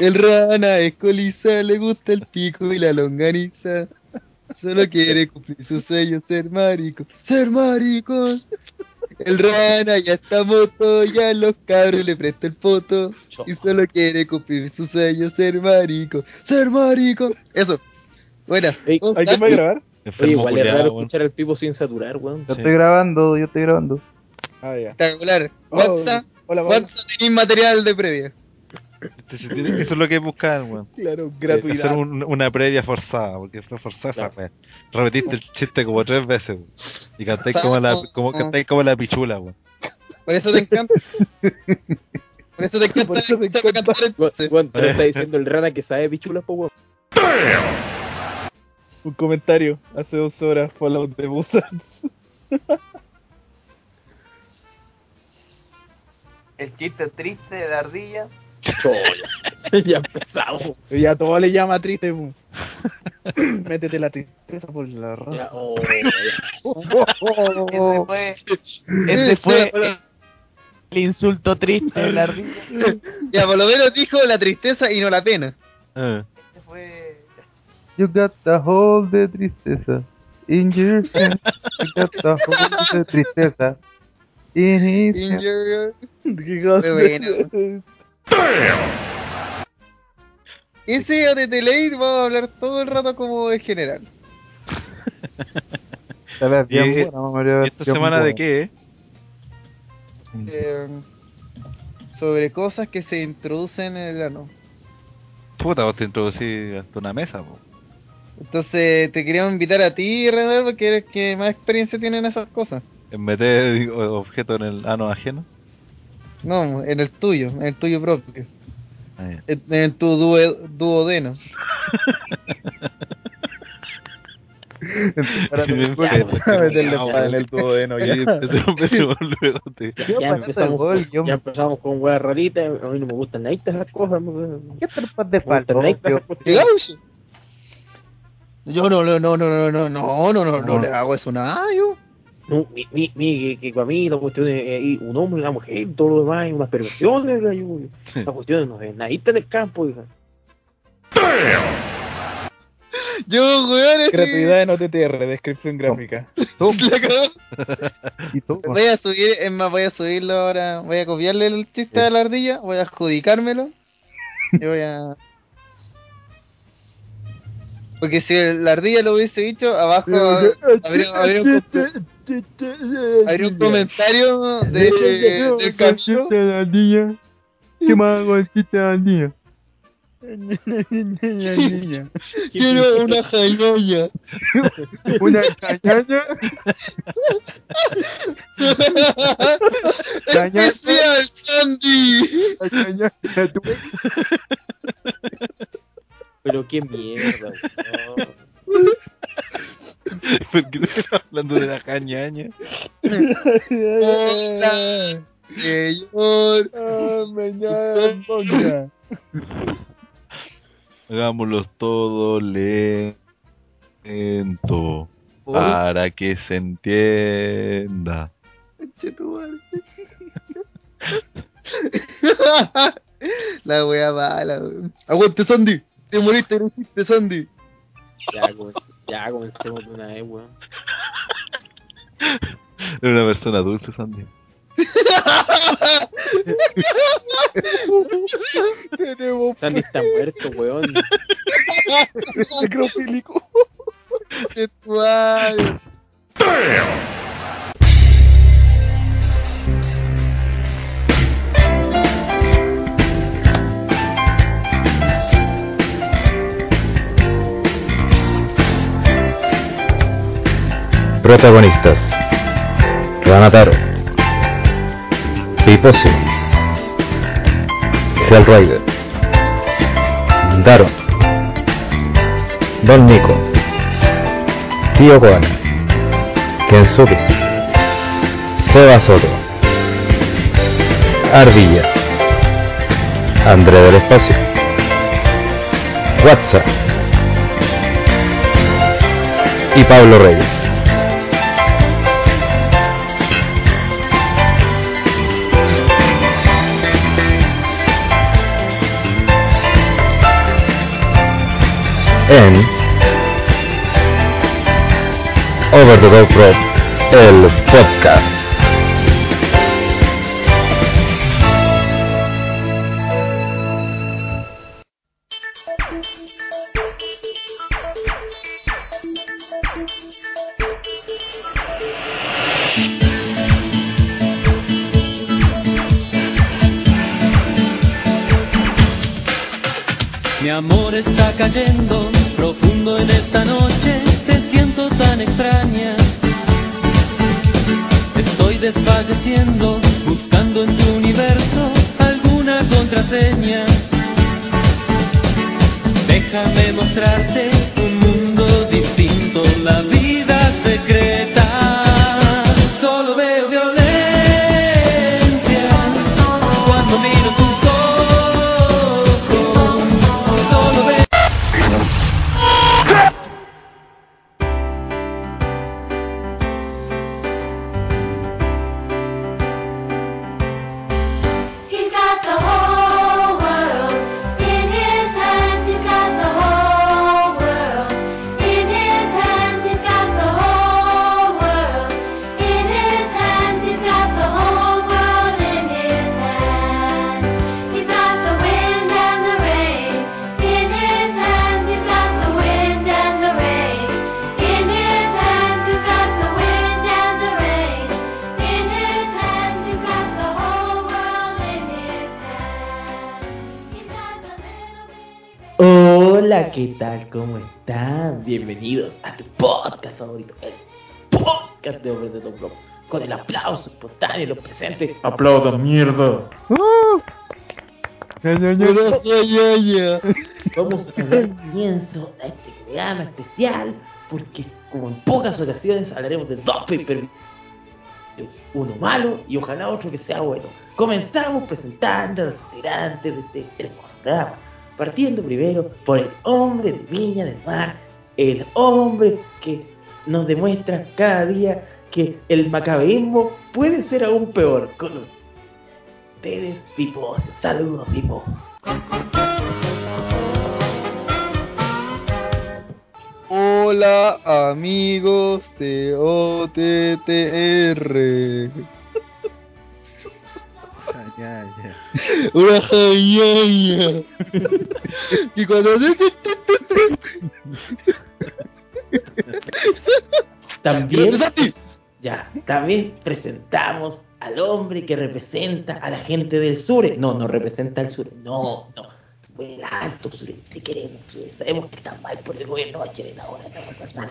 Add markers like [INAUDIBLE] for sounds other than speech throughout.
El rana es colisa, le gusta el pico y la longaniza. Solo quiere cumplir su sueño, ser marico. ¡Ser marico! El rana ya está moto, ya los cabros le presto el foto. Y solo quiere cumplir su sueño, ser marico. ¡Ser marico! Eso. Buenas. Ey, ¿Cómo ¿Hay va a grabar? Oye, igual es raro weón. escuchar al Pipo sin saturar, weón. Yo Sí. estoy grabando, yo estoy grabando. Ah, ya. Espectacular. Oh, WhatsApp, hola, Pablo. WhatsApp tenéis material de previa. Este Eso es lo que buscan, weón. Claro, Hacer gratuidad. un- una previa forzada, porque fue forzada esa wea. Repetiste el chiste como tres veces, weón. Y cantáis como la, como, cantáis como la pichula, weón. Por eso te encanta. Por eso te encanta. Por eso te encanta. cantar Weón, entonces. weón, te lo está diciendo el rana que sabe pichulas, po, weón. Un comentario. Hace dos horas Fallout de Busan. El chiste triste de la ardilla. Choya. [LAUGHS] ya empezamos. Y a todo le llama triste. [COUGHS] Métete la tristeza por la raza. Ya, oh, Ese [LAUGHS] fue, ese fue el insulto triste de la. [LAUGHS] Ya, por lo menos dijo la tristeza y no la pena. Eh. Ese fue. You got the whole de tristeza. In your hand, you got the whole de tristeza. In his In. Qué Ese de Delay vamos a hablar todo el rato como en general. [LAUGHS] Y- buena, vamos a ver, ¿Y esta semana de qué, eh? Eh, sobre cosas que se introducen en el ano. Puta, vos te introducí hasta una mesa, po. Entonces te queríamos invitar a ti, Renal, porque eres que más experiencia tiene en esas cosas. En meter objetos en el ano ajeno. No, en el tuyo, en el tuyo propio. Ah. En, en tu due- duodeno. Para para en el de- ya, empezamos, yo- ya empezamos con weas raritas. A mí no me gustan esas cosas. No, ¿Qué tropas de. Digamos. Yo no, no, no, no, no, no, no, no, no, no No. le hago eso a nada, yo. No, mi, mi, mi, que, que para mí la cuestión es eh, un hombre y una mujer, todo lo demás, unas perversiones, la- yo- esas cuestiones no es nadita en el campo, hija. Yo, weón, Gratuidad en OTTR, descripción gráfica. [LAUGHS] la. [LAUGHS] Y tú, Voy a subir, es más, voy a subirlo ahora, voy a copiarle el chiste de la ardilla, voy a adjudicármelo y voy a... Porque si la ardilla lo hubiese dicho, abajo habría, habría un, habría un comentario de, del capítulo. la niña. [LAUGHS] ¿Qué más el de la niña? [LAUGHS] Quiero una jailoya. [LAUGHS] Una cañaña. Cañaña. Especial Sandy. La cañaña. Pero qué mierda, no. ¿Por qué te estás hablando de la cañaña? Hola, señor. Ah, todo lento. Para que se entienda. La wea mala, weón. Aguante, Sandy. Te moriste, no hiciste, Sandy. Ya, ya comencemos de una vez, weón. Era [LAUGHS] una persona dulce, Sandy. Tenemos [LAUGHS] Sandy está muerto, weón. [LAUGHS] necrofílico. Sexual. Protagonistas. Ranataro Piposi Hell Rider. Daron. Don Nico. Tío Koana Kensuke. Seba Soto. Ardilla. André del Espacio. WhatsApp y Pablo Reyes. En Over the Top Rock, el podcast. Hola, ¿qué tal? ¿Cómo están? Bienvenidos a tu podcast favorito, el podcast de Hombres de Top Rock. Con el aplauso espontáneo de los presentes. Aplaudan, mierda. Ya, [LAUGHS] ya, ya, ya. Vamos a dar comienzo a este programa especial porque, como en pocas ocasiones, hablaremos de dos pay Uno malo y ojalá otro que sea bueno. Comenzamos presentando a los integrantes de este hermoso programa. Partiendo primero por el hombre de Viña del Mar, el hombre que nos demuestra cada día que el macabeísmo puede ser aún peor. Con ustedes, tipo, saludos, tipo. Hola amigos de OTTR. Ya, ya. Una jañaña. Y cuando También, ya, también presentamos al hombre que representa a la gente del sur. No, no representa al sur. No, no. Muy alto, sur. Te queremos. Sabemos que está mal por el gobierno de Chile ahora. No, no,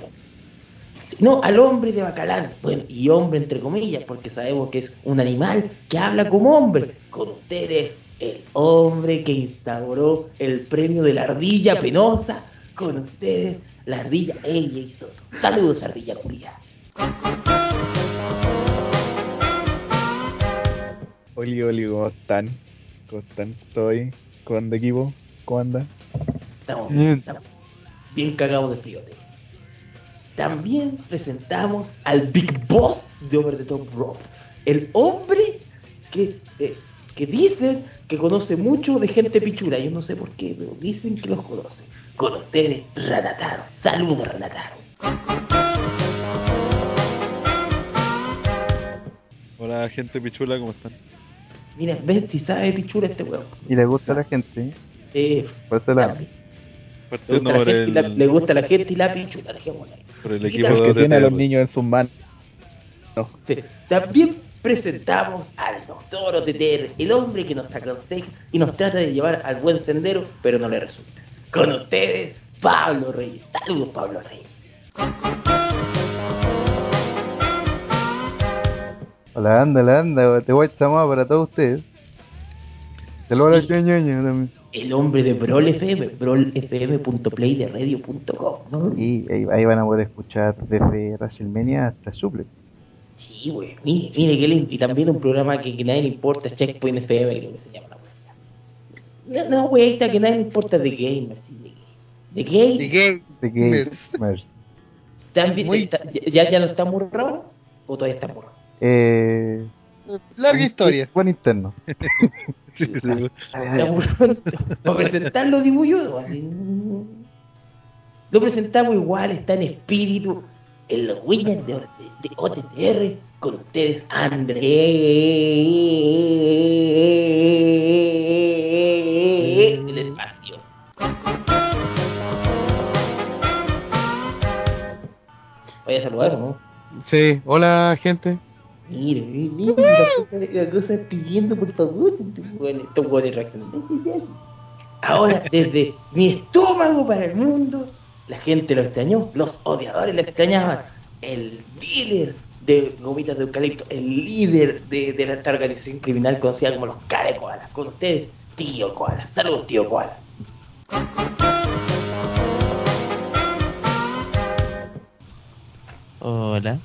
no, al hombre de Bacalán. Bueno, y hombre entre comillas, porque sabemos que es un animal que habla como hombre. Con ustedes, el hombre que instauró el premio de la ardilla penosa. Con ustedes, la ardilla ella y Soto. Saludos, ardilla culia. Oli, Oli, ¿cómo están? ¿Cómo están? ¿Estoy? ¿Cómo anda equipo? ¿Cómo anda? Estamos Bien. estamos bien cagados de frío. También presentamos al Big Boss de Over the Top Rock. El hombre que, eh, que dicen que conoce mucho de gente pichula. Yo no sé por qué, pero dicen que los conoce. Con ustedes, Ranataro. Saludos, Ranataro. Hola, gente pichula, ¿cómo están? Mira, ven si sabe pichula este weón. Y le gusta a la gente. Eh, Por eso la... le, gusta la gente y la- el, le gusta la gente y la pichula. Dejémosla ahí. Por el equipo que tiene a los niños en sus manos. Sí. También presentamos al doctor OTTR, el hombre que nos aconseja y nos trata de llevar al buen sendero, pero no le resulta. Con ustedes, Pablo Reyes. Saludos, Pablo Reyes. Hola, anda, la anda. Te voy a llamar para todos ustedes. Saludos a la también. El hombre de Brol FM, brolfm.playderradio.com. ¿no? Y ahí, ahí van a poder escuchar desde WrestleMania hasta Suple. Sí, güey. Mire, mire que lindo. Y también un programa que, que nadie le importa, Checkpoint FM, creo que se llama la wea. No, no, güey, ahí está que nadie le importa de gamers. de gay. ¿De ¿También Muy- está- ya, ¿Ya no está murrado? ¿O todavía está murrado? Eh... Larga historia. Buen interno. [LAUGHS] Sí, sí. Para presentarlo digo yo. Así. Lo presentamos igual, está en espíritu, en los Winners de, de, de OTTR, con ustedes, André del espacio. Voy a saludar, ¿no? Sí, hola gente. Mire, mire, la cosa, la cosa pidiendo por favor. Estos hueones reaccionan. Ahora, desde mi estómago para el mundo, la gente lo extrañó, los odiadores lo extrañaban. El líder de gomitas de eucalipto, el líder de, de esta organización criminal conocida como los Care Koalas. Con ustedes, tío Koala. Saludos, tío Koala. Hola.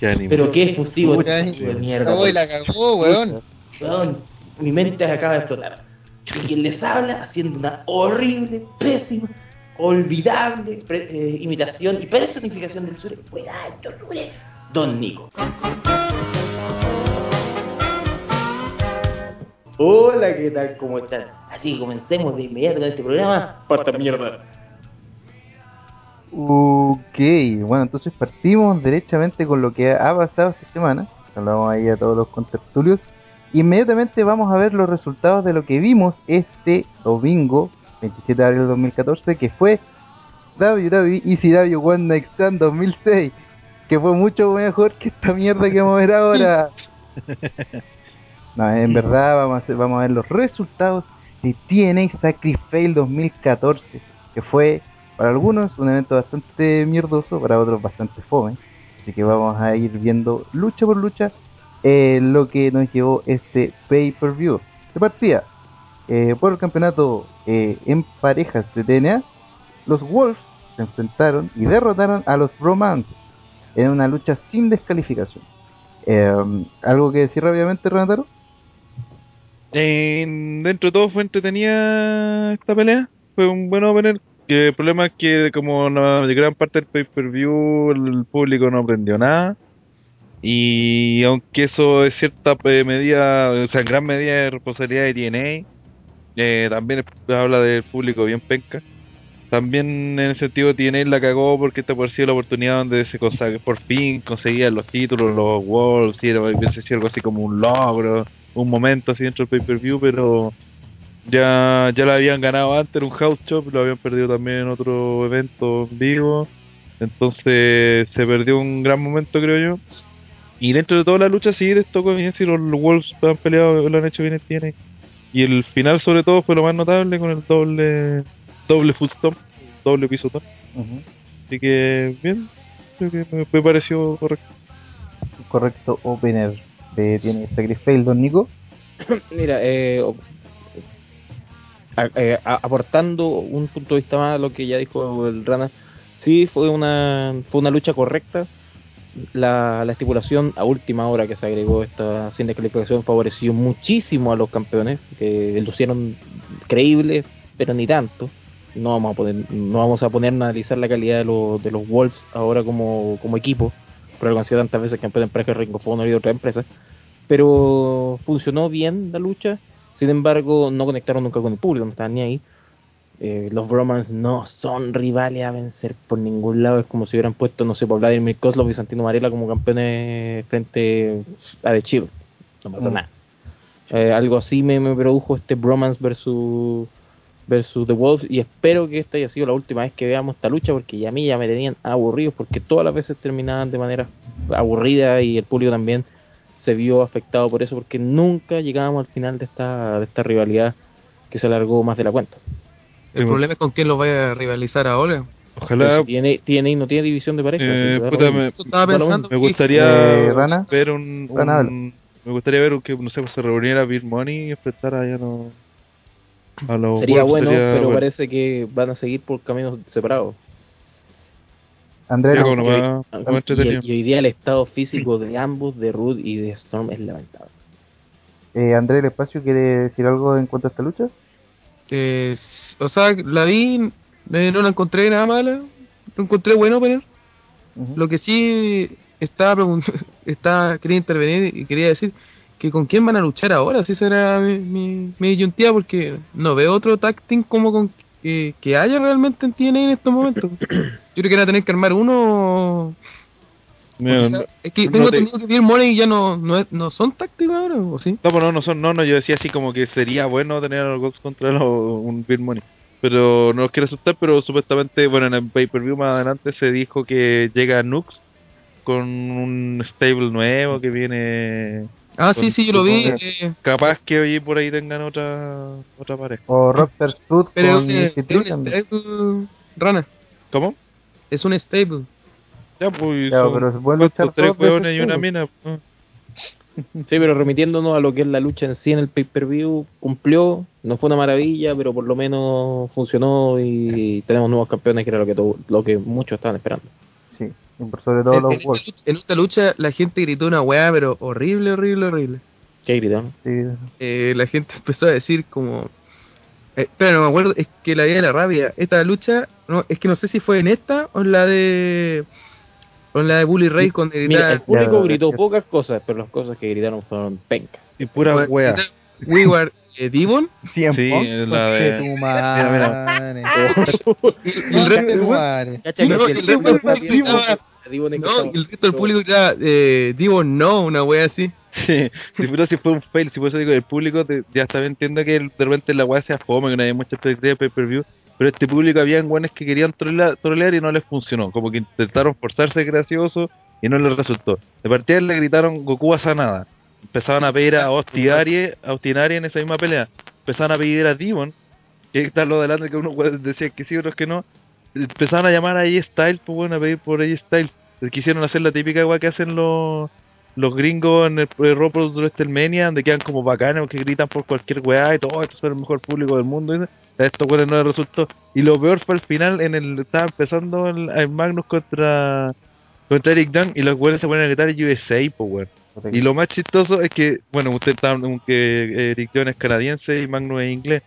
Pero qué efusivo Puta, este de mierda. No, y la cagó, weón. Weón, mi mente acaba de explotar. Y quien les habla haciendo una horrible, pésima, olvidable pre- eh, imitación y personificación del alto, Sure. Don Nico. Hola, ¿qué tal? ¿Cómo están? Así que comencemos de inmediato este programa. Pata mierda. Ok, bueno, entonces partimos derechamente con lo que ha pasado esta semana. Saludamos ahí a todos los contertulios. Inmediatamente vamos a ver los resultados de lo que vimos este domingo, 27 de abril de 2014, que fue WWE ECW One Night Stand 2006, que fue mucho mejor que esta mierda que vamos a ver ahora. No, en verdad vamos a, hacer- vamos a ver los resultados de TNA Sacrifice 2014, que fue para algunos un evento bastante mierdoso, para otros bastante fome. Así que vamos a ir viendo lucha por lucha eh, lo que nos llevó este pay-per-view. De partida, eh, por el campeonato eh, en parejas de TNA, los Wolves se enfrentaron y derrotaron a los Romance en una lucha sin descalificación. Eh, ¿Algo que decir rápidamente, Renataro? En- dentro de todo fue entretenida esta pelea. Fue un buen opener. El problema es que como la gran parte del pay-per-view el público no aprendió nada. Y aunque eso es cierta eh, medida, o sea, en gran medida de responsabilidad de TNA, eh, también habla del público bien penca. También en ese sentido TNA la cagó porque esta por sido la oportunidad donde se cosa- por fin conseguían los títulos, los Wolves, y era algo así como un logro, un momento así dentro del pay-per-view, pero ya, ya la habían ganado antes en un house shop, lo habían perdido también en otro evento en vivo, entonces se perdió un gran momento creo yo. Y dentro de toda la lucha sí les tocó bien si los Wolves han peleado, lo han hecho bien en TNA. Y el final sobre todo fue lo más notable con el doble doble full stomp, doble pisotón. Así que bien, creo que me, me pareció correcto. Correcto opener de tiene Sacrifice, don Nico. [COUGHS] Mira, eh, eh, aportando un punto de vista más a lo que ya dijo el Rana, sí fue una fue una lucha correcta. La, la estipulación a última hora que se agregó esta sin descalificación favoreció muchísimo a los campeones que lucieron creíbles, pero ni tanto. No vamos a poner, no vamos a poner a analizar la calidad de los, de los Wolves ahora como, como equipo, algo han sido tantas veces campeón de Ring of Honor y de otras empresas pero funcionó bien la lucha. Sin embargo, no conectaron nunca con el público, no estaban ni ahí. Eh, los Bromans no son rivales a vencer por ningún lado. Es como si hubieran puesto, no sé, por Vladimir Kozlov y Santino Marella como campeones frente a The Shield. No pasa Mm. nada. Eh, algo así me, me produjo este Bromance versus versus The Wolves y espero que esta haya sido la última vez que veamos esta lucha porque ya a mí ya me tenían aburridos porque todas las veces terminaban de manera aburrida y el público también se vio afectado por eso porque nunca llegábamos al final de esta de esta rivalidad que se alargó más de la cuenta. El Sí, problema es con quién lo vaya a rivalizar ahora. Ojalá si tiene, tiene no tiene división de pareja. Eh, puta, me- pensando. me que- gustaría Eh, Rana. ver un, un- Rana, me gustaría ver que no sé pues, se reuniera Bill Money y enfrentara ya no a los Sería Wolves, bueno, sería pero bueno. parece que van a seguir por caminos separados. Andrés, Sería como Y y, hoy día el estado físico de ambos, de Rude y de Storm, es lamentable. eh, Andrés el Espacio quiere decir algo en cuanto a esta lucha. s- o sea, la vi, eh, no la encontré nada mala. Lo encontré bueno, pero Ujú. lo que sí estaba preguntando, [LAUGHS] estaba, quería intervenir y quería decir que con quién van a luchar ahora. Así será mi, mi, mi disyuntiva porque no veo otro tag team como con que, que haya realmente en TNA en estos momentos. Yo creo que van a tener que armar uno. No, es que no tengo te- entendido que Bill Money ya no, no, no son tácticos ahora, ¿o sí? No, pues no, no son, no, no, yo decía así como que sería bueno tener a los Gox contra los, un Bill Money. Pero no los quiero asustar, pero supuestamente, bueno, en el pay-per-view más adelante se dijo que llega Nux con un stable nuevo que viene... Ah, con- sí, sí, yo lo vi. eh, Capaz que hoy por ahí tengan otra otra pareja. O Rockstar Stud pero con es, EC3 es un Rana. ¿Cómo? Es un stable. Ya, pues, Claro, son pero se pueden luchar tres hueones y una mina. pues. Sí, pero remitiéndonos a lo que es la lucha en sí en el pay-per-view, cumplió, no fue una maravilla, pero por lo menos funcionó y tenemos nuevos campeones, que era lo que, todo- lo que muchos estaban esperando. Sobre todo En, los en esta lucha, en esta lucha la gente gritó una weá, pero horrible, horrible, horrible. ¿Qué gritaron? Sí, Eh, la gente [LAUGHS] empezó a decir como... Eh, pero no me acuerdo, es que la vida de la rabia. Esta lucha, no, es que no sé si fue en esta o en la de... O en la de Bully Ray con Mira, el gritar... público Ya, gritó pocas cosas, pero las cosas que gritaron fueron pencas. Y pura gritar, We were eh, Devon. Cien Sí, la de... [LAUGHS] Conchetumare. ¿Cachai? No, el resto público del público gritaba eh, Devon no, una wea así. Sí, sí, pero si fue un fail, si por eso digo, el público te- ya está entiendo que el- de repente la weá sea fome, que no hay mucha expectativa de pay-per-view, pero este público habían guanes que querían trolear, trolear y no les funcionó, como que intentaron forzarse gracioso y no les resultó. De partida le gritaron Goku a Sanada, empezaban a pedir a Austin Aries, a Austin Aries en esa misma pelea, empezaban a pedir a Demon, que está lo delante que uno decía que sí, otros que no, empezaban a llamar a AJ Styles, pues bueno, a pedir por AJ Styles, quisieron hacer la típica weá que hacen los los gringos en el, el Raw Pro WrestleMania, donde quedan como bacanos, que gritan por cualquier weá y todo, estos son el mejor público del mundo. Y a estos weones no les resultó. Y lo peor fue al final, en el estaba empezando el, el Magnus contra contra Eric Dunn y los weones se ponen a gritar USA, pues weón. Y lo más chistoso es que, bueno, usted está, que Eric Dunn es canadiense y Magnus es inglés.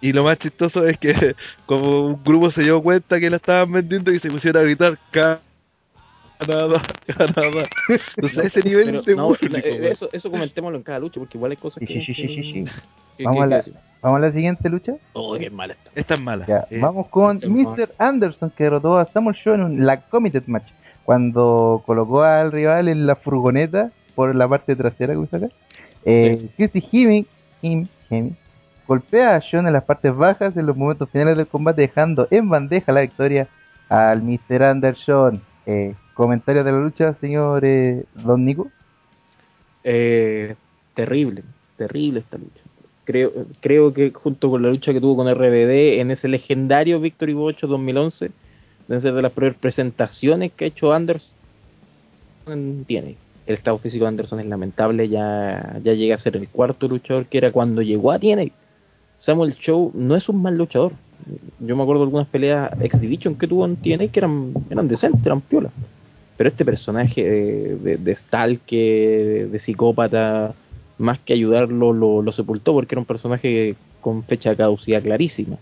Y lo más chistoso es que [LAUGHS] como un grupo se dio cuenta que la estaban vendiendo y se pusieron a gritar Canadá, Canadá. Entonces a ese nivel Pero, de no, público, eh, weón. eso, eso comentémoslo en cada lucha, porque igual hay cosas Sí, que... sí, sí, sí, sí, sí. que- Vamos que- a la- que- Vamos a la siguiente lucha. Oh, qué mala está. Esta es mala. Ya, Eh, vamos con el- Mr. Anderson que derrotó a Samuel Shaw en un- la Committed Match cuando colocó al rival en la furgoneta por la parte trasera que usa acá. Eh, Chrissy Hemming, Him- golpea a Shawn en las partes bajas en los momentos finales del combate dejando en bandeja la victoria al Mr. Anderson. Eh, comentarios de la lucha, señor eh, Don Nico. Eh, terrible, terrible esta lucha. Creo, creo que junto con la lucha que tuvo con RBD en ese legendario Victory Bocho 2011, deben ser de las peores presentaciones que ha hecho Anderson. Tiene. El estado físico de Anderson es lamentable, ya, ya llega a ser el cuarto luchador que era cuando llegó a TNA. Samuel Show no es un mal luchador. Yo me acuerdo de algunas peleas X Division que tuvo en TNA que eran, eran decentes, eran piolas. Pero este personaje de, de, de stalker, de psicópata, más que ayudarlo, lo, lo sepultó porque era un personaje con fecha de caducidad clarísima.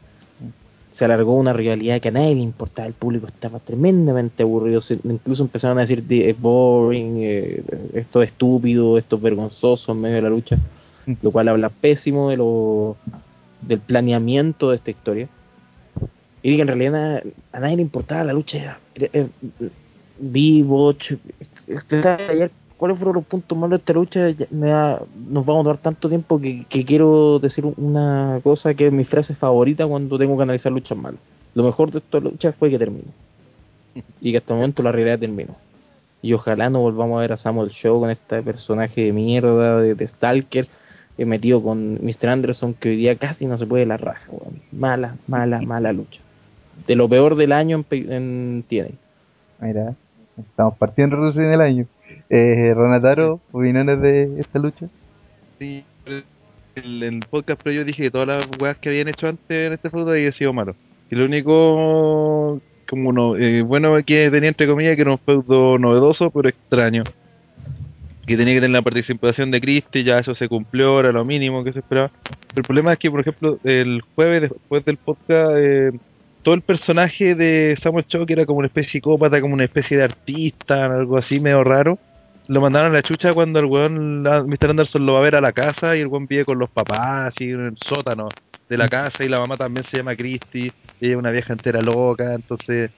Se alargó una rivalidad que a nadie le importaba, el público estaba tremendamente aburrido, se- incluso empezaron a decir "Di- es boring, eh, esto es estúpido, esto es vergonzoso en medio de la lucha, lo cual habla pésimo de lo, del planeamiento de esta historia. Y que en realidad a nadie le importaba la lucha. Era, era- ch- este, ayer, ¿cuáles fueron los puntos malos de esta lucha? Ya me da- nos vamos a tomar tanto tiempo que, que quiero decir una cosa que es mi frase favorita cuando tengo que analizar luchas malas. Lo mejor de esta lucha fue que terminó. [LAUGHS] Y que hasta el momento la realidad terminó. Y ojalá no volvamos a ver a Samuel Show con este personaje de mierda, de, de Stalker, eh, metido con Mr. Anderson, que hoy día casi no se puede la raja. weón. Mala, mala, [LAUGHS] mala lucha. De lo peor del año en, TNA. Mira, estamos partiendo en resumen del año. Eh, Ronataro, opiniones de esta lucha. Sí, el, el podcast pero yo dije que todas las weas que habían hecho antes en este fútbol había sido malo. Y lo único como no, eh, bueno que tenía entre comillas que era un feudo novedoso pero extraño. Que tenía que tener la participación de Christie, ya eso se cumplió, era lo mínimo que se esperaba. Pero el problema es que, por ejemplo, el jueves después del podcast, eh, todo el personaje de Samuel Chow, que era como una especie de psicópata, como una especie de artista, algo así medio raro, lo mandaron a la chucha cuando el weón, la- Mr. Anderson lo va a ver a la casa y el weón vive con los papás, así en el sótano. de la casa y la mamá también se llama Christy, ella es una vieja entera loca, entonces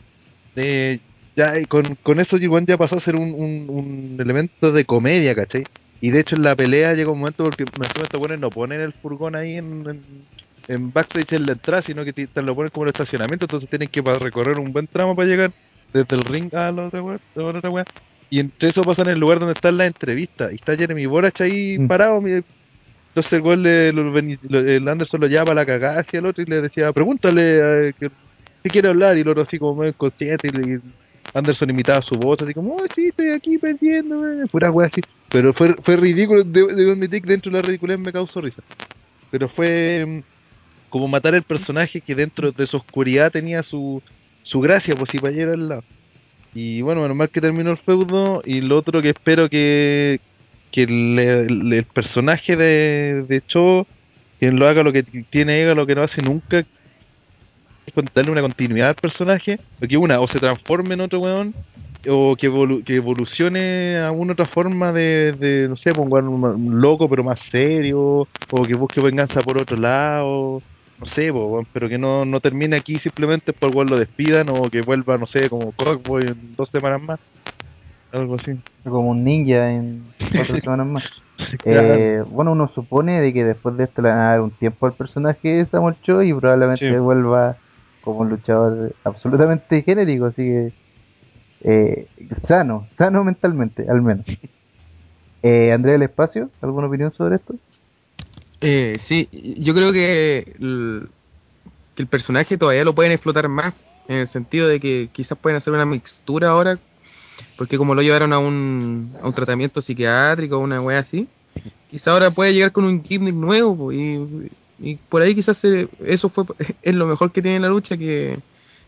eh, ya y con, con eso igual ya pasó a ser un, un, un elemento de comedia, ¿cachai? Y de hecho en la pelea llega un momento porque me estos buenos no ponen el furgón ahí en, en, en backstage en la entrada, sino que te, te lo ponen como en el estacionamiento, entonces tienen que recorrer un buen tramo para llegar desde el ring a la otra wea, a la otra wea. Y entre eso pasan en el lugar donde están las entrevistas. Y está Jeremy Borach ahí Mm. parado. Entonces el le, lo- lo- el Anderson lo llama a la cagada hacia el otro y le decía, pregúntale eh, qué quiere hablar. Y el otro así como inconsciente. Y, le- Anderson imitaba su voz así como, oh, sí, estoy aquí perdiendo. eh", Pura wea así. Pero fue, fue ridículo. de- Debo admitir que dentro de la ridiculez me causó risa. Pero fue mm, como matar el personaje que dentro de su oscuridad tenía su, su gracia, pues si para allá era al lado. Y bueno, menos mal que terminó el feudo. Y lo otro que espero que, que le- el personaje de, de Cho, quien lo haga lo que tiene Ega, lo que no hace nunca, es darle una continuidad al personaje. Porque una, o se transforme en otro weón, o que, evolu- que evolucione a una otra forma de, de no sé, pongo un, un loco pero más serio, o que busque venganza por otro lado. No sé, po, pero que no, no termine aquí simplemente por igual lo despidan o que vuelva, no sé, como Cockboy en dos semanas más. Algo así. Como un ninja en [LAUGHS] cuatro semanas más. Claro. Eh, bueno, uno supone de que después de esto le van a dar un tiempo al personaje de Samuel Cho y probablemente Sí. vuelva como un luchador absolutamente genérico, así que eh, sano, sano mentalmente, al menos. [LAUGHS] Eh, Andrea del Espacio, ¿alguna opinión sobre esto? Eh, sí, yo creo que el, que el personaje todavía lo pueden explotar más, en el sentido de que quizás pueden hacer una mixtura ahora, porque como lo llevaron a un, a un tratamiento psiquiátrico o una wea así, quizás ahora puede llegar con un gimmick nuevo, y, y por ahí quizás se- eso fue [LAUGHS] es lo mejor que tiene la lucha, que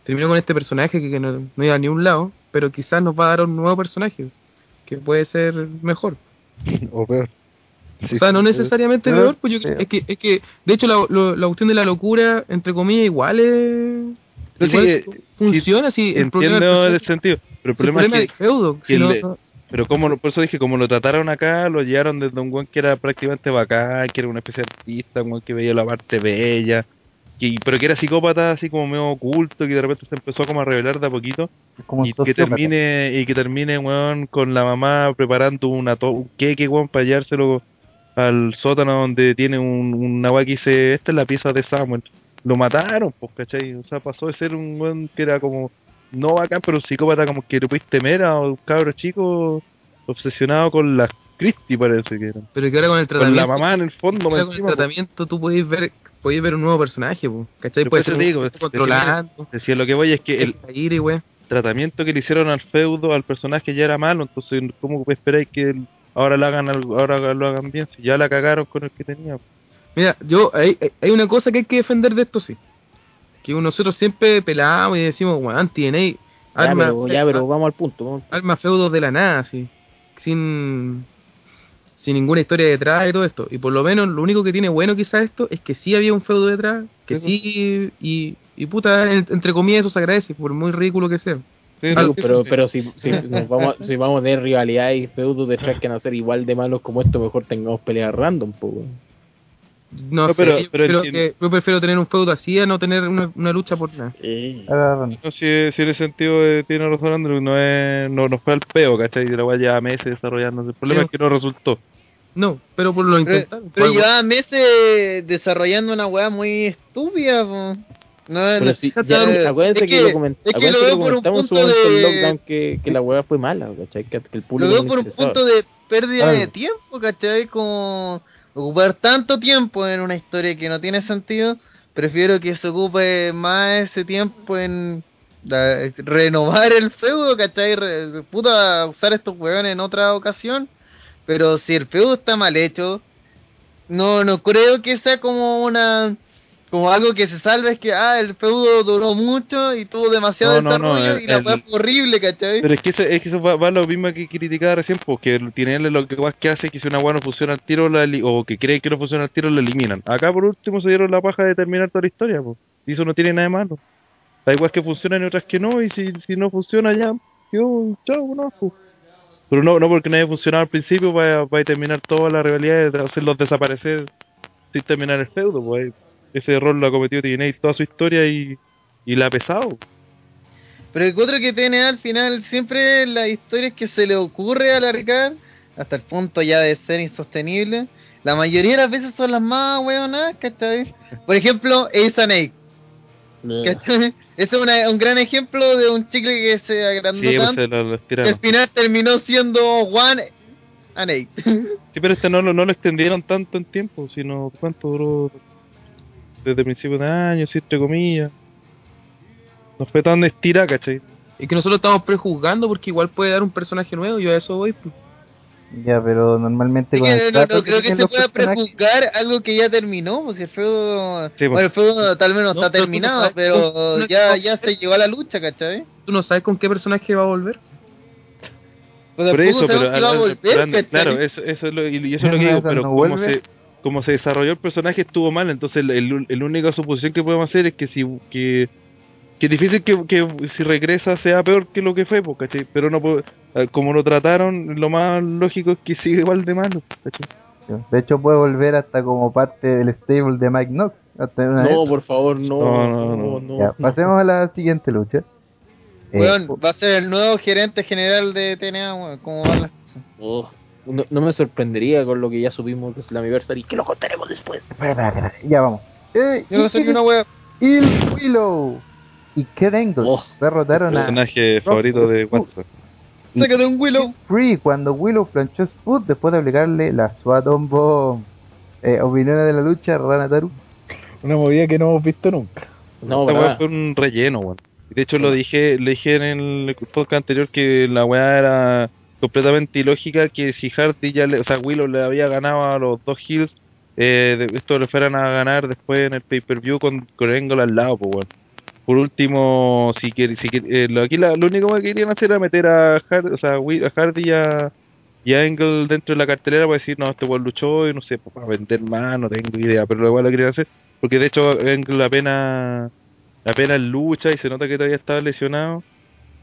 terminó con este personaje que, que no, no iba a ni un lado, pero quizás nos va a dar un nuevo personaje, que puede ser mejor. [LAUGHS] o peor. Sí, O sea, no necesariamente sí. peor, pues yo Sí. es que, es que, de hecho, la, lo- la cuestión de la locura, entre comillas, igual es. Pero sí, igual eh, funciona así. El problema, el sentido, pero el el problema es que, feudo. que si le- pero como lo- por eso dije, como lo trataron acá, lo llevaron desde un weón que era prácticamente bacán, que era una especie de artista, un weón que veía la parte bella, que, pero que era psicópata, así como medio oculto, que de repente se empezó como a revelar de a poquito, como y que termine, y que termine, weón, con la mamá preparando una to un queque, weón, para llevárselo al sótano donde tiene un, una weá que dice, esta es la pieza de Samuel. Lo mataron, pues, ¿cachai? O sea, pasó de ser un weón que era como, no bacán, pero un psicópata como que le puedes temer a un cabro chico obsesionado con la Christie, parece que era. pero que ahora con el Con tratamiento. la mamá en el fondo, ahora con el pues. tratamiento tú podés ver, podés ver un nuevo personaje, po, ¿cachai? Puede ser un- digo, controlando, Decía, lo que voy es que el tratamiento que le hicieron al feudo, al personaje ya era malo, entonces ¿cómo esperáis que el- ahora lo hagan al- ahora lo hagan bien? Si ya la cagaron con el que tenía. Mira, yo, hay, hay- una cosa que hay que defender de esto, sí. Que nosotros siempre pelamos y decimos, weón, TNA, Ya, arma, pero, ya, pero vamos al punto. vamos. arma feudos de la nada, así. Sin, sin ninguna historia detrás y todo esto. Y por lo menos lo único que tiene bueno quizás esto es que sí había un feudo detrás, que sí, y, y puta, en- entre comillas eso se agradece, por muy ridículo que sea. Sí, Algo- sí, pero sí. pero si, si, [LAUGHS] nos vamos, a- si vamos a tener rivalidad y feudos detrás que van a ser igual de malos como esto, mejor tengamos peleas random, weón. No, No, sé, pero- yo, pero que- yo prefiero tener un feudo así a no tener una, una lucha por nada. No, si, si en ese sentido eh, tiene razón Andrew, no, es, no, no fue al peo, ¿cachai? La weá lleva meses desarrollándose. El problema Sí. es que no resultó. No, pero por lo intentaron. pero llevaba meses desarrollando una weá muy estúpida, po. No, no- si, ya- ya, acuérdense es que, que- lo, coment- es que lo veo lo un momento en de- lockdown que, que la weá fue mala, ¿cachai? Que, el Lo público veo no por un punto de pérdida de tiempo, ¿cachai? Como ocupar tanto tiempo en una historia que no tiene sentido, prefiero que se ocupe más ese tiempo en la- renovar el feudo, ¿cachai? Re- puta, usar estos hueones en otra ocasión, pero si el feudo está mal hecho, no no creo que sea como una como algo que se salve es que ah el feudo duró mucho y tuvo demasiado No, no, no, desarrollo el- y la fue horrible, ¿cachai? Pero es que eso, es que eso va, va lo mismo que criticaba recién, porque tiene lo que que hace es que si una weá no funciona al tiro, la o que cree que no funciona al tiro, la eliminan. Acá por último se dieron la paja de terminar toda la historia, pues. Y eso no tiene nada de malo. Da igual que funcionan y otras que no, y si, si no funciona ya, yo, chao, no, pues. Pero no, no porque no haya funcionado al principio, va a, va a terminar toda la rivalidad de hacerlos desaparecer sin terminar el feudo, pues. Ese error lo ha cometido TNA toda su historia y, y la ha pesado. Pero el otro que tiene al final siempre las historias que se le ocurre alargar hasta el punto ya de ser insostenible. La mayoría de las veces son las más weonas, ¿cachai? Por ejemplo, Ace and Eight, ¿cachai? Ese es una- un gran ejemplo de un chicle que se agrandó Sí, pues tanto se lo, lo que estiraron. al final terminó siendo One and Eight. Sí, pero este no, lo- no lo extendieron tanto en tiempo, sino ¿cuánto duró? Desde principios de año, sí, entre comillas. No fue tan estira, ¿cachai? Y que nosotros estamos prejuzgando porque igual puede dar un personaje nuevo, yo a eso voy. pues. Ya, pero normalmente el no, no trato creo que se pueda prejuzgar algo que ya terminó, porque el feudo, Sí, pues. bueno, el feudo tal vez no, No, está no terminado, sabes pero cómo- ya, ya se llegó a la lucha, ¿cachai? Tú no sabes con qué personaje va a volver. Pues Por eso, pero si claro, eso, eso es lo, y eso es lo que digo, pero no como vuelve. se, como se desarrolló el personaje estuvo mal, entonces el, el, el única suposición que podemos hacer es que si que, que es difícil que, que si regresa sea peor que lo que fue, pues, ¿cachai? Pero no puedo- como lo trataron, lo más lógico es que [LAUGHS] siga igual de malo, ¿cachai? De hecho, puede volver hasta como parte del stable de Mike Knox. Hasta una No, vez. por favor, no. No, No, no, no. no. Ya, pasemos a la siguiente lucha. Eh, va a ser el nuevo gerente general de TNA, weón, ¿cómo van las cosas? Oh, no, no me sorprendería con lo que ya subimos de Slammiversary, que lo contaremos después. espera, espera, espera, ya vamos. Eh, Yo no soy una wea. Il Willow y Kurt Angle Oh. derrotaron a Personaje favorito de WhatsApp. y Sácate un Willow. Free cuando Willow planchó Spud después de aplicarle la Swaton Bomb. Eh, opiniones de la lucha, Ranataru. Una movida que no hemos visto nunca. No, Esta weá fue un relleno, weón. Y De hecho, lo dije, le dije en el podcast anterior que la weá era completamente ilógica. Que si Hardy ya le, o sea, Willow le había ganado a los dos Hills, eh, esto le fueran a ganar después en el pay-per-view con, con Angle al lado, pues, weón. Por último, si quiere, si quiere- eh, lo- aquí la- lo único que querían hacer era meter a Hardy, o sea, a Hardy y a, y Angle dentro de la cartelera para decir, no, este weón luchó y no sé, pues, para vender más, no tengo idea, pero igual lo querían hacer. Porque de hecho, Angle apenas apenas lucha y se nota que todavía estaba lesionado.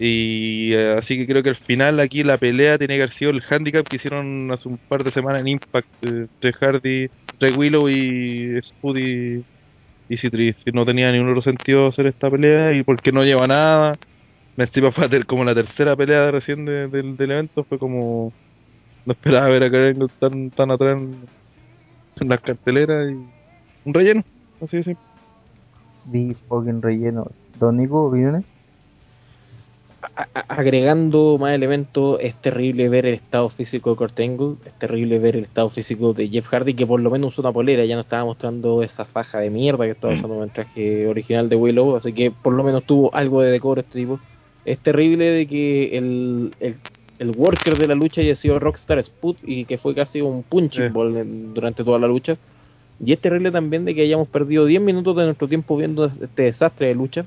Y eh, así que creo que al final aquí la pelea tiene que haber sido el handicap que hicieron hace un par de semanas en Impact eh, Hardy, entre Willow y Spud y. Que no tenía ningún otro sentido hacer esta pelea y porque no lleva nada. Encima fue como la tercera pelea de recién de- del, del evento, fue como. No esperaba ver a Karen tan, tan atrás en, las carteleras y. Un relleno, así de simple. Di fucking relleno. Don Nico. Agregando más elementos, es terrible ver el estado físico de Kurt Angle, es terrible ver el estado físico de Jeff Hardy, que por lo menos usó una polera, ya no estaba mostrando esa faja de mierda que estaba usando en el traje original de Willow, así que por lo menos tuvo algo de decoro este tipo. Es terrible de que el, el, el worker de la lucha haya sido Rockstar Spud y que fue casi un punching Sí. ball en- durante toda la lucha. Y es terrible también de que hayamos perdido 10 minutos de nuestro tiempo viendo este desastre de lucha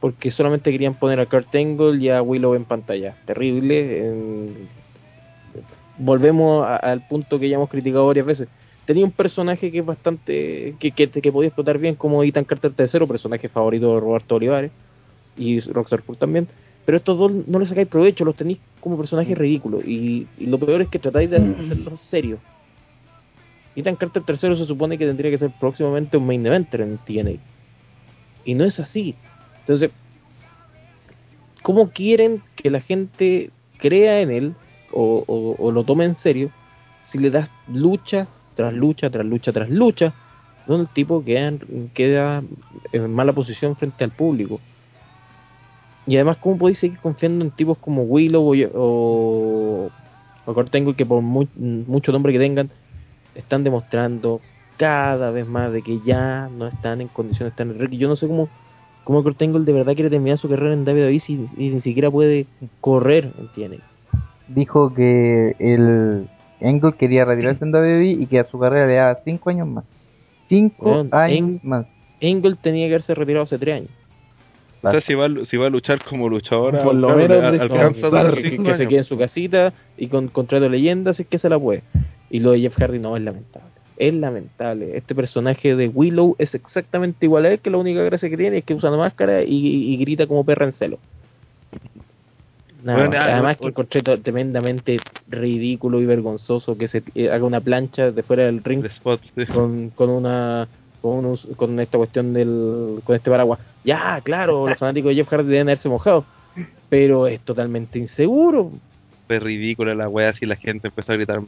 porque solamente querían poner a Kurt Angle y a Willow en pantalla. Terrible. Volvemos a- al punto que ya hemos criticado varias veces. Tenía un personaje que es bastante. que, que, que podía explotar bien como Ethan Carter III, personaje favorito de Roberto Olivares y Rockstar Spud también. Pero estos dos no les sacáis provecho, los tenéis como personajes ridículos. Y, y lo peor es que tratáis de hacerlos serios. Ethan Carter III se supone que tendría que ser próximamente un main eventer en TNA. Y no es así. Entonces, ¿cómo quieren que la gente crea en él o, lo tome en serio si le das lucha tras lucha, tras lucha, tras lucha, donde el tipo queda, queda en mala posición frente al público? Y además, ¿cómo podéis seguir confiando en tipos como Willow o, o, o Kurt Angle que por mu- mucho nombre que tengan, están demostrando cada vez más de que ya no están en condiciones? Y Yo no sé cómo cómo Kurt Angle de verdad quiere terminar su carrera en WWE si, y ni siquiera puede correr en TNA. Dijo que el Angle quería retirarse en WWE y que a su carrera le daba 5 años más. 5 Weón, años más. Angle tenía que haberse retirado hace tres años. O sea, si va, si va a luchar como luchadora, Por lo claro, menos alcanza dar que, que se quede en su casita y con contrato de leyenda si es que se la puede. Y lo de Jeff Hardy no es lamentable. Es lamentable. Este personaje de Willow es exactamente igual a él, que la única gracia que tiene es que usa una máscara y, y grita como perra en celo. Nada Bueno, más. Además que encontré tremendamente ridículo y vergonzoso que se eh, haga una plancha de fuera del ring El spot, sí. con, con una con, un- con esta cuestión del con este paraguas. Ya, claro, los [LAUGHS] fanáticos de Jeff Hardy deben haberse mojado, pero es totalmente inseguro. Fue ridícula la wea si la gente empezó a gritar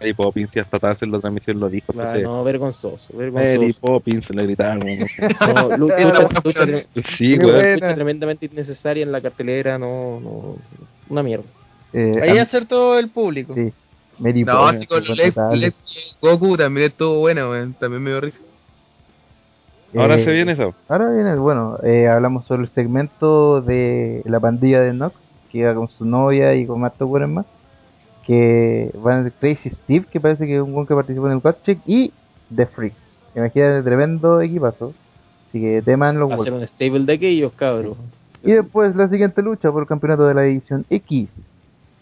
Mary Poppins y hasta Taz en la transmisión lo dijo. Claro, entonces, no, vergonzoso, Mary vergonzoso. Poppins le gritaron. No, [LAUGHS] lucha, una lucha tre- sí, buena. lucha tremendamente innecesaria en la cartelera, no, no, una mierda. Eh, Ahí acertó el público. sí, Mary No, Poppins, sí, con total. Let's Goku también estuvo buena, weón. También me dio risa. Ahora Eh, se viene eso. Ahora viene, bueno, eh, hablamos sobre el segmento de la pandilla de Nox, que iba con su novia y con más toques más, que van a Crazy Steve, que parece que es un buen que participó en el Check y The Freak. Imagínate, tremendo equipazo. Así que teman los golpes. un stable de aquellos, cabros. Y después la siguiente lucha por el campeonato de la división X.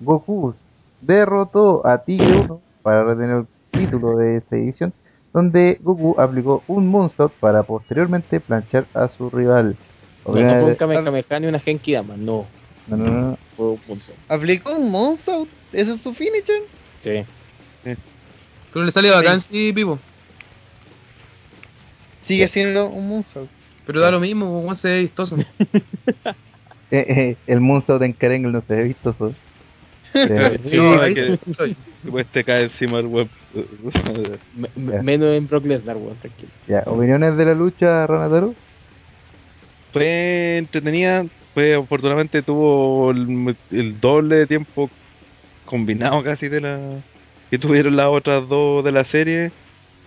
Goku derrotó a Tigre 1 para retener el título de esta edición, donde Goku aplicó un moonsault para posteriormente planchar a su rival. No, no fue un Kamehameha ni una Genki Dama, no. No, no, no. Fue un punzo. ¿Aplicó un Monster? ¿Ese es su finisher? Sí. Pero le sale bacán, sí, Pipo. Sigue siendo un Monster. Pero da lo mismo, weón, se ve vistoso. [LAUGHS] Eh, eh, el moonsault en Karen no se ve vistoso. Eh, Sí, [LAUGHS] No, es ahí que estoy. después te cae encima el web. [LAUGHS] Me- menos en Brock Lesnar, weón, tranquilo. ya, opiniones de la lucha, Ranataro. Fue entretenida, fue afortunadamente tuvo el, doble de tiempo combinado casi de la que tuvieron las otras dos de la serie.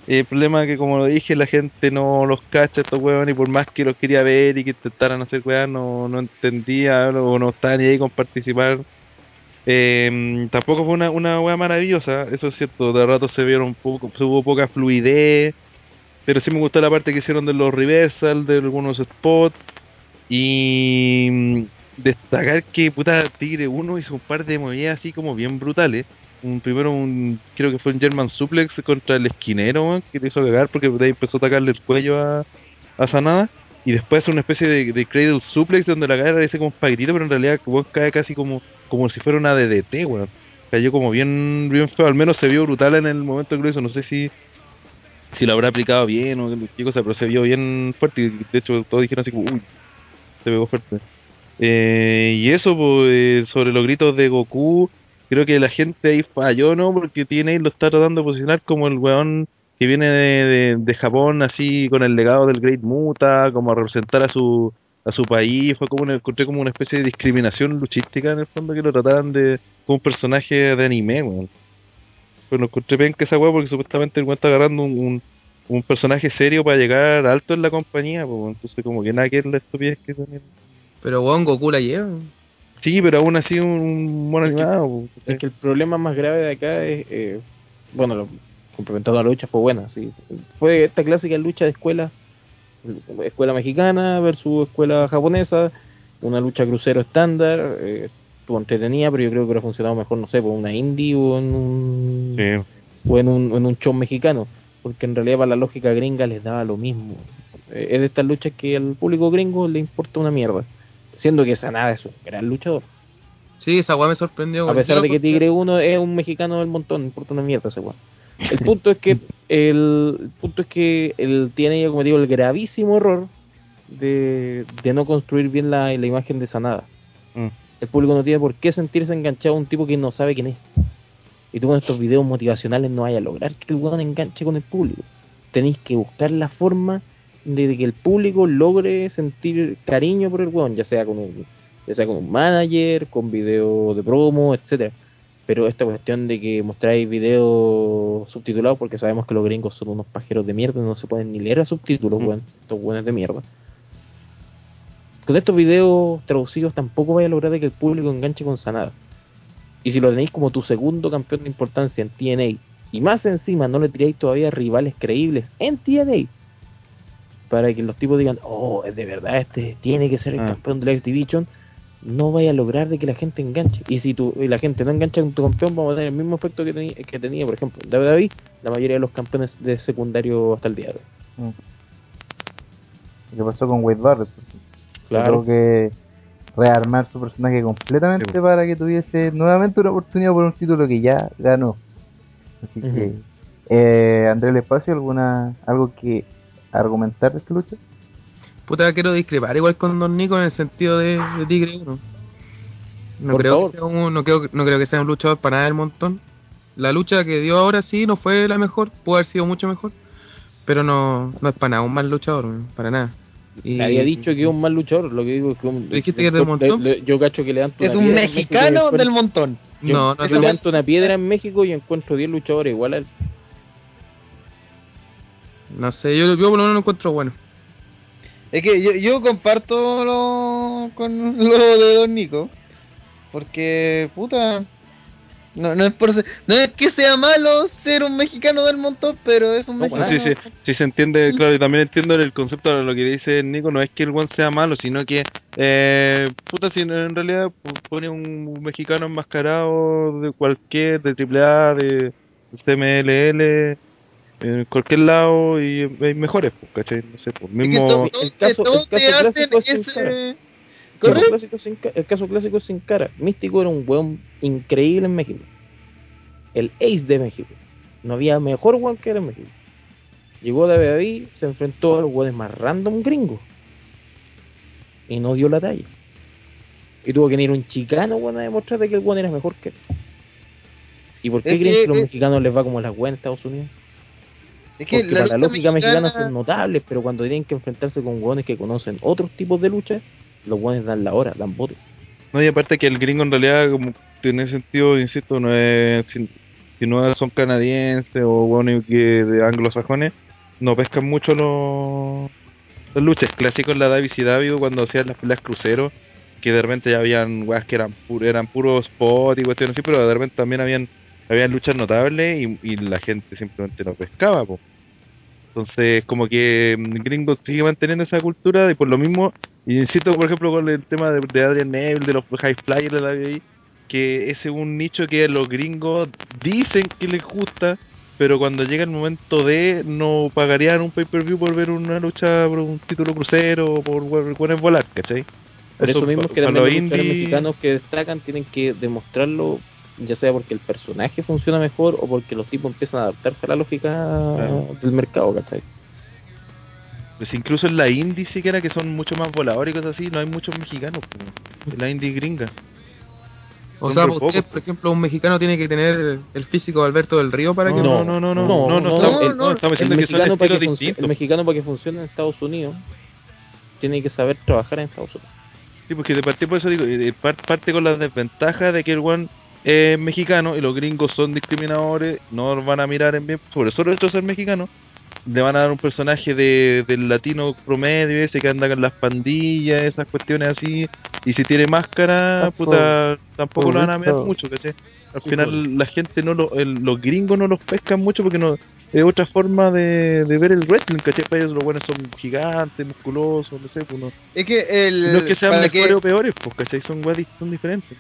El problema es que como lo dije, la gente no los cacha estos huevos y por más que los quería ver y que intentaran hacer weas, no, no entendía o no estaban ni ahí con participar. Eh, tampoco fue una, una maravillosa, eso es cierto, de rato se vieron poco, hubo poca fluidez, pero sí me gustó la parte que hicieron de los reversal, de algunos spots. Y mm, destacar que puta Tigre 1 hizo un par de movidas así como bien brutales. Un primero un creo que fue un German suplex contra el esquinero que le hizo cagar porque de empezó a atacarle el cuello a, a Sanada. Y después una especie de, de cradle suplex donde la cadera dice como un paquetito, pero en realidad weón, cae casi como, como si fuera una DDT, weón. Cayó como bien, bien feo, al menos se vio brutal en el momento que lo hizo, no sé si si lo habrá aplicado bien o qué cosa, pero se vio bien fuerte de hecho todos dijeron así como, uy, se pegó fuerte. Eh, y eso, pues, sobre los gritos de Goku, creo que la gente ahí falló, ¿no? Porque TNA lo está tratando de posicionar como el weón que viene de, de, Japón, así, con el legado del Great Muta, como a representar a su a su país, fue como una, encontré como una especie de discriminación luchística en el fondo que lo trataran de como un personaje de anime, weón. Pero no encontré penca esa weá porque supuestamente el weón está agarrando un, un personaje serio para llegar alto en la compañía, pues, entonces como que nada que es la estupidez que también. Pero weón, Goku la lleva. Sí, pero aún así un, un mono Es que- animado. pues, Es que el problema más grave de acá es, eh, bueno, lo, complementando a la lucha fue buena, sí. Fue esta clásica lucha de escuela, escuela mexicana versus escuela japonesa, una lucha crucero estándar, eh, estuvo entretenida, pero yo creo que hubiera funcionado mejor, no sé, por una indie o en un, Sí. o en un, en un show mexicano, porque en realidad para la lógica gringa les daba lo mismo. Eh, es de estas luchas que al público gringo le importa una mierda, siendo que Sanada es un gran luchador. Sí, esa weá me sorprendió. A pesar de que Tigre 1 es un mexicano del montón, no importa una mierda ese weón. El punto es que el, el punto es que él tiene ya cometido el gravísimo error de, de no construir bien la, la imagen de Sanada. Mm. El público no tiene por qué sentirse enganchado a un tipo que no sabe quién es. Y tú con estos videos motivacionales no vayas a lograr que el weón enganche con el público. Tenéis que buscar la forma de que el público logre sentir cariño por el weón, ya sea con un, ya sea con un manager, con video de promo, etcétera. Pero esta cuestión de que mostráis videos subtitulados, porque sabemos que los gringos son unos pajeros de mierda, no se pueden ni leer a subtítulos, Mm. weón, estos weones de mierda. Con estos videos traducidos tampoco vais a lograr de que el público enganche con Sanada. Y si lo tenéis como tu segundo campeón de importancia en TNA, y más encima no le tiráis todavía rivales creíbles en TNA, para que los tipos digan, oh, es de verdad, este tiene que ser el Ah. campeón de la X Division, no vaya a lograr de que la gente enganche. Y si tu, y la gente no engancha con tu campeón, vamos a tener el mismo efecto que, tenía que tenía, por ejemplo, David David, la mayoría de los campeones de secundario hasta el día de hoy. ¿Qué pasó con Wade Barrett? Claro. Que rearmar su personaje completamente Sí. para que tuviese nuevamente una oportunidad por un título que ya ganó. Así que. Eh, Andrés El Espacio, ¿alguna, ¿algo que argumentar de esta lucha? Puta, quiero discrepar igual con Don Nico en el sentido de, de Tigre 1. No Por creo, favor. que sea un, no, creo, no creo que sea un luchador para nada del montón. La lucha que dio ahora sí no fue la mejor, pudo haber sido mucho mejor. Pero no, no es para nada un mal luchador, para nada. Y- Había dicho que es un mal luchador, lo que digo es que un, Dijiste que es del le- montón. le- yo cacho que levanto Es una un mexicano del montón. Yo, No, no yo te levanto una piedra en México y encuentro 10 luchadores igual a él. No sé, yo, yo por lo menos lo encuentro bueno. Es que yo, yo comparto lo, con lo de Don Nico. Porque, puta. No, no, es por ser- no es que sea malo ser un mexicano del montón, pero es un No, mexicano. Sí, sí, sí se entiende, claro, y también entiendo el concepto de lo que dice Nico, no es que el one sea malo, sino que, eh, puta, si en realidad pone un mexicano enmascarado de cualquier, de AAA, de CMLL, en cualquier lado, y hay mejores, pues, ¿cachai? No sé, pues, Es que mismo... to- El caso- el caso te hacen ese- El caso, clásico el caso clásico sin cara. Místico era un weón increíble en México. El ace de México. No había mejor weón que era en México. Llegó David David, se enfrentó a los weones más random gringos. Y no dio la talla. Y tuvo que venir un chicano, weón, a demostrar de que el weón era mejor que él. ¿Y por qué Es creen que- que los es- mexicanos les va como las weas en Estados Unidos? Es que Porque para la lógica mexicana mexicana- son notables, pero cuando tienen que enfrentarse con hueones que conocen otros tipos de lucha, los hueones dan la hora, dan voto. No, y aparte que el gringo en realidad, como tiene sentido, insisto, no es, si, no son canadienses o bueno, que de anglosajones, no pescan mucho los, los luchas clásicos, la Davis y David cuando hacían las peleas cruceros, que de repente ya habían weas que eran, eran puros spot y cuestiones así, pero de repente también habían, habían luchas notables y, la gente simplemente no pescaba. Entonces, como que mm, Gringo sigue manteniendo esa cultura y por lo mismo, y insisto, por ejemplo, con el tema de, de Adrian Neville, de los high flyers de la WWE, que ese es un nicho que los gringos dicen que les gusta, pero cuando llega el momento de no pagarían un pay-per-view por ver una lucha por un título crucero o por poner volar, ¿cachai? Por eso, mismo pa- es que los indies- mexicanos que destacan tienen que demostrarlo, ya sea porque el personaje funciona mejor o porque los tipos empiezan a adaptarse a la lógica Claro. del mercado, ¿cachai? Pues incluso en la indie siquiera que son mucho más voladores y cosas así, no hay muchos mexicanos, en la indie gringa. O sea, usted, poco. por ejemplo, un mexicano tiene que tener el físico de Alberto del Río para que... No, no, no, no, no, no, no, estamos- el- no, estamos el diciendo que son mexicano para estilos distintos. El mexicano para que funcione en Estados Unidos tiene que saber trabajar en Estados Unidos. Sí, porque de partida por eso digo, eh, par- parte con la desventaja de que el one es mexicano y los gringos son discriminadores, no los van a mirar en bien, sobre todo esto ser mexicano, le van a dar un personaje de, del latino promedio ese que anda con las pandillas, esas cuestiones así, y si tiene máscara, Tampoco- puta, tampoco lo van a mirar mucho, ¿cachai? Al final la gente no lo, el- los gringos no los pescan mucho porque no es otra forma de, de ver el wrestling, ¿cachai? Para ellos los buenos son gigantes, musculosos, no sé, pues no, Es que el, no es que sean mejores que, o peores, pues, ¿cachai? Son, di- son diferentes.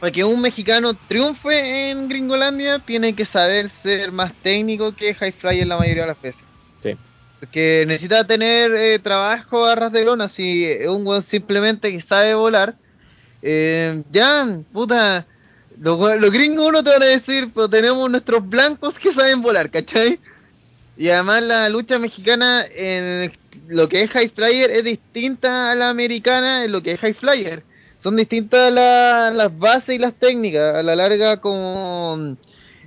para que un mexicano triunfe en Gringolandia, tiene que saber ser más técnico que High Flyer la mayoría de las veces. Porque necesita tener eh, trabajo a ras de lona. Si es un weón simplemente que sabe volar, eh, ya, puta, los, los gringos uno te van a decir, pero tenemos nuestros blancos que saben volar, ¿cachai? Y además la lucha mexicana en lo que es High Flyer es distinta a la americana en lo que es High Flyer. Son distintas la- las bases y las técnicas. A la larga como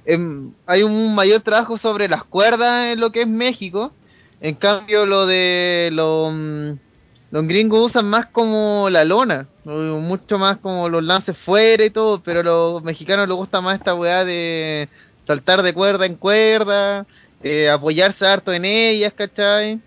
em, hay un mayor trabajo sobre las cuerdas en lo que es México. En cambio lo de los, mm, los gringos usan más como la lona, mucho más como los lances fuera y todo, pero a los mexicanos les gusta más esta weá de saltar de cuerda en cuerda, eh, apoyarse harto en ellas, ¿cachai?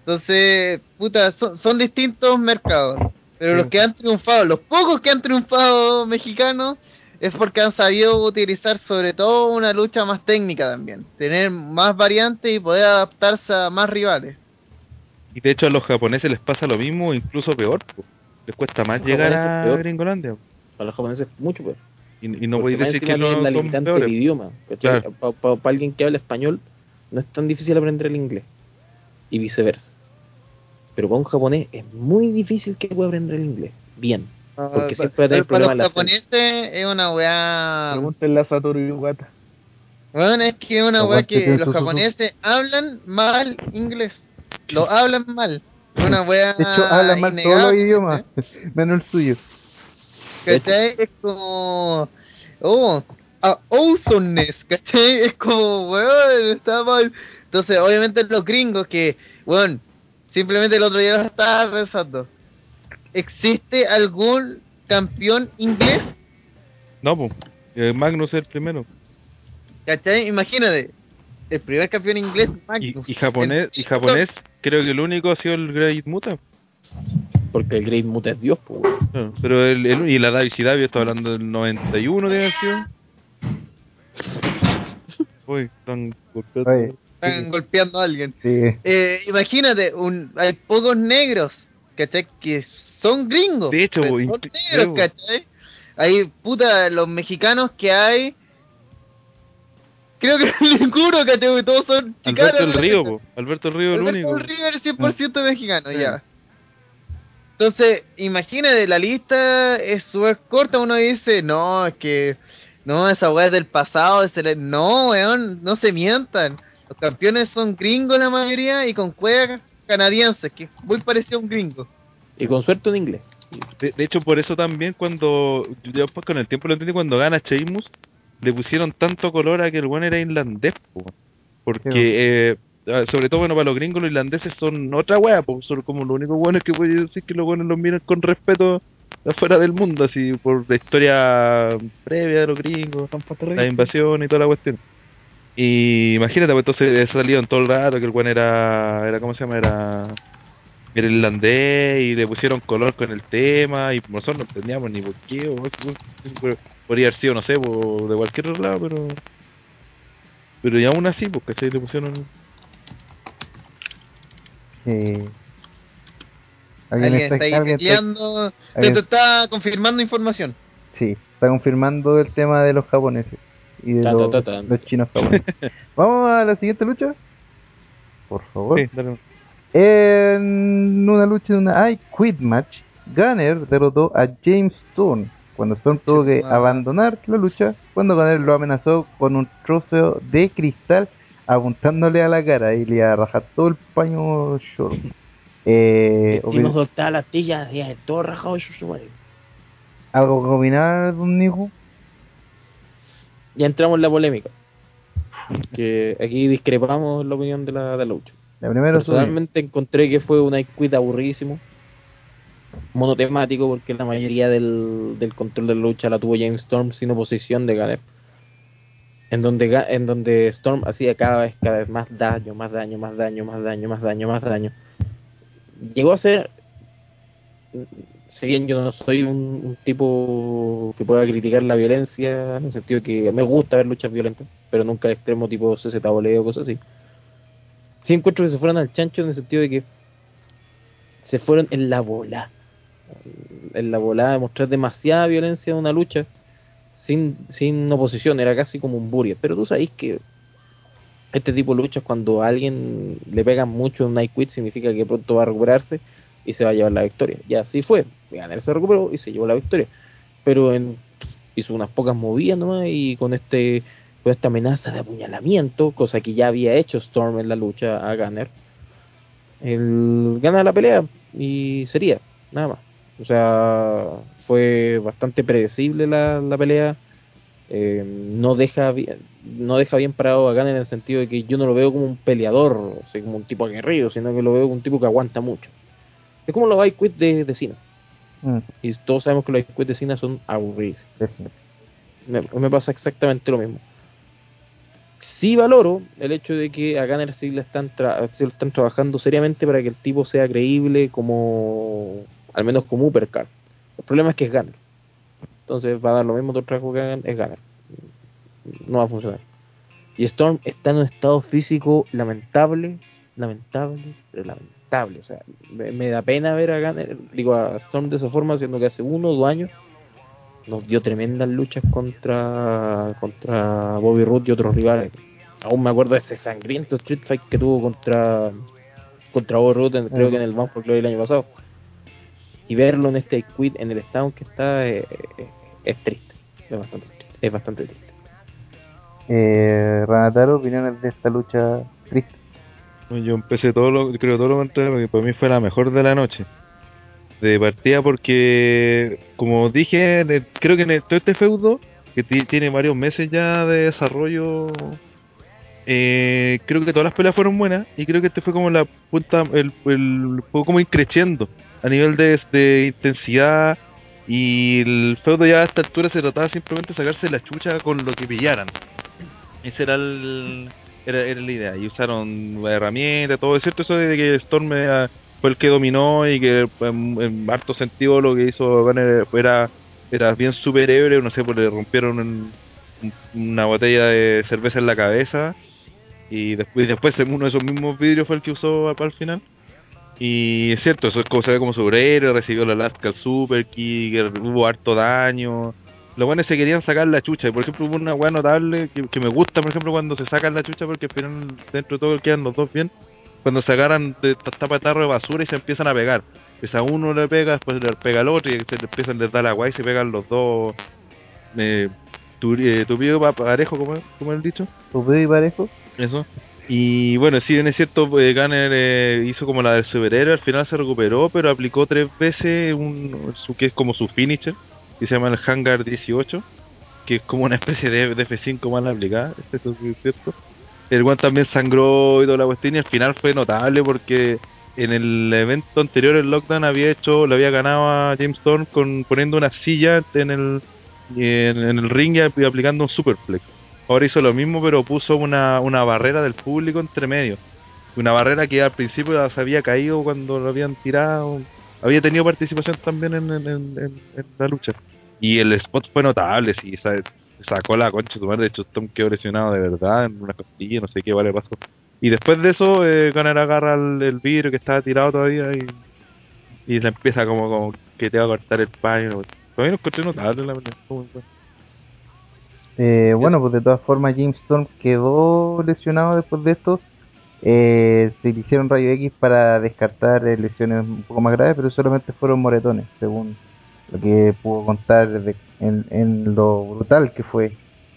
Entonces, puta, son, son distintos mercados. Pero Sí. los que han triunfado, los pocos que han triunfado mexicanos, es porque han sabido utilizar sobre todo una lucha más técnica también. Tener más variantes y poder adaptarse a más rivales. Y de hecho a los japoneses les pasa lo mismo, incluso peor. po. Les cuesta más Los llegar a peor. Gringolandia. Para los japoneses es mucho peor. Y, y no podéis más decir que no la limitante peores. del idioma. Claro. Para alguien que habla español no es tan difícil aprender el inglés. Y viceversa. Pero para un japonés es muy difícil que pueda aprender el inglés. Bien. Porque Ah, siempre tener pero para problemas los en la japoneses es una weá... Pregúntenle a Satoru Iwata. Bueno, es que es una weá que los japoneses hablan mal inglés. Lo hablan mal. Es una weá De hecho, hablan mal todos los idiomas, [LAUGHS] menos el suyo. ¿Cachai? Es como. Oh, a awesomeness, ¿cachai? Es como, weón, está mal. Entonces, obviamente, los gringos que, weón, simplemente el otro día lo estaba pensando. ¿Existe algún campeón inglés? No, pues. Magnus es el primero. ¿cachai? Imagínate, el primer campeón inglés, Y, Magnus. y japonés, El- y japonés, creo que el único ha sido el Great Muta. Porque el Great Muta es Dios, pues. No, pero el, el- y la Davi Davio está hablando del 91 de sido. Uy, están golpeando. Oye, Están golpeando a alguien. sí. Eh, imagínate, un, hay pocos negros, ¿cachai? Que son gringos. De hecho, son incre- negros. ¿cachai? Hay, puta, los mexicanos que hay. Creo que [LAUGHS] ninguno, ¿cachai? Todos son chicanos. Alberto el. Río, po. Alberto el Río el Alberto único. del Río es 100% mexicano, Sí. ya. Entonces, imagínate, la lista es súper corta. Uno dice, no, es que. No, esa weá es del pasado. No, weón, no se mientan. Los campeones son gringos la mayoría y con cuevas canadienses, que es muy parecido a un gringo. Y con suerte en inglés. De, de hecho, por eso también cuando, yo después con el tiempo lo entendí, cuando gana Sheamus, le pusieron tanto color a que el buen era irlandés, po. porque eh, ah, sobre todo bueno para los gringos los irlandeses son otra wea, po. son como los únicos buenos que puede decir que los buenos los miran con respeto afuera del mundo, así por la historia previa de los gringos, la invasión y toda la cuestión. Y imagínate, pues entonces salieron todo el rato que el buen era, era ¿cómo se llama? Era irlandés y le pusieron color con el tema y nosotros no entendíamos ni por qué o por- podría haber sido no sé por- de cualquier otro lado pero pero y aún así pues ¿cachai? le pusieron Eh, Alguien está alguien está-. Se alguien- te está confirmando información. Sí, está confirmando el tema de los japoneses y de Ta, los, ta, ta, ta. los chinos japoneses. [LAUGHS] Vamos a la siguiente lucha. Por favor. sí, dale. En una lucha de una I Quit match, Gunner derrotó a James Storm cuando Storm tuvo que abandonar la lucha cuando Gunner lo amenazó con un trozo de cristal apuntándole a la cara y le iba a rajar todo el paño short. Eh, Y nos opi- soltaba las tillas y todo rajado su su madre. ¿Algo que opinar, don Nico? Ya entramos en la polémica. Que aquí discrepamos en la opinión de la, de la lucha. La. Personalmente encontré que fue una quit aburridísimo, monotemático, porque la mayoría del, del control de la lucha la tuvo James Storm sin oposición de Gunner. En donde, en donde Storm hacía cada vez, cada vez más daño, más daño, más daño, más daño, más daño, más daño. Llegó a ser, si bien yo no soy un, tipo que pueda criticar la violencia, en el sentido que me gusta ver luchas violentas, pero nunca extremo tipo CZW o cosas así sí encuentro que se fueron al chancho en el sentido de que se fueron en la bola. En la bola de mostrar demasiada violencia en una lucha sin, sin oposición, era casi como un buria. Pero tú sabes que este tipo de luchas, cuando a alguien le pegan mucho un night quit, significa que pronto va a recuperarse y se va a llevar la victoria. Y así fue. Ganar se recuperó y se llevó la victoria. Pero en, hizo unas pocas movidas nomás y con este con esta amenaza de apuñalamiento, cosa que ya había hecho Storm en la lucha a Gunner, él gana la pelea y sería, nada más. O sea, fue bastante predecible la, la pelea. eh, no deja bien, no deja bien parado a Gunner en el sentido de que yo no lo veo como un peleador, o sea, como un tipo aguerrido, sino que lo veo como un tipo que aguanta mucho. Es como los high quit de, de Cena. Mm, Y todos sabemos que los high quit de Cena son aburridos. me pasa exactamente lo mismo. Sí valoro el hecho de que a Gunner sí le están, tra- están trabajando seriamente para que el tipo sea creíble como, al menos como Uppercard. El problema es que es Gunner. Entonces va a dar lo mismo el trabajo que hagan, es Gunner. No va a funcionar. Y Storm está en un estado físico lamentable, lamentable, lamentable. O sea, me, me da pena ver a Gunner, digo a Storm de esa forma, siendo que hace uno o dos años nos dio tremendas luchas contra contra Bobby Roode y otros rivales. Aún me acuerdo de ese sangriento street fight que tuvo contra contra Bobby Roode, creo que en el Bound for Glory el año pasado. Y verlo en este quit en el estado que está eh, eh, es triste, es bastante triste, es bastante triste. Eh, Ranataro, opiniones de esta lucha triste. Yo empecé todo lo, creo todo lo contrario, porque para mí fue la mejor de la noche. De partida porque, como dije, el- creo que en todo este feudo, que ti- tiene varios meses ya de desarrollo, eh, creo que todas las peleas fueron buenas y creo que este fue como la punta, el, el fue como increciendo a nivel de, intensidad y el feudo ya a esta altura se trataba simplemente de sacarse la chucha con lo que pillaran. Ese era el, era, era la idea. Y usaron herramientas, todo. Es cierto eso de que Storm fue el que dominó y que en, en harto sentido lo que hizo Banner era, era bien superhéroe. No sé, pues le rompieron un- una botella de cerveza en la cabeza. Y después, después uno de esos mismos vidrios fue el que usó al, al final. Y es cierto, eso es como se ve como superhéroe, recibió la Alaska Super Kick, hubo harto daño. Los buenos se querían sacar la chucha. Y por ejemplo, hubo una weá notable que, que me gusta, por ejemplo, cuando se sacan la chucha, porque al final dentro de todo quedan los dos bien. Cuando se agarran de ta- tapa de tarro de basura y se empiezan a pegar. Pues a uno le pega, después le pega al otro y se le empiezan a dar la guay y se pegan los dos. Eh, tu, eh, parejo, como, como el dicho. Tupido y parejo. Eso. Y bueno, si bien es cierto, eh, Gunner eh, hizo como la del superhéroe, al final se recuperó, pero aplicó tres veces un, su, que es como su finisher, que se llama el Hangar 18, que es como una especie de, de F5 mal aplicada, sí es cierto. El One también sangró y toda la cuestión, y al final fue notable porque en el evento anterior, el Lockdown, había hecho, le había ganado a James Storm con poniendo una silla en el, en, en el ring y ap- aplicando un superflex. Ahora hizo lo mismo, pero puso una, una barrera del público entre medio. Una barrera que al principio se había caído cuando lo habían tirado. Había tenido participación también en, en- la lucha. Y el spot fue notable, sí, sa- sacó la concha su madre. De hecho, Tom quedó lesionado de verdad en una costilla, no sé qué vale pasó. Y después de eso, eh, Gunner agarra el, vidrio que estaba tirado todavía y, y le empieza como, como que te va a cortar el paño. Todavía lo encontré notable, la verdad. Eh, bueno, pues de todas formas James Storm quedó lesionado después de esto. Eh, se hicieron rayo X para descartar eh, lesiones un poco más graves, pero solamente fueron moretones, según lo que pudo contar de- en, en lo brutal que fue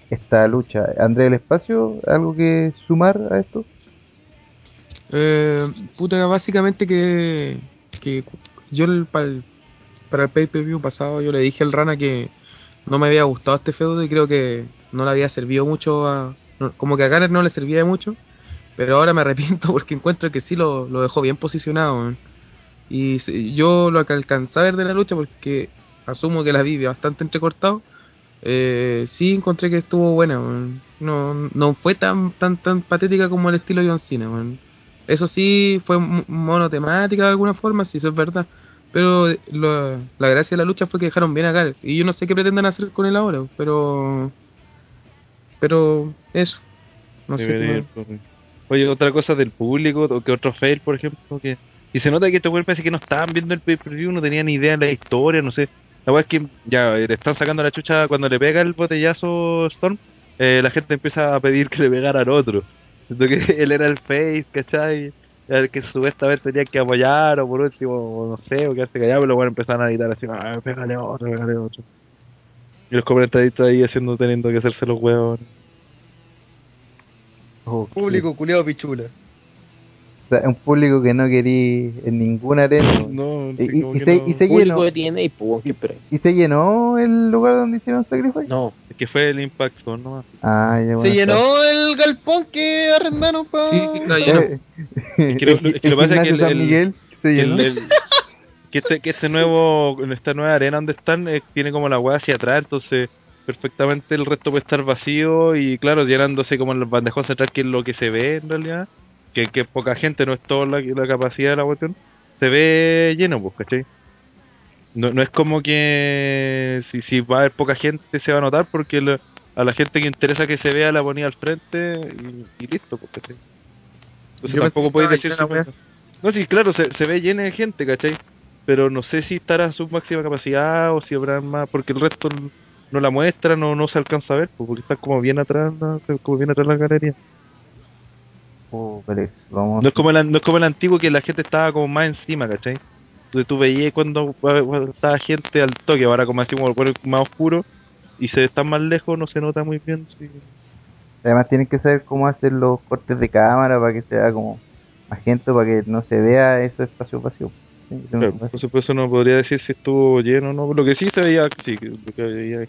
esta lucha. André del Espacio, ¿algo que sumar a esto? Eh, puta, básicamente que, que yo para el, para el pay-per-view pasado yo le dije al Rana que no me había gustado este feudo y creo que no le había servido mucho a... como que a Gunner no le servía de mucho, pero ahora me arrepiento [LAUGHS] porque encuentro que sí lo, lo dejó bien posicionado. Y yo lo que alcancé a de la lucha porque asumo que la vi bastante entrecortado. Eh, sí encontré que estuvo buena, man. no, no fue tan tan tan patética como el estilo John Cena. man. Eso sí, fue monotemática de alguna forma, sí, eso es verdad. Pero lo- la gracia de la lucha fue que dejaron bien acá. Y yo no sé qué pretenden hacer con él ahora, pero. Pero eso. No sé. Oye, otra cosa del público, o que otro fail, por ejemplo, que... Y se nota que estos güeyes parece que no estaban viendo el pay-per-view, no tenían ni idea de la historia, no sé. La verdad es que ya eh, le están sacando la chucha cuando le pega el botellazo Storm, eh, la gente empieza a pedir que le pegara al otro. Siento que [LAUGHS] él era el face, ¿cachai? El que supuestamente tenía que apoyar, o por último, no sé, o quedarse callado, pero bueno, empezaron a gritar así, ah, pégale otro, pégale otro. Y los comentarios ahí haciendo, teniendo que hacerse los huevos. Público culiado pichula. O sea, un público que no quería en ninguna arena. No, y, se, no. y se Público llenó, de TNA, pues, y se llenó el lugar donde hicieron Sacrifice. No, Es que fue el Impact Zone nomás. Ah, ya bueno. Se llenó el galpón que arrendaron para. Sí, sí, está lleno. Que lo- es que lo [LAUGHS] pasa es que el- San el- Miguel se llenó. El- el- que este que este nuevo en esta nueva arena donde están eh, tiene como la hueá hacia atrás entonces perfectamente el resto puede estar vacío y claro llenándose como en los bandejones atrás que es lo que se ve en realidad que, que poca gente no es toda la, la capacidad de la cuestión se ve lleno pues ¿cachai? no, no es como que si, si va a haber poca gente se va a notar porque la- a la gente que interesa que se vea la ponía al frente y, y listo pues ¿cachai? entonces Yo tampoco podéis decir no, sí, claro, se, se ve llena de gente, ¿cachai? Pero no sé si estará a su máxima capacidad o si habrá más, porque el resto no la muestran o no se alcanza a ver, pues, porque está como bien atrás, ¿no? como bien atrás la galería. Oh, vamos. No es como el, no es como el antiguo que la gente estaba como más encima, ¿cachai? Entonces tú veías cuando, cuando estaba gente al toque, ahora como así como ponen más oscuro y se está más lejos, no se nota muy bien. sí. Además tienen que saber cómo hacer los cortes de cámara para que sea como más gente, para que no se vea. Tiene que tener Claro, por eso no podría decir si estuvo lleno o no. Lo que sí se veía, sí, lo que veía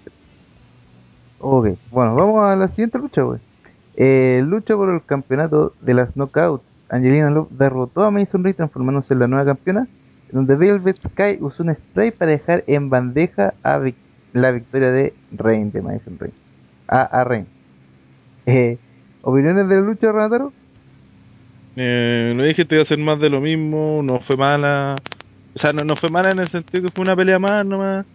Ok, bueno, vamos a la siguiente lucha, güey. Eh, lucha por el campeonato de las knockouts. Angelina Love derrotó a Mason Reed transformándose en la nueva campeona, donde Velvet Sky usó un spray para dejar en bandeja a la victoria de Reign, de Mason. A, a Reign. Eh, ¿Opiniones de la lucha, Renataro? Eh, no dije que iba a ser más de lo mismo, no fue mala. O sea, no, no fue mala en el sentido que fue una pelea más nomás.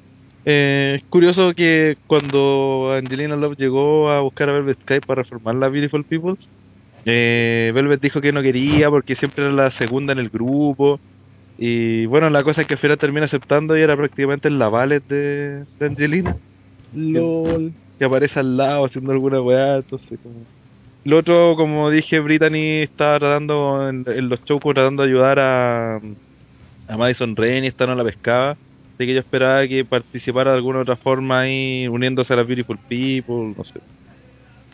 Eh, es curioso que cuando Angelina Love llegó a buscar a Velvet Sky para reformar la Beautiful People, eh, Velvet dijo que no quería porque siempre era la segunda en el grupo. Y bueno, la cosa es que al final termina aceptando y era prácticamente la valet de, de Angelina. LOL. que aparece al lado haciendo alguna weá, entonces como... Lo otro, como dije, Brittany estaba tratando en, en los como tratando de ayudar a, a Madison Rain y esta no la pescaba. Así que yo esperaba que participara de alguna otra forma ahí, uniéndose a las Beautiful People, no sé.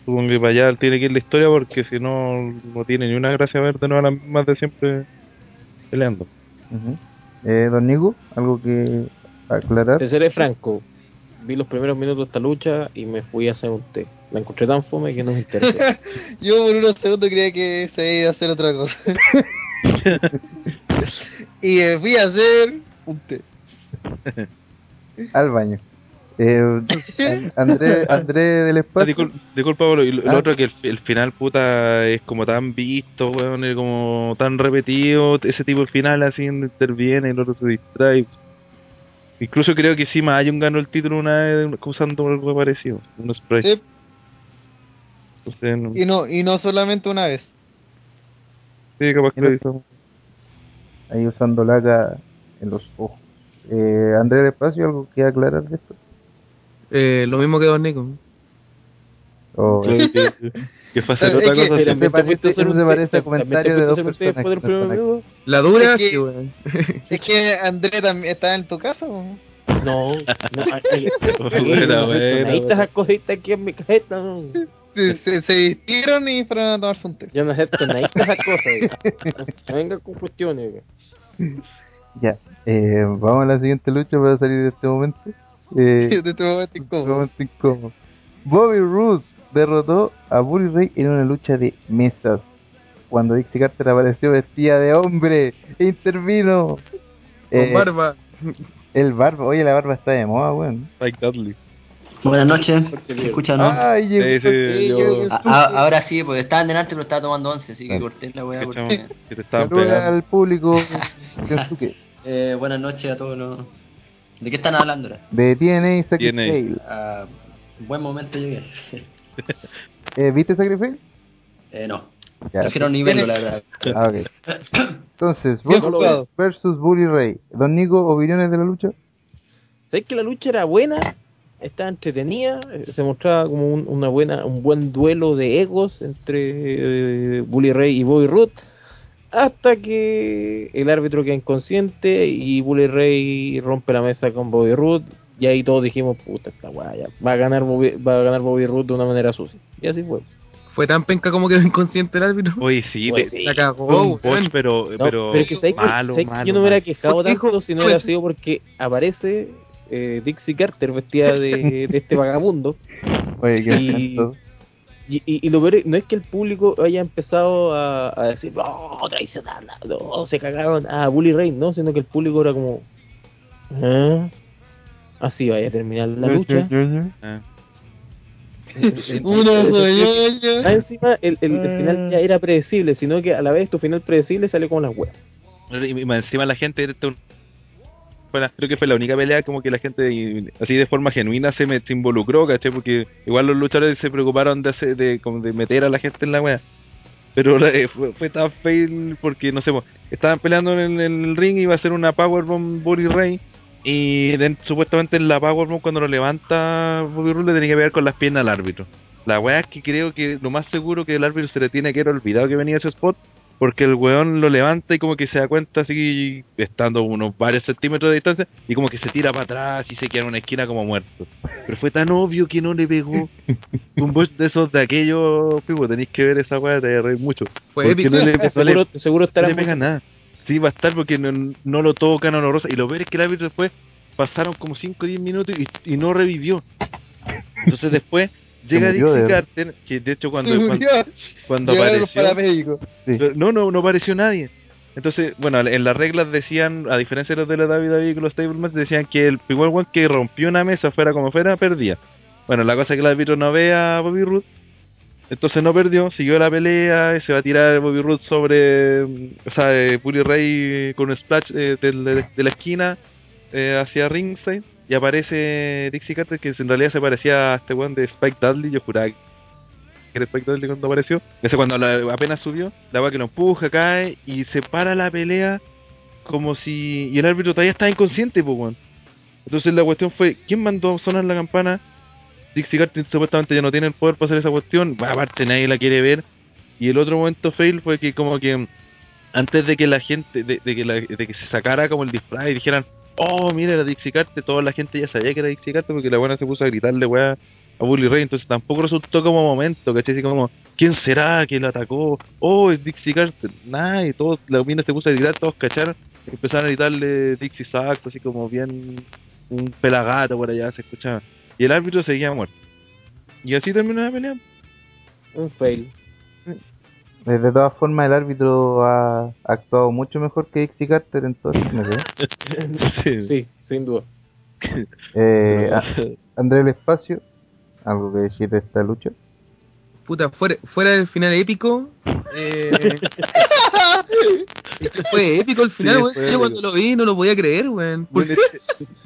Supongo que para allá tiene que ir la historia porque si no, no tiene ni una gracia ver de nuevo a las mismas de siempre peleando. Ujú. eh, Don Nico, ¿algo que aclarar? Te seré franco. Vi los primeros minutos de esta lucha y me fui a hacer un té. La encontré tan fome que no me interesó. [LAUGHS] Yo por unos segundos creía que se iba a hacer otra cosa. [LAUGHS] [LAUGHS] y me fui a hacer un té. [LAUGHS] Al baño. Eh, An- André, [LAUGHS] André del Ah, espacio. discul- disculpa, Pablo, y lo, lo Ah. otro que el, el final, puta, es como tan visto, weón, es como tan repetido, ese tipo de final así donde interviene y el otro se distrae. Incluso creo que sí, Mayun ganó el título una vez usando algo parecido, un spray. Sí, Entonces, no- y no, y no solamente una vez. sí, capaz que lo hizo. Ahí usando laca en los ojos. Eh, André del espacio, ¿algo que aclarar de esto? Eh, lo mismo que Don Nico. O- Que, que- que fue a hacer [LAUGHS] Es otra que- cosa. Se parece, eso se parece a te de dos personas que minuto. La dura, Es que- sí, weón. Es que André también está en tu casa. ¿o? No, no, no, ahí cositas aquí en mi cajeta, no. Se, se, se vistieron y fueron a tomarse un té. Yo no acepto nada de esas cosas. No venga con cuestiones. Ya, eh, vamos a la siguiente lucha para salir de este momento. Eh, [LAUGHS] De este momento incómodo. momento incómodo. Bobby Roode derrotó a Bully Ray en una lucha de mesas. Cuando Dixie Carter apareció vestida de hombre e intervino. Con Eh, barba. El barba, oye, la barba está de moda, weón. Mike Dudley. Buenas noches. ¿Se escucha, no? Ay, Sí, sí, sí, yo- llegó el A- a- ahora sí, porque estaban delante, pero estaba tomando once, así que Claro. corté la weá. Porque- Saluda al público [LAUGHS] Eh, buenas noches a todos los... ¿De qué están hablando ahora? de TNA Sacrifice. TNA. Ah, buen momento llegué. [LAUGHS] Eh, ¿Viste Sacrifice? eh, no. Ya, Prefiero ni verlo, la verdad. [LAUGHS] Ah, ok. [COUGHS] Entonces, jugado. versus Bully Ray. Don Nico, ¿opiniones de la lucha? ¿Sabes que la lucha era buena? Estaba entretenida, eh, se mostraba como un, una buena, un buen duelo de egos entre eh, Bully Ray y Bobby Roode, hasta que el árbitro queda inconsciente y Bully Ray rompe la mesa con Bobby Roode, y ahí todos dijimos, puta esta weá, ya, va a ganar Bobby, va a ganar Bobby Roode de una manera sucia. Y así fue. Fue tan penca como quedó inconsciente el árbitro. Oye, sí, Pues te- sí. La cagó, pero, No, pero, es que, ¿sabes que- malo, que malo, yo no me hubiera malo. quejado tanto si no hubiera sido porque aparece eh, Dixie Carter vestida de, de este [LAUGHS] vagabundo. Oye, qué Y-. Y, y, y lo peor es- no es que el público haya empezado a, a decir, no, traicionarla, no, se cagaron a Bully Ray, no, sino que el público era como, "Ah, así vaya a terminar la lucha. Ah. [LAUGHS] Una Más joyalla. encima, el, el, el final ya era predecible, sino que a la vez tu final predecible sale con las weas. Y y más encima la gente creo que fue la única pelea como que la gente así de forma genuina se, me, involucró, ¿cachai? Porque igual los luchadores se preocuparon de hacer, de, como de meter a la gente en la wea. Pero eh, fue, tan fail porque no sé, estaban peleando en, en el ring iba a ser una powerbomb Bobby Ray y supuestamente en la powerbomb cuando lo levanta Bobby Roode le tenía que pegar con las piernas al árbitro. La wea es que creo que lo más seguro que el árbitro se le tiene que haber olvidado que venía ese spot porque el weón lo levanta y como que se da cuenta así, estando unos varios centímetros de distancia, y como que se tira para atrás y se queda en una esquina como muerto. Pero fue tan obvio que no le pegó. [LAUGHS] Un bot de esos de aquellos, pico, tenéis que ver esa weá, te reír mucho. Fue épico. no le, [LAUGHS] no le- seguro, seguro no estará le pega nada. Sí, va a estar porque no, no lo toca, no lo roza. Y lo peor es que el árbitro después pasaron como 5 o 10 minutos y, y no revivió. Entonces después llega murió, Dixie de. Carter, que de hecho cuando, cuando, cuando apareció... Sí. No, no, no apareció nadie. Entonces, bueno, en las reglas decían, a diferencia de los de la WWE con los Stablemans, decían que el igual one que rompió una mesa fuera como fuera, perdía. Bueno, la cosa es que el árbitro no ve a Bobby Roode, entonces no perdió, siguió la pelea, y se va a tirar Bobby Roode sobre, o sea, eh, Bully Ray con un splash eh, de la esquina eh, hacia ringside, y aparece Dixie Carter, que en realidad se parecía a este one de Spike Dudley, yo juraba que era Spike Dudley cuando apareció, ese cuando la- apenas subió, la va que lo empuja, cae y se para la pelea como si. Y el árbitro todavía estaba inconsciente, pues, weón. Entonces la cuestión fue: ¿quién mandó a sonar la campana? Dixie Carter supuestamente ya no tiene el poder para hacer esa cuestión, aparte nadie la quiere ver. Y el otro momento fail fue que, como que antes de que la gente, de, de que, la- de se sacara como el disfraz y dijeran, oh, mira, era Dixie Carter, toda la gente ya sabía que era Dixie Carter porque la buena se puso a gritarle, weá, a Bully Ray, entonces tampoco resultó como momento, ¿cachai? Así como, ¿quién será que lo atacó? Oh, es Dixie Carter, nada, y todos, la mina se puso a gritar, todos cacharon, empezaron a gritarle Dixie Sax, así como bien un pelagato por allá, se escuchaba. Y el árbitro seguía muerto. Y así terminó la pelea. un fail. Eh, De todas formas, el árbitro ha actuado mucho mejor que Dixie Carter en todo ¿eh? sí. Sin duda. Eh, André el Espacio, algo que decir de esta lucha. Puta, fuera, fuera del final épico. Eh, [LAUGHS] [LAUGHS] fue épico el final, Sí, weón. Yo cuando lo vi no lo podía creer, weón.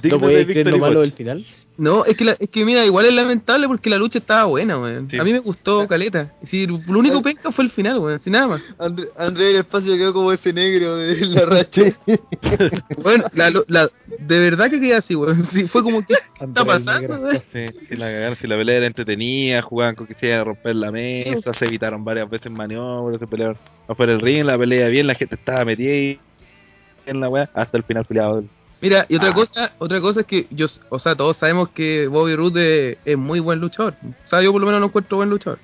¿No podía creer lo malo del final? No, es que, la- es que mira, igual es lamentable porque la lucha estaba buena, weón. Sí. A mí me gustó caleta. Sí, lo único penca fue el final, weón, sin nada más. André, André el espacio quedó como ese negro de la [LAUGHS] racha. [LAUGHS] Bueno, la, lu- la, de verdad que quedé así, weón. Sí, fue como que ¿qué está pasando, weón? Sí, sí, la cagaron, si la pelea era entretenida, jugaban con que se iba a romper la mesa, se evitaron varias veces maniobras, se pelearon afuera del ring, la pelea bien, la gente estaba metida ahí en la weá, hasta el final peleado. Mira, y otra Ah. cosa, otra cosa es que yo, o sea, todos sabemos que Bobby Roode es, muy buen luchador. O sea, yo por lo menos lo encuentro buen luchador.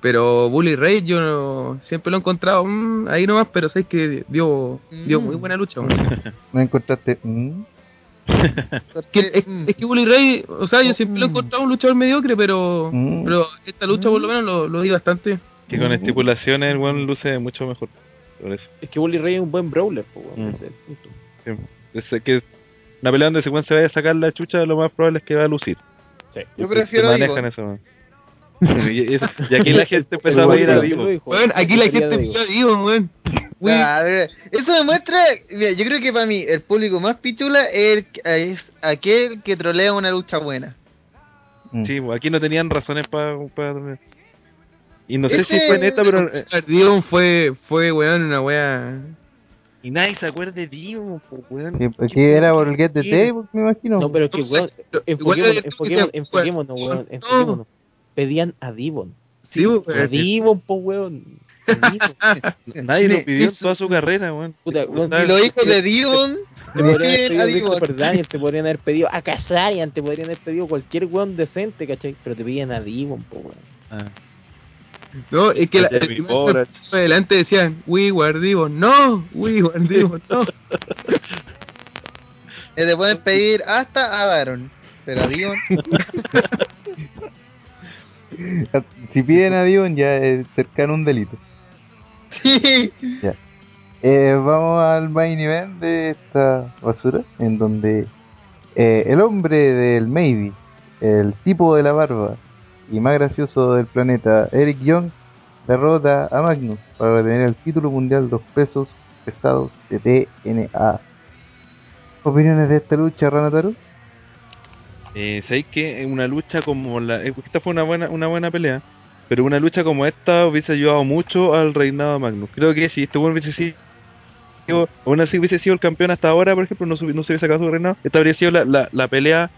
Pero Bully Ray yo no- siempre lo he encontrado mm, ahí nomás, pero sé que dio, dio muy buena lucha. [LAUGHS] ¿No encontraste? mm? Que- es, Mm. es que Bully Ray, o sea, yo siempre lo he encontrado un luchador mediocre, pero Mm. pero esta lucha por lo menos lo, lo di bastante. Que con estipulaciones el buen luce mucho mejor. Es que Bully Ray es un buen brawler, Mm. ese es el punto. Sí. Es que una pelea donde según se vaya a sacar la chucha, lo más probable es que va a lucir. Sí. Yo Se prefiero a manejan Divo. eso. man. y, aquí la gente [LAUGHS] empezaba a ir a vivo. Bueno, aquí la gente empezó a Divo, weón. Eso demuestra, mira, yo creo que para mí el público más pichula es, el- es aquel que trolea una lucha buena. Mm. Sí, pues, aquí no tenían razones para... Y no sé si fue neta, pero... eh, Divo fue, fue, weón, una wea. y nadie se acuerda de pues, weón. Sí, porque era por el Get the Table, me imagino. No, pero es que, No sé, weón, enfoquémonos, weón, No. enfoquémonos. Pedían a Divon. Sí, A. Divon, po, weón. A Divon. [LAUGHS] Nadie lo pidió en toda su carrera, weón. Puta, Y los hijos de Dion Te podrían haber a pedido Divon. Christopher Daniel, te podrían haber pedido a Kazarian, te podrían haber pedido cualquier weón decente, ¿cachai? Pero te piden a Divon, po, weón. Ah. No, es que la, el adelante decían, We Divo, no, we Divo, no. [LAUGHS] Eh, te pueden pedir hasta a Baron. Pero a Dion. [LAUGHS] Si piden a Dion ya es cercano a un delito. Sí. Ya. Eh, vamos al main event de esta basura, en donde eh, el hombre del Maybe, el tipo de la barba y más gracioso del planeta, Eric Young, derrota a Magnus para retener el título mundial dos pesos pesados de TNA. ¿Opiniones de esta lucha, Ranataru? Eh, ¿Sabéis que una lucha como la... eh, Esta fue una buena, una buena pelea, pero una lucha como esta hubiese ayudado mucho al reinado de Magnus. Creo que si este bueno hubiese sido... Aún así hubiese sido el campeón hasta ahora, por ejemplo, no, no se hubiese sacado su reinado. Esta habría sido la, la, la pelea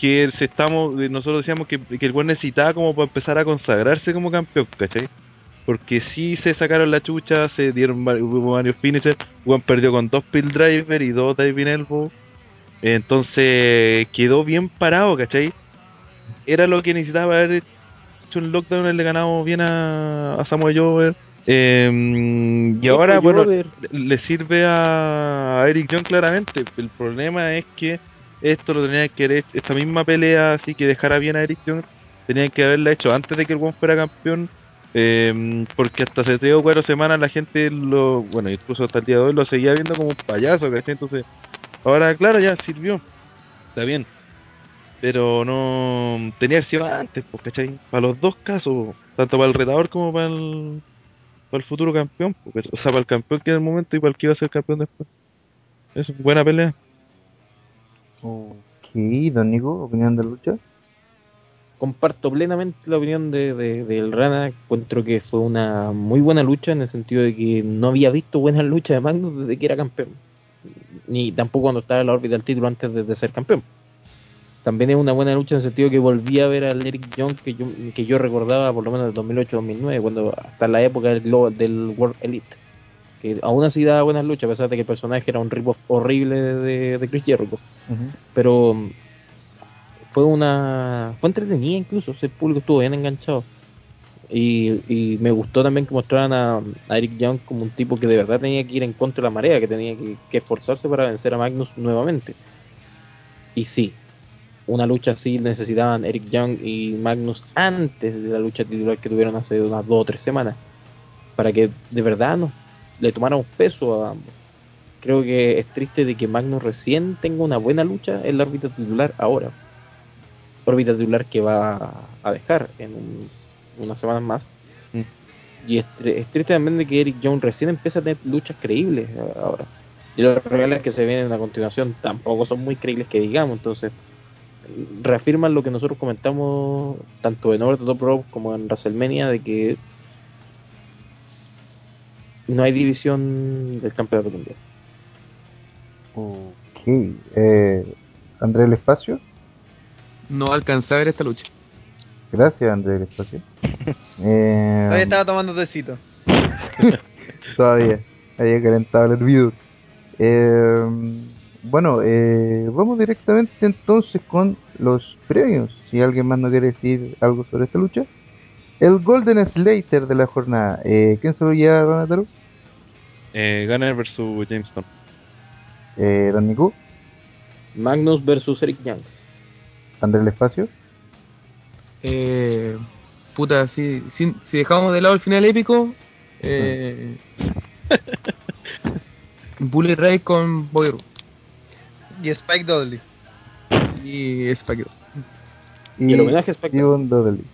que se estamos, nosotros decíamos que, que el buen necesitaba como para empezar a consagrarse como campeón, ¿cachai? porque sí se sacaron la chucha, se dieron varios finishers, Juan perdió con dos pill driver y dos diving elbow, entonces quedó bien parado, ¿cachai? Era lo que necesitaba haber hecho en lockdown, haberle ganado bien a, a Samuel Jover. Eh, y ahora, bueno, le sirve a Eric John claramente. El problema es que esto lo tenía que haber, esta misma pelea, así que dejara bien a Eric John, tenían que haberla hecho antes de que el One fuera campeón. eh, porque hasta hace tres o cuatro semanas la gente lo, bueno, incluso hasta el día de hoy lo seguía viendo como un payaso, ¿cachai? Entonces, ahora, claro, ya sirvió, está bien, pero no tenía que ser antes, pues, ¿cachai? Para los dos casos, tanto para el retador como para el, para el futuro campeón, pues, o sea, para el campeón que en el momento y para el que iba a ser campeón después. Es buena pelea. Ok, don Nico, opinión de lucha. comparto plenamente la opinión de, de- Rana. Encuentro que fue una muy buena lucha en el sentido de que no había visto buenas luchas de Magnus desde que era campeón. Ni tampoco cuando estaba en la órbita del título antes de, ser campeón. También es una buena lucha en el sentido de que volví a ver al Eric Young que yo, que yo recordaba por lo menos del 2008-2009, cuando hasta la época del, del World Elite. Que aún así daba buenas luchas, a pesar de que el personaje era un rip horrible de, de Chris Jericho. Pero mm, fue una fue entretenida incluso el público estuvo bien enganchado. Y, y me gustó también que mostraran a, a Eric Young como un tipo que de verdad tenía que ir en contra de la marea que tenía que, que esforzarse para vencer a Magnus nuevamente. Y sí una lucha así necesitaban Eric Young y Magnus antes de la lucha titular que tuvieron hace unas dos o tres semanas para que de verdad nos le tomáramos peso a ambos creo que es triste de que Magnus recién tenga una buena lucha en la órbita titular ahora. Órbita titular que va a dejar en un- unas semanas más. Y es, es triste también de que Eric Jones recién empieza a tener luchas creíbles eh, ahora. Y los reales que se vienen a continuación tampoco son muy creíbles que digamos. Entonces, reafirman lo que nosotros comentamos tanto en Over the Top Rope como en WrestleMania de que no hay división del campeonato mundial. Ok, eh, André el Espacio. No alcancé a ver esta lucha. Gracias, André el Espacio. [LAUGHS] Eh, Todavía estaba tomando tecito. [LAUGHS] Todavía, había calentado el hervidor. Eh, bueno, eh, vamos directamente entonces con los premios. Si alguien más no quiere decir algo sobre esta lucha. El Golden Slater de la jornada. Eh, ¿Quién se lo lleva, Donatello? Eh, Gunner versus Jamestown. Eh, Don Nico, Magnus versus Eric Young. André el Espacio. Eh, puta, si, si, si dejamos de lado el final épico, eh, [LAUGHS] Bullet Ray con Roode Y Spike Dudley. y Spike Dudley. Y el homenaje a Spike Dudley.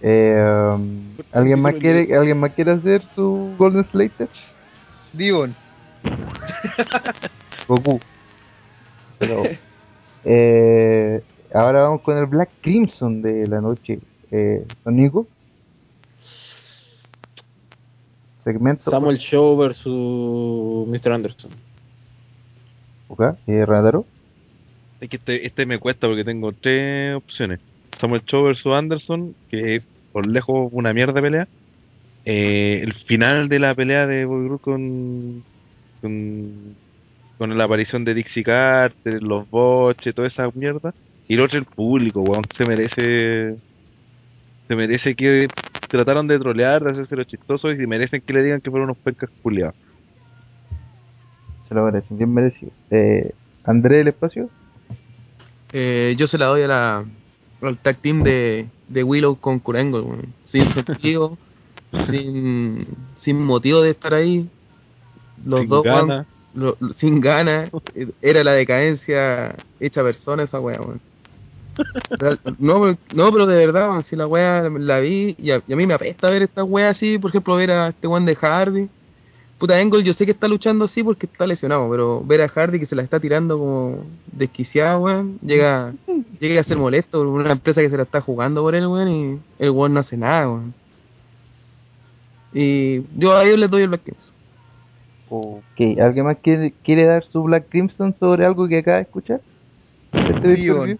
Eh, um, ¿alguien, más quiere, ¿Alguien más quiere hacer su Golden Slater? Divon. [LAUGHS] Goku. Pero, [LAUGHS] eh, ahora vamos con el Black Crimson de la noche. Eh, Don Nico. Segmento. Samuel Show versus Mr. Anderson. Ok, eh, Renataro. Es que este, este me cuesta porque tengo tres opciones. Samuel Cho versus Anderson, que es por lejos una mierda de pelea. Eh, el final de la pelea de Bobby Roode con, con con la aparición de Dixie Carter, los boches, toda esa mierda. Y el otro el público, weón, se merece se merece que trataron de trolear, de hacerse los chistosos y merecen que le digan que fueron unos pencas culiados. Se lo merecen, bien merecido. Eh, André el espacio. Eh, yo se la doy a la, al tag team de, de Willow con Kurango, weón. sin [LAUGHS] sentido, sin, sin motivo de estar ahí. Los Sin dos, lo- lo- sin ganas, era la decadencia hecha persona esa wea, weón. No, pero- no, pero de verdad, si la wea la vi y a, y a mí me apesta ver esta wea así, por ejemplo, ver a este weón de Hardy. Puta, Engel yo sé que está luchando así porque está lesionado, pero ver a Hardy que se la está tirando como desquiciado, weón, llega, [LAUGHS] llega a ser molesto por una empresa que se la está jugando por él, weón, y el weón no hace nada, weón. Y yo a ellos les doy el Black Kings. Ok, ¿alguien más quiere, quiere dar su Black Crimson sobre algo que acaba de escuchar? Este Dion.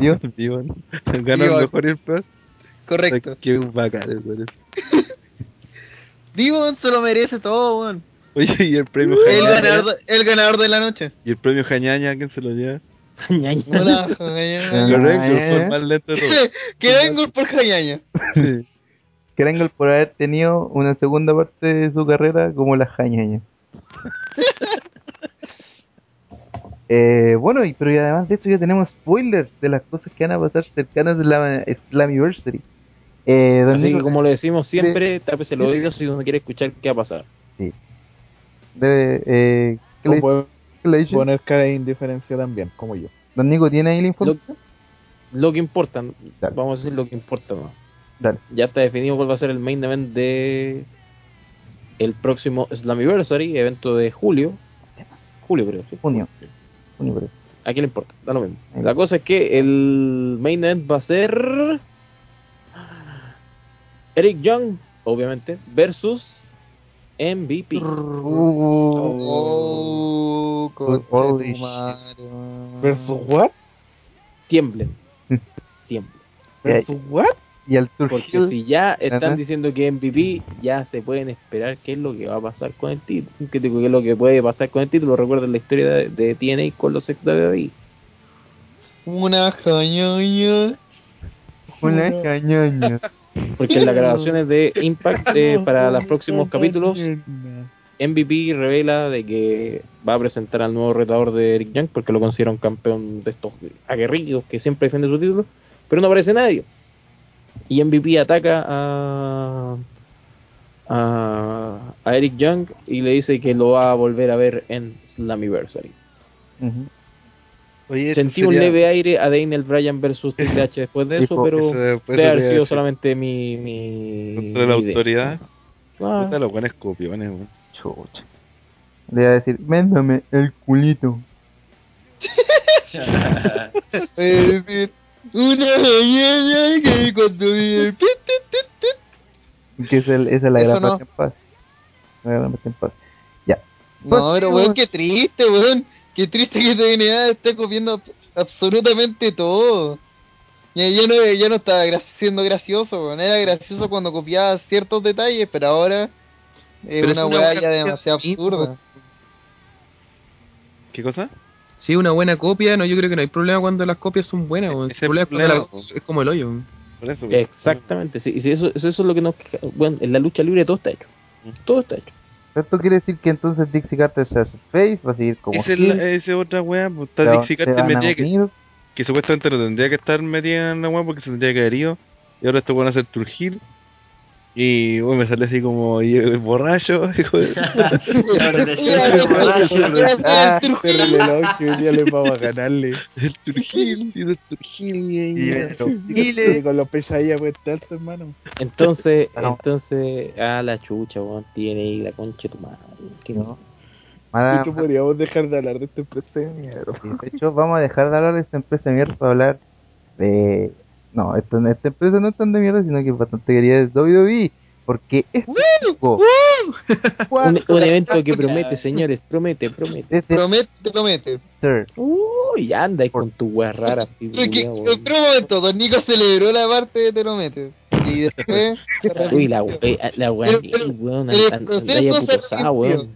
Dion. Dion. Ganó el mejor y el peor. Correcto. Qué bacán, [LAUGHS] Digo, se lo merece todo, weón. Oye, y el premio El Jañaña. ganador, de- el ganador de la noche. Y el premio Jañaña, ¿quién se lo lleva? Hola, [LAUGHS] Ah, Jañaña. Correcto, fue el más lento de todos. [LAUGHS] Que vengo por Jañaña. Sí. Por haber tenido una segunda parte de su carrera como la jañaña. [LAUGHS] eh, bueno, y, pero y además de esto ya tenemos spoilers de las cosas que van a pasar cercanas de la Slammiversary. Eh, don Así que como le decimos siempre, tápese el oído si uno quiere escuchar qué va a pasar. debe, eh, ¿qué, le, puede qué le dice? poner cara de indiferencia también, como yo. Don Nico, ¿tiene ahí la Lo, información? lo que importa, Dale. vamos a decir lo que importa más. Dale. Ya está definido cuál va a ser el main event de el próximo Slammiversary, evento de julio. Julio creo, ¿sí? Junio. Junio, creo. ¿A quién le importa? Da lo mismo. La cosa es que el main event va a ser Eric Young, obviamente, versus MVP. Oh, weón. ¿Versus what? Tiemblen. [LAUGHS] Tiemblen. ¿Versus what? Y Tour Porque Hill, si ya están diciendo que MVP, ya se pueden esperar qué es lo que va a pasar con el título. ¿Qué, qué es lo que puede pasar con el título? Recuerden la historia de, de TNA con los ex WWE. Una Jañaña. una cañoña. [LAUGHS] Porque en las grabaciones de Impact eh, para los próximos capítulos, MVP revela de que va a presentar al nuevo retador de Eric Young porque lo considera un campeón de estos aguerridos que siempre defiende su título, pero no aparece nadie. Y MVP ataca a, a, a Eric Young y le dice que lo va a volver a ver en Slammiversary. Ujú. Oye, Sentí un sería- leve aire a Daniel Bryan versus [LAUGHS] Triple H después de eso, pero debe haber sido solamente mi, mi, Contra la mi idea. autoridad. Ah, Puta, los buenos copiones, weón. Chucha. Le iba a decir, véndame el culito. [LAUGHS] Es decir, una Jañaña que cuando viene el. Que es el, esa es la gran no. en paz. La gran en paz. Ya. No, pero weón, qué triste, weón. Qué triste que TNA esté copiando absolutamente todo. Ya, ya no, ya no está gra- siendo gracioso, weón. Era gracioso cuando copiaba ciertos detalles, pero ahora es Pero es una weá ya demasiado sí, absurda. ¿Qué cosa? Si es una buena copia, no, yo creo que no hay problema cuando las copias son buenas. El problema es cuando problema, la- es como el hoyo. weón. Por eso. Exactamente, sí, y si eso, eso es lo que nos Bueno, en la lucha libre todo está hecho. Todo está hecho. Esto quiere decir que entonces Dixie Carter se hace face, va a seguir como Esa es otra weá, pues está Dixie Carter metida que, que supuestamente no tendría que estar metida en la weá porque se tendría que haber ido. Y ahora esto van a hacer Turgil. Y bueno, me sale así como y, borracho, [LAUGHS] hijo de [LAUGHS] Ah, ya le vamos a ganarle. [LAUGHS] el Turgil, y el Turgil y el con los pesadillas pues alto, hermano. Entonces, No. entonces, a la chucha, weón, tiene ahí la concha de tu madre. Que no. Y tú podríamos dejar de hablar de esta empresa de mierda. sí, de hecho, vamos a dejar de hablar de esta empresa de mierda para hablar de... No, esta empresa no es tan de mierda, sino que es bastante querida es WWE. Porque este tipo, [LAUGHS] Un, un evento que promete, señores, promete, promete. este Promete, promete. Sir, Uy, anda ahí con tu weá rara, [LAUGHS] un momento, Don Nico celebró la parte de Te lo metes. Y después. [LAUGHS] Uy, la weá, la pero- weón, el anda- anda ahí proceso se aputosada, weón.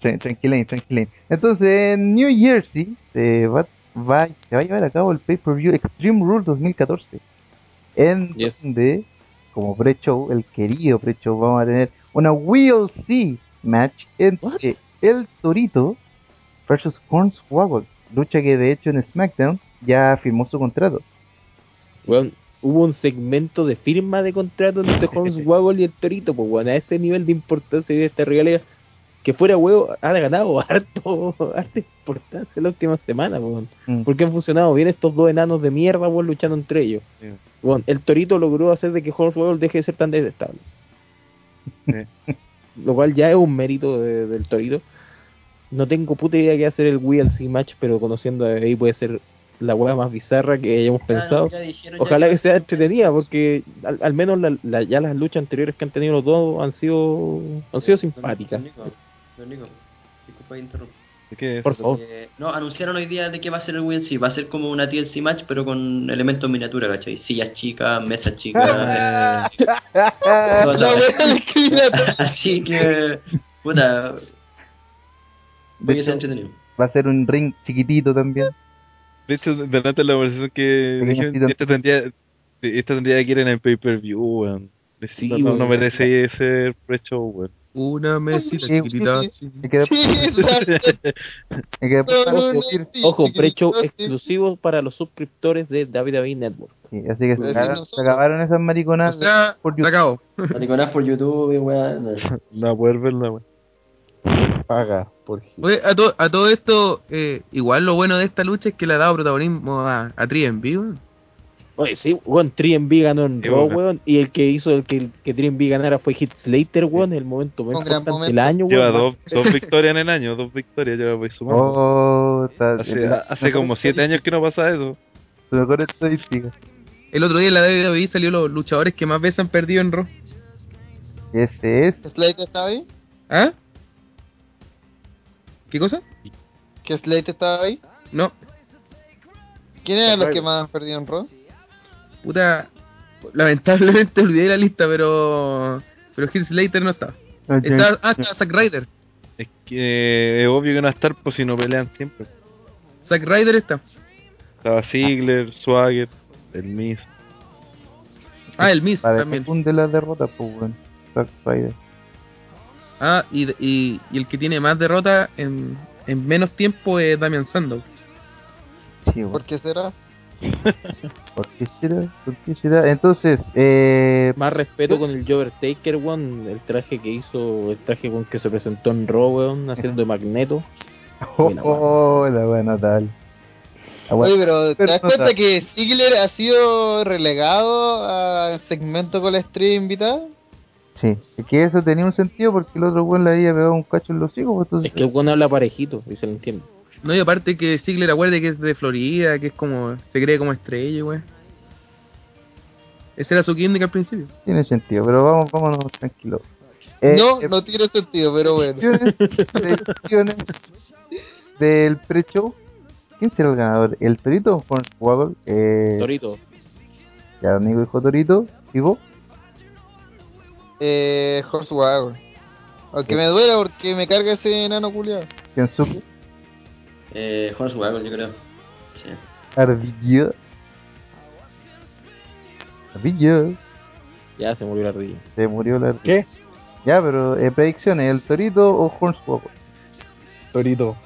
Tran- Tranquilen, tranquilen. Entonces, en New Jersey se va, va, se va a llevar a cabo el pay-per-view Extreme Rules 2014. En Yes. donde, como pre-show, el querido pre-show, vamos a tener una We'll See match entre el Torito versus Hornswoggle. Lucha que de hecho en SmackDown ya firmó su contrato. Weón, hubo un segmento de firma de contrato entre [LAUGHS] Hornswoggle y el Torito, pues weón, a ese nivel de importancia de esta rivalidad, que fuera huevo, ha ganado [LAUGHS] harto, harta importancia la última semana, weón. Mm. Porque han funcionado bien estos dos enanos de mierda, weón, luchando entre ellos. Sí. Weón, el Torito logró hacer de que Hornswoggle deje de ser tan detestable. Sí. [LAUGHS] Lo cual ya es un mérito de- del Torito. No tengo puta idea qué hacer el WLC match, pero conociendo a ahí puede ser la hueá más bizarra que hayamos pensado. Ojalá que sea entretenida, porque al, al menos la- la- ya las luchas anteriores que han tenido los dos han sido han sido simpáticas. Don Nico, disculpa que interrumpa. ¿Qué Por favor. Eh, no, anunciaron hoy día de que va a ser el WNC. Va a ser como una TLC match, pero con elementos miniatura, ¿cachai? Sillas chicas, mesas chicas. [LAUGHS] eh. Así [LAUGHS] que, puta, voy a ser entretenido. Va a ser un ring chiquitito también. De hecho, delante de la conversación que dijeron, esta tendría, esta tendría que ir en el pay-per-view, weón. Sí, no, no, merece ese pre-show, weón. Una mesita Sí, chiquitita. sí, sí, Ojo, precho exclusivo para los suscriptores de WWE Network. Sí, así que se, acabaron- se acabaron esas O mariconadas sea, por se acabó. Mariconás por YouTube, weón. no. [LAUGHS] Poder verla, weón. paga por. Oye, a, to- a todo esto, eh, igual lo bueno de esta lucha es que le ha dado protagonismo a, a Tri en vivo. Oye, sí, weón, 3B ganó en Sí, Raw, weón. y el que hizo el que, que 3B ganara fue Hit Slater, weón, en el momento más importante del año, Lleva weón. dos, dos victorias en el año, dos victorias lleva voy sumando. Oh, está, hace, hace como siete años que no pasa eso. Mejor estadística. El otro día en la WWE salió los luchadores que más veces han perdido en Raw. Ese es. ¿Slate estaba ahí? ¿Ah? ¿Qué cosa? ¿Que Slate estaba ahí? No, ¿Quién eran los que más han perdido en Raw? Puta. Lamentablemente [LAUGHS] olvidé la lista, pero. Pero Heath Slater no está. Está, ah, está Zack Ryder. Es que eh, es obvio que no va a estar por si no pelean siempre. Zack Ryder está. Estaba Ziggler, Swagger, el Miz. Ah, el Miz Para también. de las derrotas, pues, bueno. Zack Ryder. Ah, y, y, y el que tiene más derrotas en, en menos tiempo es Damian Sandow. Sí, bueno. ¿Por qué será? [LAUGHS] ¿Por qué será? ¿Por qué será? Entonces, eh. Más respeto con el Jover Taker, weón, el traje que hizo, el traje con que se presentó en Raw, weón, haciendo de Magneto. [LAUGHS] Oh, Buena, oh, la buena tal. Oye, pero ¿te das cuenta que Ziggler ha sido relegado al segmento con la estrella invitada? Sí, es que eso tenía un sentido porque el otro weón le había pegado un cacho en los hijos, pues, entonces. Es que el weón habla parejito, y se lo entiende. No, y aparte que Ziggler acuerde que es de Florida, que es como. se cree como estrella, güey. Ese era su gimmick al principio. Tiene sentido, pero vamos, vámonos tranquilos. Eh, no, eh, no tiene sentido, pero bueno. predicciones- del pre-show. ¿Quién será el ganador? ¿El Torito o Hornswoggle? Eh, Torito. ya amigo dijo Torito. ¿Y vos? Eh, Hornswoggle. Aunque me duela porque me carga ese enano culiado. ¿Quién supo? Eh, Hornswoggle, yo creo. Sí. Ardilla. Ardilla. Ya se murió la ardilla. Se murió la ardilla. ¿Qué? Ya, pero eh, predicciones, ¿el Torito o Hornswoggle? Torito.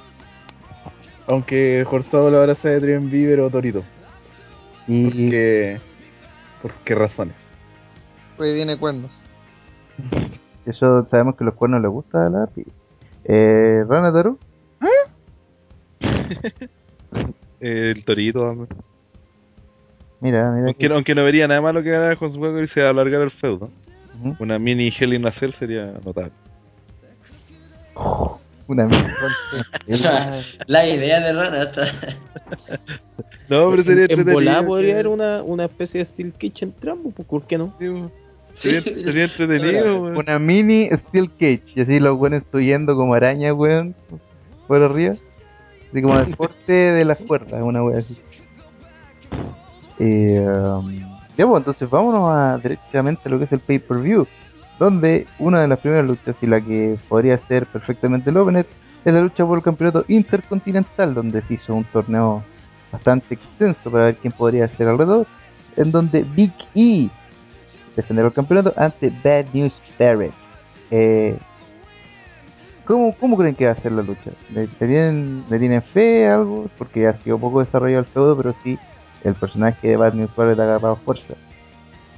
Aunque Forzado la abraza de Trian pero Torito. Y Porque. ¿Por qué razones? Pues tiene cuernos. [LAUGHS] eso sabemos que los cuernos les gusta a la ardilla. Eh, Rana Toro. [LAUGHS] El Torito, hombre. Mira, mira. Aunque, aunque no vería nada malo que ganara con su juego y se alargar el feudo. Una mini Hell in a Cell sería notable. [LAUGHS] Una mierda. [LAUGHS] La idea de Rana está. No, pero sería En, en podría haber una, una especie de Steel Kitchen Trampo, pues, ¿por qué no? Sí, weón. Sería, sería entretenido. Una mini Steel Cage. Y así los buenos yendo como araña, weón. Por arriba. Así como deporte [LAUGHS] de las cuerdas, una wea así. Eh, um, ya, pues entonces vámonos a, directamente a lo que es el pay-per-view. Donde una de las primeras luchas y la que podría ser perfectamente el opener es la lucha por el campeonato intercontinental, donde se hizo un torneo bastante extenso para ver quién podría ser alrededor. En donde Big E defenderá el campeonato ante Bad News Barrett. Eh, ¿cómo, ¿Cómo creen que va a ser la lucha? ¿Le, le tienen, ¿Le tienen fe a algo? Porque ha sido poco desarrollado el feudo, pero sí el personaje de Bad News Barrett ha agarrado fuerza.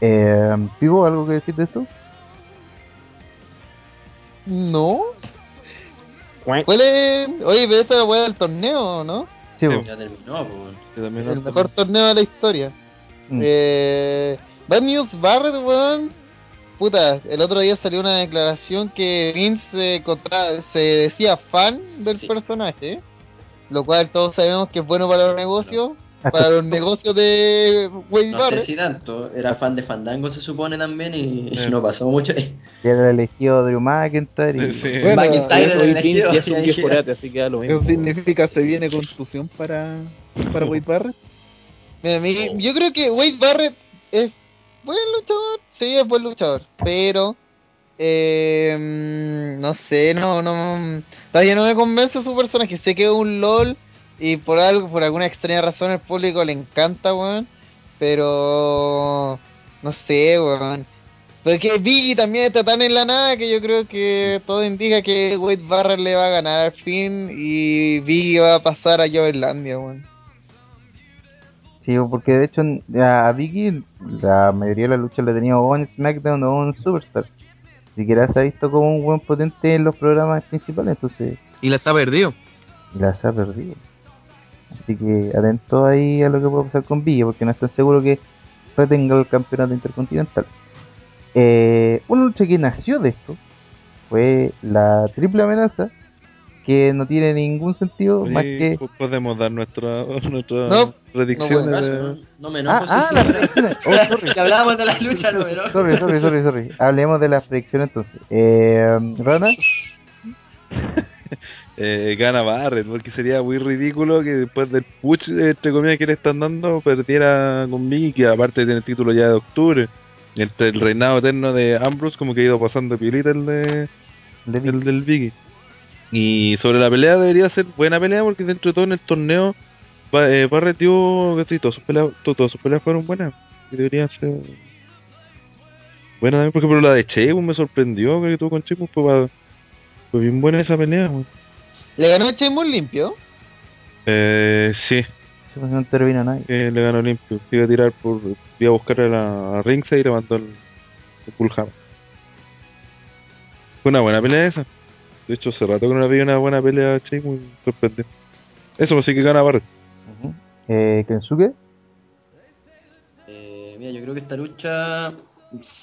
Eh, ¿Pivo algo que decir de esto? No. ¿Cuál es? Oye, pero esta es la weá del torneo, ¿no? Sí. Ya terminó, pues. El mejor torneo de la historia. Mm. Eh, Bad News Barrett, weón. Puta, el otro día salió una declaración que Vince se, contra- se decía fan del Sí. personaje. Lo cual todos sabemos que es bueno para los negocios. para los [LAUGHS] negocios de Wade No sé si tanto, era fan de Fandango se supone también y Sí. [LAUGHS] no pasó mucho. Y era elegido Drew McIntyre. Y... Sí. Bueno, McIntyre era elegido, ya es un viejo orate, así que da lo mismo. ¿Eso significa se viene contusión para, para Wade Barrett? Mira, mí- yo creo que Wade Barrett es buen luchador, sí, es buen luchador, pero eh, no sé, no, no, todavía no me convence su personaje, sé que es un LOL y por algo, por alguna extraña razón el público le encanta, weón, pero no sé, weón. Porque Biggie también está tan en la nada que yo creo que todo indica que Wade Barrett le va a ganar al fin y Biggie va a pasar a Joverlandia, weón. Sí, porque de hecho a Vicky la mayoría de las luchas la tenía o en SmackDown o en Superstar. Ni siquiera se ha visto como un buen potente en los programas principales, entonces Y la está perdido. las ha perdido. Así que atento ahí a lo que puede pasar con Villa, porque no estoy seguro que retenga el campeonato intercontinental. Eh, una lucha que nació de esto fue la triple amenaza, que no tiene ningún sentido más Oye, que... po- podemos dar nuestra, nuestra No, predicciones no, de- no, no me Ah, enojo. ah, sí, las sí. predicciones. [LAUGHS] Oh, sorry. Que hablábamos de la lucha, no me enojo. Sorry, sorry, sorry, sorry. Hablemos de las predicciones entonces. Eh, Rana, [LAUGHS] eh, gana Barrett, porque sería muy ridículo que después del push, entre comillas, que le están dando, perdiera con Biggie, que aparte tiene el título ya de octubre. Entre el reinado eterno de Ambrose, como que ha ido pasando piolita el, de, de el del Biggie. Y sobre la pelea debería ser buena pelea, porque dentro de todo en el torneo, eh, Barrett dio, todas sus peleas, to- todas sus peleas fueron buenas. Y deberían ser buenas también, por ejemplo la de Sheamus me sorprendió que tuvo con Sheamus, fue, fue bien buena esa pelea. ¿Le ganó Sheamus limpio? Eh, sí, no termina nadie. que le ganó limpio. Iba a tirar por. Iba a buscar a la a Ringside y le mandó el, el. Fue una buena pelea esa. De hecho, hace rato que no había una buena pelea che, muy sorprendente. Eso, pues sí que gana Barrett. Eh, Kensuke, Eh, mira, yo creo que esta lucha,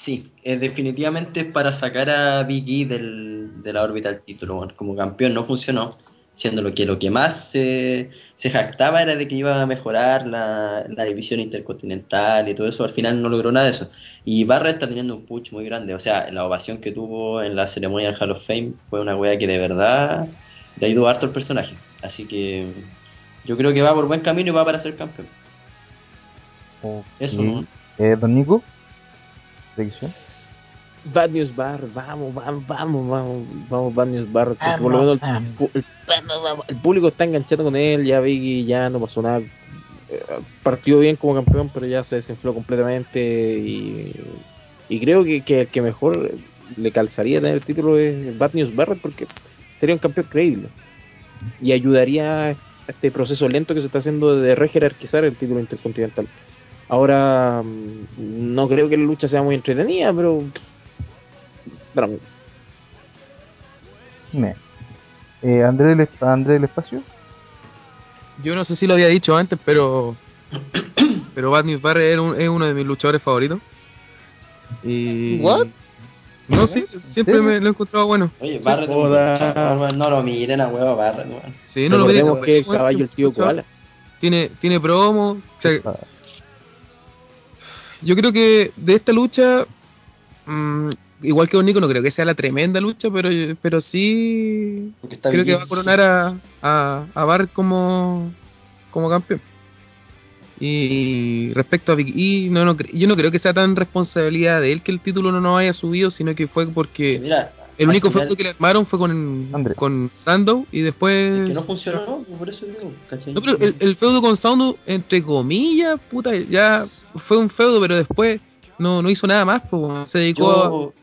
sí, es definitivamente es para sacar a Big E del, de la órbita del título. bueno, como campeón no funcionó, siendo lo que lo que más se, se jactaba era de que iba a mejorar la, la división intercontinental y todo eso. Al final no logró nada de eso. Y Barrett está teniendo un push muy grande. O sea, la ovación que tuvo en la ceremonia del Hall of Fame fue una wea que de verdad le ayudó harto al personaje. Así que yo creo que va por buen camino y va para ser campeón. Eso, ¿no? eh, Don Nico. Bad News Bar, vamos, vamos, vamos, vamos, vamos, Bad News Bar, porque por lo menos el, pu- el- el público está enganchado con él, ya Biggie ya no pasó nada, Eh, partió bien como campeón, pero ya se desinfló completamente y, y creo que, que el que mejor le calzaría tener el título es Bad News Barrett porque sería un campeón creíble y ayudaría a este proceso lento que se está haciendo de rejerarquizar el título intercontinental. Ahora, mm, no creo que la lucha sea muy entretenida, pero. Me. Eh, André, del Esp- André del Espacio, Yo no sé si lo había dicho antes, pero. [COUGHS] pero Bad News Barrett es, un- es uno de mis luchadores favoritos. Y. What? No, sí, siempre me lo he encontrado bueno. Oye, Joda. no, no lo miren a huevo Barrett, weón. Sí, no lo miren, que el bueno, caballo el tío. Koala. Tiene, tiene promo. o sea, Ah, yo creo que de esta lucha. Mm, igual que Nico, no creo que sea la tremenda lucha, pero, pero sí. Creo que va a coronar a, a, a Barrett como, como campeón. Y respecto a Big E, no, no, yo no creo que sea tan responsabilidad de él que el título no nos haya subido, sino que fue porque Mira, el único final, feudo que le armaron fue con, André. con Sandow y después... Que no funcionó, por eso digo, ¿cachai? No, pero el, el feudo con Sandow, entre comillas, puta, ya fue un feudo, pero después no, no hizo nada más, pues, se dedicó a... Yo,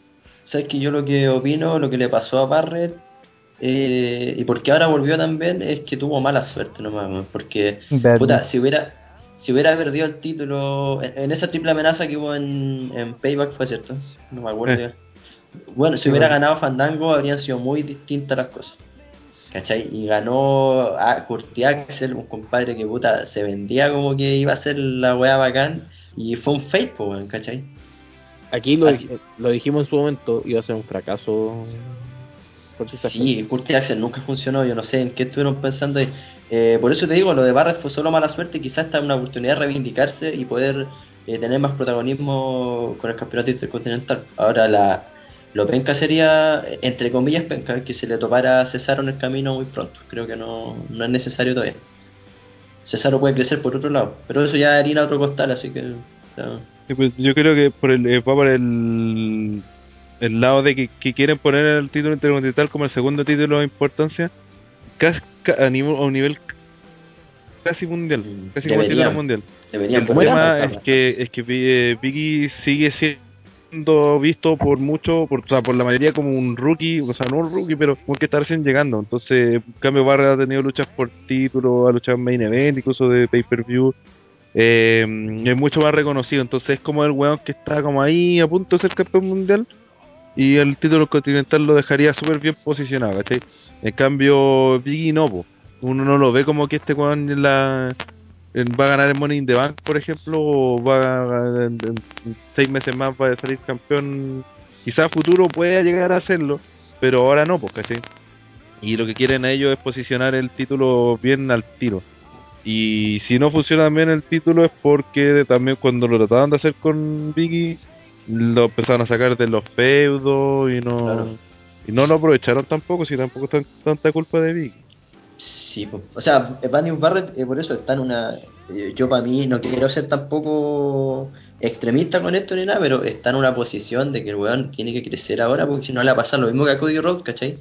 sabes que yo lo que opino, lo que le pasó a Barrett, eh, y porque ahora volvió también, es que tuvo mala suerte nomás, porque, puta, si hubiera, si hubiera perdido el título, en, en esa triple amenaza que hubo en, en Payback, fue cierto, no me acuerdo Eh. ya. Bueno, si hubiera ganado Fandango, habrían sido muy distintas las cosas. ¿Cachai? Y ganó a Curti Axel, un compadre que puta se vendía como que iba a ser la weá bacán, y fue un fake, pues, ¿cachai? Aquí lo, dij- lo dijimos en su momento, iba a ser un fracaso Axel. Sí, Curtis Axel nunca funcionó, yo no sé en qué estuvieron pensando. Eh, por eso te digo, lo de Barrett fue solo mala suerte, quizás está una oportunidad de reivindicarse y poder eh, tener más protagonismo con el campeonato intercontinental. Ahora la lo penca sería, entre comillas, penca, que se le topara a Cesaro en el camino muy pronto. Creo que no, no es necesario todavía. Cesaro puede crecer por otro lado, pero eso ya harina otro costal, así que... Sí, pues, yo creo que por el, eh, va por el, el lado de que, que quieren poner el título intercontinental como el segundo título de importancia casi, ca- a, nivel, a un nivel casi mundial, casi como Deberían. título mundial. deberían el tema es que es que eh, Biggie sigue siendo visto por mucho, por, o sea, por la mayoría como un rookie, o sea, no un rookie, pero como que está recién llegando. Entonces, en cambio, Barra ha tenido luchas por título, ha luchado en main event, incluso de pay-per-view. Eh, es mucho más reconocido, entonces es como el weón que está como ahí a punto de ser campeón mundial y el título continental lo dejaría súper bien posicionado, ¿cachai? En cambio, Biggie no, uno no lo ve como que este weón en la, va a ganar el Money in the Bank, por ejemplo, o va a, en, en seis meses más va a salir campeón. Quizás a futuro pueda llegar a hacerlo, pero ahora no, pues, ¿cachai? Y lo que quieren ellos es posicionar el título bien al tiro. Y si no funciona bien el título es porque también cuando lo trataban de hacer con Biggie, lo empezaron a sacar de los feudos y no Claro. y no lo aprovecharon tampoco, si tampoco es tan- tanta culpa de Biggie. Sí, o sea, Evandius Barrett eh, por eso está en una... eh, yo para mí no quiero ser tampoco extremista con esto ni nada, pero está en una posición de que el weón tiene que crecer ahora porque si no le va a pasar lo mismo que a Cody Rhodes, ¿cachai?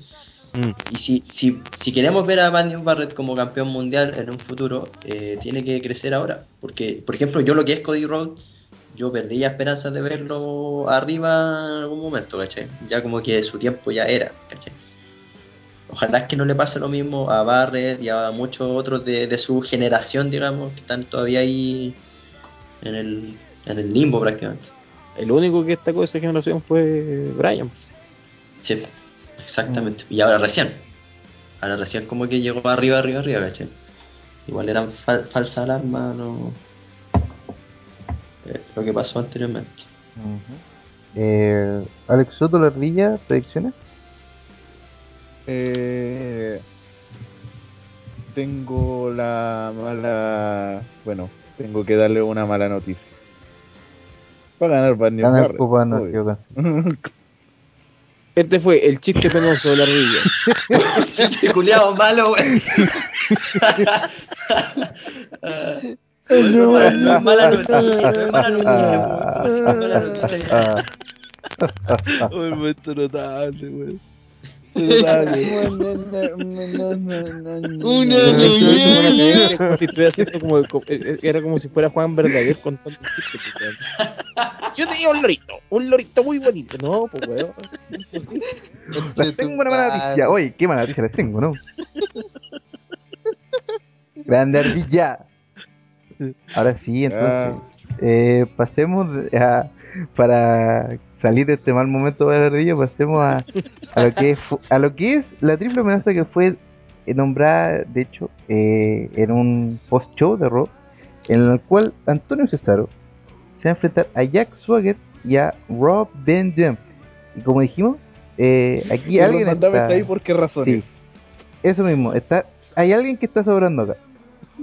Mm. Y si, si, si queremos ver a Evandius Barrett como campeón mundial en un futuro, eh, tiene que crecer ahora. Porque, por ejemplo, yo lo que es Cody Rhodes, yo perdí ya esperanzas de verlo arriba en algún momento, ¿cachai? Ya como que su tiempo ya era, ¿cachai? Ojalá es que no le pase lo mismo a Barrett y a muchos otros de, de su generación, digamos, que están todavía ahí en el, en el limbo prácticamente. El único que destacó de esa generación fue Brian. Sí, exactamente. Y ahora recién. Ahora recién como que llegó arriba, arriba, arriba, ¿cachai? Igual eran fal- falsa alarma, no... eh, lo que pasó anteriormente. Eh, Alex Soto, la ardilla, predicciones. Eh, tengo la mala. Bueno, tengo que darle una mala noticia. Va a ganar Barney Gana el Barrett, Copa, no, obvio. equivoca. [LAUGHS] Este fue el chiste penoso de la ardilla. Chiste culiado malo, güey. [LAUGHS] No mala- noticia, mala noticia, mala noticia. [LAUGHS] Un momento notable, weón. Era como si fuera Juan Verdaguer contando pues. Yo tenía un lorito, un lorito muy bonito. No, pues weón. Les tengo una mala noticia. Oye, qué mala noticia les tengo, ¿no? Grande ardilla. Ahora sí, entonces. eh, pasemos a, para salir de este mal momento de la ardilla, pasemos a, a lo que es, a lo que es la triple amenaza que fue eh, nombrada, de hecho, eh, en un post-show de Raw, en el cual Antonio Cesaro se va a enfrentar a Jack Swagger y a Rob Van Dam. Y como dijimos, eh, aquí alguien está... está ahí por qué razones. Sí, eso mismo, está, hay alguien que está sobrando acá.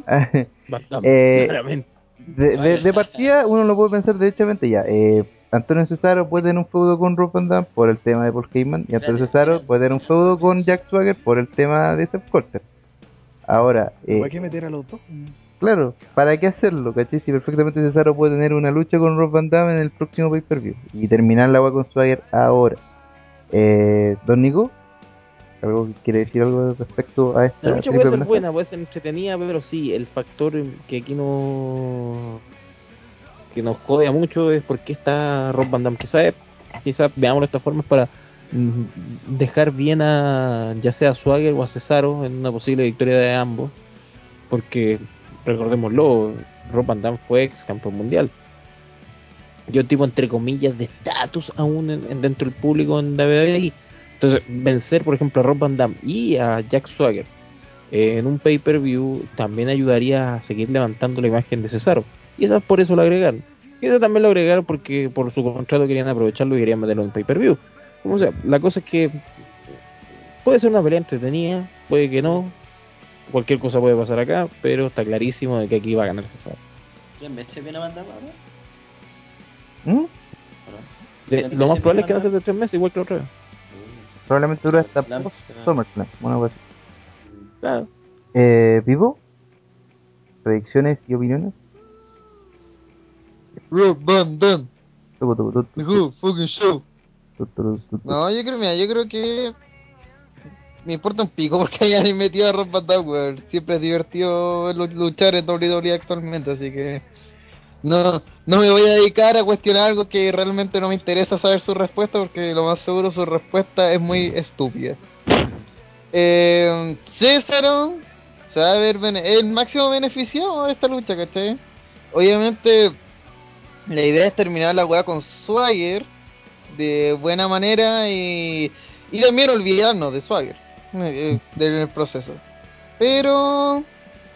[LAUGHS] Bastante, Eh, claramente. de, de, de partida uno lo puede pensar derechamente ya. Eh, Antonio Cesaro puede tener un feudo con Rob Van Dam por el tema de Paul Heyman y Antonio Cesaro puede tener un feudo con Jack Swagger por el tema de Seth Colter. Ahora, eh, ¿Para qué meter a los dos? claro, ¿para qué hacerlo? ¿Cachai? Si perfectamente Cesaro puede tener una lucha con Rob Van Dam en el próximo pay-per-view y terminar la agua con Swagger ahora. Eh, Don Nico, ¿algo que quiere decir algo respecto a esta La lucha puede ser amenaza? buena, puede ser entretenida, pero sí, el factor que aquí no que nos jodea mucho es porque está Rob Van Dam. Quizás quizás veámoslo de esta forma es para mm, dejar bien a ya sea Swagger o a Cesaro en una posible victoria de ambos, porque recordémoslo, Rob Van Dam fue ex campeón mundial. Yo tipo entre comillas de estatus aún en- en- dentro del público en WWE. Entonces, vencer, por ejemplo, a Rob Van Dam y a Jack Swagger eh, en un pay-per-view también ayudaría a seguir levantando la imagen de Cesaro. Y eso por eso lo agregaron. Y eso también lo agregaron porque por su contrato querían aprovecharlo y querían meterlo en pay-per-view. Como sea, la cosa es que puede ser una pelea entretenida, puede que no. Cualquier cosa puede pasar acá, pero está clarísimo de que aquí va a ganar Cesaro. ¿Tres meses viene a mandar ahora? ¿Mm? ¿O no? De- ¿Tres lo más probable es que viene va a ser de tres meses, igual que la otra vez. Probablemente dura hasta SummerSlam. Una cosa. Claro. Eh, ¿Vivo? ¿Predicciones y opiniones? Rob Van Dam, whole fucking show. No, yo creo, mira, yo creo que me importa un pico porque hayan metido a Rob Van Dam, weón. Siempre es divertido lu- luchar en WWE actualmente, así que no, no me voy a dedicar a cuestionar algo que realmente no me interesa saber su respuesta porque lo más seguro su respuesta es muy estúpida. Eh, César se va a ver el máximo beneficiado de esta lucha, ¿cachai? Obviamente la idea es terminar la weá con Swagger de buena manera y, y también olvidarnos de Swagger eh, eh, del proceso. Pero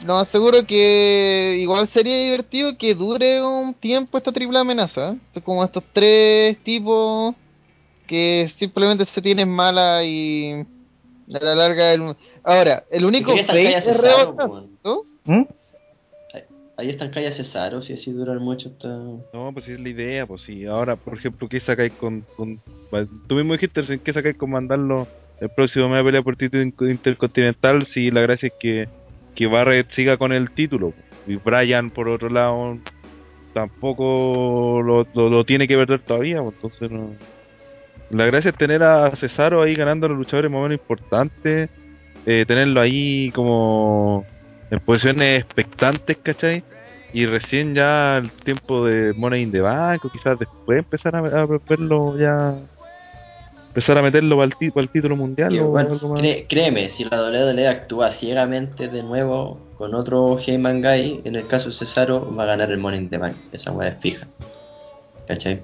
lo más seguro que igual sería divertido que dure un tiempo esta triple amenaza. ¿eh? Como estos tres tipos que simplemente se tienen mala y a la larga... El... Ahora, el único ¿Por qué face es? ¿no? ¿Mm? Ahí están callas Cesaro, si así duran mucho hasta... No, pues es la idea, pues sí. Ahora, por ejemplo, ¿qué sacáis con, con... Tú mismo dijiste, ¿qué sacáis con mandarlo el próximo mes a pelear por título in- intercontinental? Si la gracia es que, que Barrett siga con el título. Y Bryan, por otro lado, tampoco lo, lo, tiene que perder todavía, pues, entonces no... La gracia es tener a Cesaro ahí ganando a los luchadores más o importantes, eh, tenerlo ahí como en posiciones expectantes, ¿cachai? Y recién ya el tiempo de Money in the Bank, o quizás después empezar a, a verlo ya. Empezar a meterlo para el, ti- para el título mundial o bueno, algo más. cré- créeme, si la WWE actúa ciegamente de nuevo con otro Heyman Guy, en el caso de Cesaro, va a ganar el Money in the Bank. Esa weá es fija. ¿Cachai?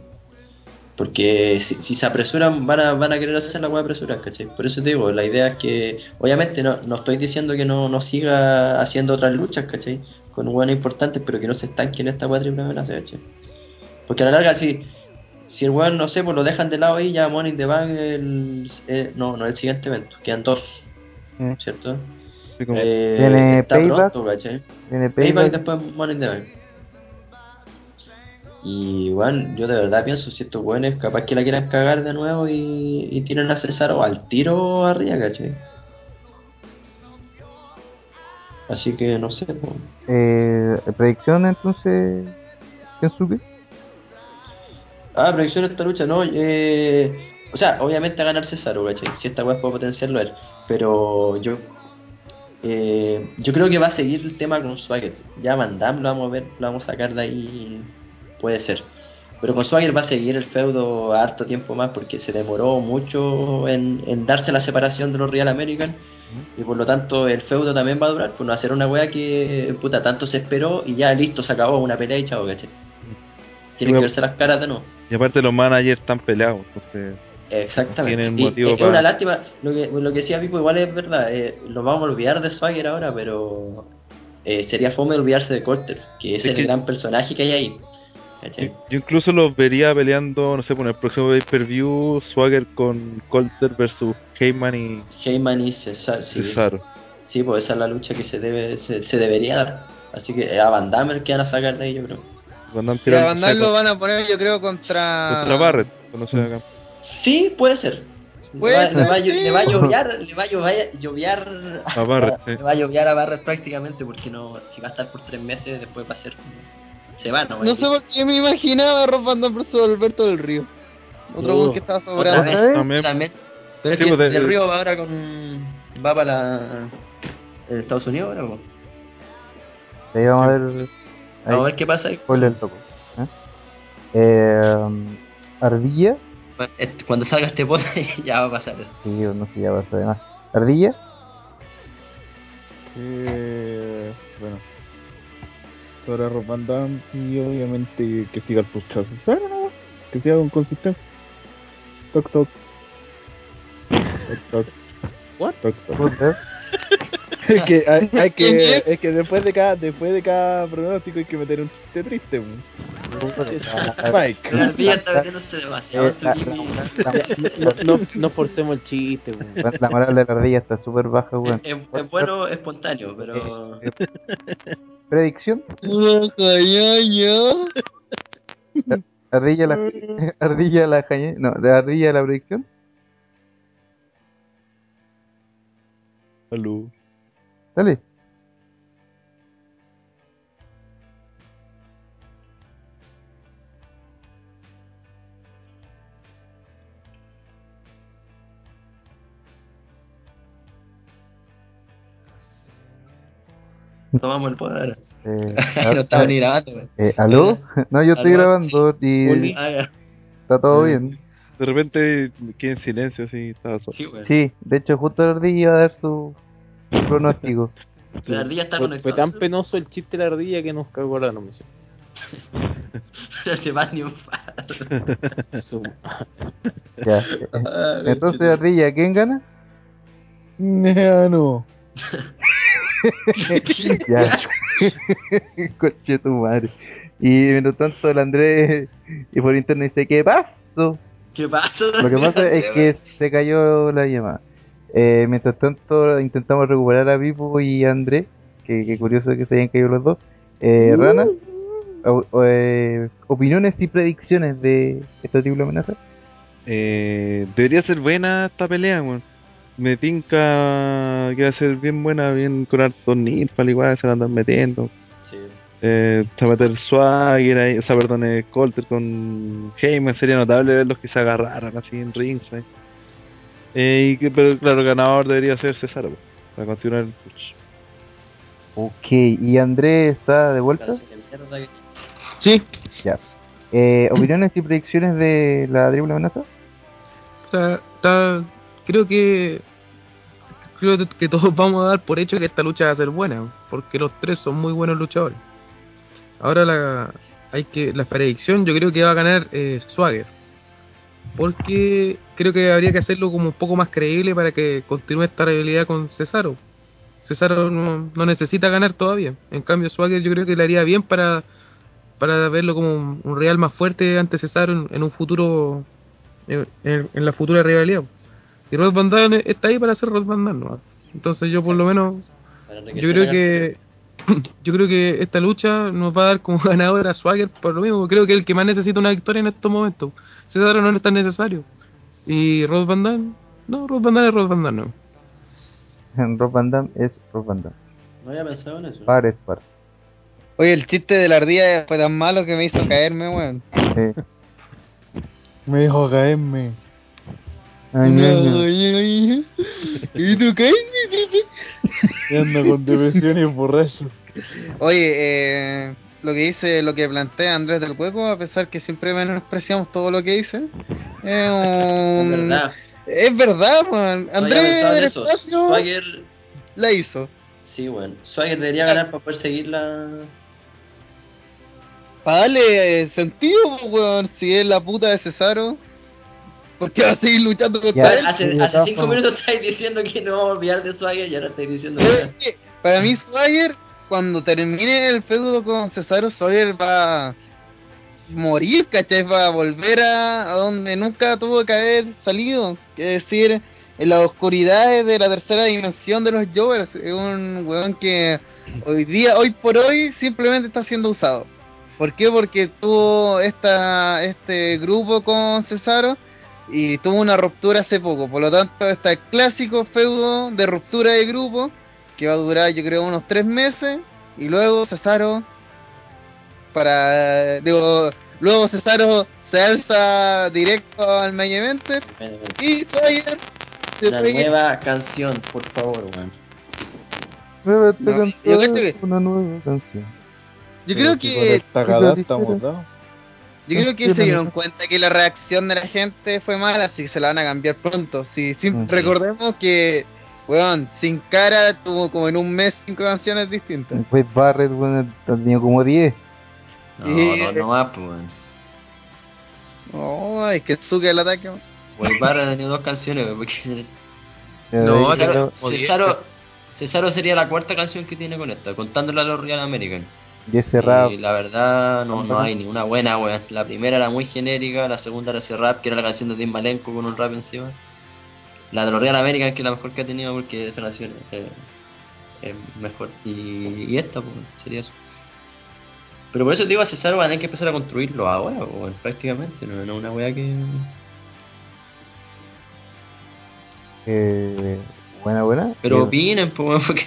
Porque si, si se apresuran, van a, van a querer hacer la weá apresurada, ¿cachai? Por eso te digo, la idea es que, obviamente, no, no estoy diciendo que no, no siga haciendo otras luchas, ¿cachai? Con weas importantes, pero que no se estanque en esta weá triple amenaza, ¿cachai? Porque a la larga, si, si el weón, no sé, pues lo dejan de lado ahí, ya Money the Bank, el, eh, no, no el siguiente evento, quedan dos, Mm. ¿cierto? Sí, como- Eh, Viene Payback. pronto, ¿cachai? Viene Payback y después Money in the Bank. Y bueno, yo de verdad pienso, si estos weones capaz que la quieran cagar de nuevo y, y tiran a Cesaro al tiro arriba, ¿cachai? Así que no sé, pues. Eh, predicción entonces, Kensuke. Ah, predicción de esta lucha, no, eh... O sea, obviamente a ganar Cesaro, ¿cachai? Si esta weá puede potenciarlo él. Pero yo... Eh, yo creo que va a seguir el tema con Swagger. Ya Van Damme lo vamos a ver, lo vamos a sacar de ahí. Puede ser. Pero con Swagger va a seguir el feudo harto tiempo más porque se demoró mucho en, en darse la separación de los Real American. Y por lo tanto el feudo también va a durar. Pues no hacer una weá que puta tanto se esperó y ya listo, se acabó una pelea y chao, ¿cachai? Tienen que Bueno. verse las caras de nuevo. Y aparte los managers están peleados, entonces... Exactamente. Tienen Y motivo es para- una lástima, lo que, lo que decía Pipo igual es verdad, eh, lo vamos a olvidar de Swagger ahora, pero eh, sería fome olvidarse de Colter, que es, Es el que- gran personaje que hay ahí. Yo, yo incluso los vería peleando, no sé, por el próximo pay-per-view, Swagger con Colter versus Heyman y Heyman y Cesar, sí. Cesaro. Sí, pues esa es la lucha que se debe se, se debería dar. Así que eh, a Van Damme el que van a sacar de ahí, yo creo. Cuando han Y a Van Damme lo van a poner, yo creo, contra. contra Barrett, cuando se haga. Sí, puede ser. Puede le, va, le, va, sí. le va a lloviar, le va a lloviar, lloviar A Barrett, [LAUGHS] sí. le va a lloviar a Barrett prácticamente porque no, si va a estar por tres meses después va a ser se va, ¿no? No sé por qué me imaginaba a Rob Van Dam versus Alberto del Río. Otro Uh, que estaba Otra sobrando. vez, También. también. Pero es Sí, que pues, Del Río va ahora con va para Estados Unidos ahora, po. Ahí vamos a ver. Vamos a Ahí, ver qué pasa ahí. spoiler toco. ¿eh? Eh, Ardilla. Cuando salga este post [LAUGHS] ya va a pasar eso. Sí, no sé, ya pasa además. Ardilla. Eh, bueno. Sobre Rob Van Damme y obviamente que siga el puchazo. Pero no, que siga con consistencia. Toc toc. [LAUGHS] Toc toc. What? Toc toc. [LAUGHS] Es [LAUGHS] que hay, hay ¿Quién que es? que después de cada después de cada pronóstico hay que meter un chiste triste. Mike. La ardilla está demasiado Eh, la- No, no, forcemos el chiste, weón. la- la moral de la ardilla está súper baja, weón. Es, es bueno espontáneo, pero. ¿Predicción? Baja, ya, ya. ¿Ardilla la, [LAUGHS] ardilla la jañe- No, de ardilla la predicción? Salud. Dale. Tomamos el poder. Eh, no estaba ni grabando, güey. eh, ¿Aló? [LAUGHS] [LAUGHS] No, yo estoy Aló, grabando y Ah, ya. está todo bien. De repente quedé en silencio así, estaba solo. Sí, güey. Sí, de hecho justo la ardilla iba a dar su pronóstico. [LAUGHS] La ardilla está Fue, conectada. fue tan penoso el chiste de la ardilla que nos cagó la nominación. No [LAUGHS] se va ni un [LAUGHS] Ya. Ah, Entonces, ardilla, ¿quién gana? No. ya. Coche tu madre. Y mientras tanto el Andrés y por internet dice, ¿qué pasó? ¿Qué pasa? Lo que pasa es que se cayó la llamada. Eh, mientras tanto intentamos recuperar a Pipo y a Andrés, que, que curioso que se hayan caído los dos. Eh, Rana, o- o, eh, opiniones y predicciones de esta triple amenaza. Eh, debería ser buena esta pelea. Me tinca que va a ser bien buena, bien con hartos nilfal igual, se la andan metiendo. Sí. Eh, se va a meter Swagger ahí, o sea, perdón, eh, Colter con Heyman, sería notable verlos que se agarraran así en ringside. Eh, y que, pero claro, el ganador debería ser César, pues, para continuar el push. Ok, ¿y Andrés está de vuelta? Sí, Ya. Eh, opiniones y predicciones de la triple amenaza. está, está- creo que creo que todos vamos a dar por hecho que esta lucha va a ser buena, porque los tres son muy buenos luchadores. Ahora la hay que la predicción yo creo que va a ganar eh, Swagger, porque creo que habría que hacerlo como un poco más creíble para que continúe esta rivalidad con Cesaro. Cesaro no, no necesita ganar todavía, en cambio Swagger yo creo que le haría bien para para verlo como un, un real más fuerte ante Cesaro en, en un futuro en, la futura rivalidad. Y Rod Van Damme está ahí para hacer Rod Van Damme, ¿no? Entonces yo por lo menos yo creo que [LAUGHS] yo creo que esta lucha nos va a dar como [LAUGHS] ganador a Swagger por lo mismo, creo que es el que más necesita una victoria en estos momentos. Cesaro no es tan necesario. Y Rod Van Damme, no, Rod Van Damme es Rod Van Damme. no. [LAUGHS] Rob Van Damme es Rob Van Damme. No había pensado en eso. Par es par. Oye, el chiste de la ardilla fue tan malo que me hizo caerme, weón. Me dijo caerme. Ay, No, ay. ¿Y tú qué? [LAUGHS] Y anda con depresión y borracho. Oye, eh, lo que dice, lo que plantea Andrés del Hueco, a pesar que siempre menospreciamos todo lo que dice, es [LAUGHS] Es un... verdad. Es verdad, weón. No había Andrés en del. Espacio Swagger, la hizo. sí, bueno. Swagger debería ganar para poder seguir la. Para darle eh, sentido, pues, weón, si es la puta de Cesaro, ¿por qué va a seguir luchando contra Ya, él? Hace, hace cinco minutos estáis diciendo que no vamos a olvidar de Swagger y ahora estáis diciendo es que. para mí Swagger, cuando termine el feudo con Cesaro, Swagger va a morir, ¿cachai? Va a volver a, a donde nunca tuvo que haber salido, que es decir, en las oscuridades de la tercera dimensión de los Jovers. Es un weón que hoy día, hoy por hoy, simplemente está siendo usado. ¿Por qué? Porque tuvo esta, este grupo con Cesaro y tuvo una ruptura hace poco. Por lo tanto, está el clásico feudo de ruptura de grupo que va a durar, yo creo, unos tres meses. Y luego Cesaro, para. Digo, luego Cesaro se alza directo al main eventer y Una pegue- nueva canción, por favor, weón. No, yo cacho que- una nueva canción. Yo creo que estamos dados. Yo creo que se dieron cuenta que la reacción de la gente fue mala, así que se la van a cambiar pronto. Sí, sí, Mm. recordemos que, weón, Sin Cara tuvo como en un mes cinco canciones distintas. Pues Barrett, bueno, ha tenido como 10. No, Y- no, no más, pues, weón. Oh, es que Suke el ataque. Wey Barra ha tenido dos canciones, weón, porque [LAUGHS] No, Cesaro. Cesaro, Cesaro sería la cuarta canción que tiene con esta, contándola a los Real American. Y es cerrado. Y la verdad, no, no hay ninguna buena, weón. La primera era muy genérica, la segunda era ese rap, que era la canción de Tim Malenko con un rap encima. La de los Real American, que es la mejor que ha tenido porque esa canción eh, es mejor. Y, y esta, pues, sería eso. Pero por eso te digo, a César van a tener que empezar a construirlo ahora, weón, prácticamente. No no es una weá que. Eh, buena, buena. Pero Eh, opinen, pues, [LAUGHS] porque.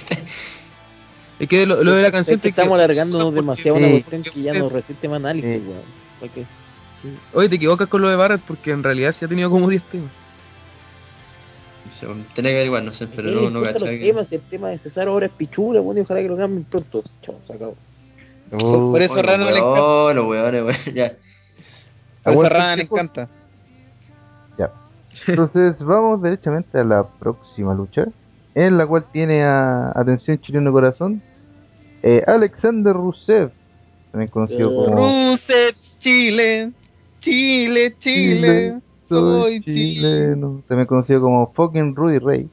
Es que lo, lo de la canción Es que estamos alargándonos demasiado una Sí. cuestión que ya no resiste más análisis, Sí. weón. Porque- Oye, te equivocas con lo de Barrett porque en realidad sí ha tenido como 10 temas. Tenés que averiguar, no sé, pero ¿Qué no, no los que. el tema de César ahora es pichula, bueno, y ojalá que lo cambien pronto. Chao, se acabó. uh, Por eso Oye, Rana le encanta. weón, los weones, weón, [LAUGHS] ya. Por eso Rana le encanta. Ya. Entonces [LAUGHS] vamos derechamente a la próxima lucha, en la cual tiene a Atención Chileno Corazón, eh, Alexander Rusev, también conocido Eh, como Rusev, Chile, Chile, Chile. Soy soy Chile. chileno, también conocido como fucking Rudy Ray,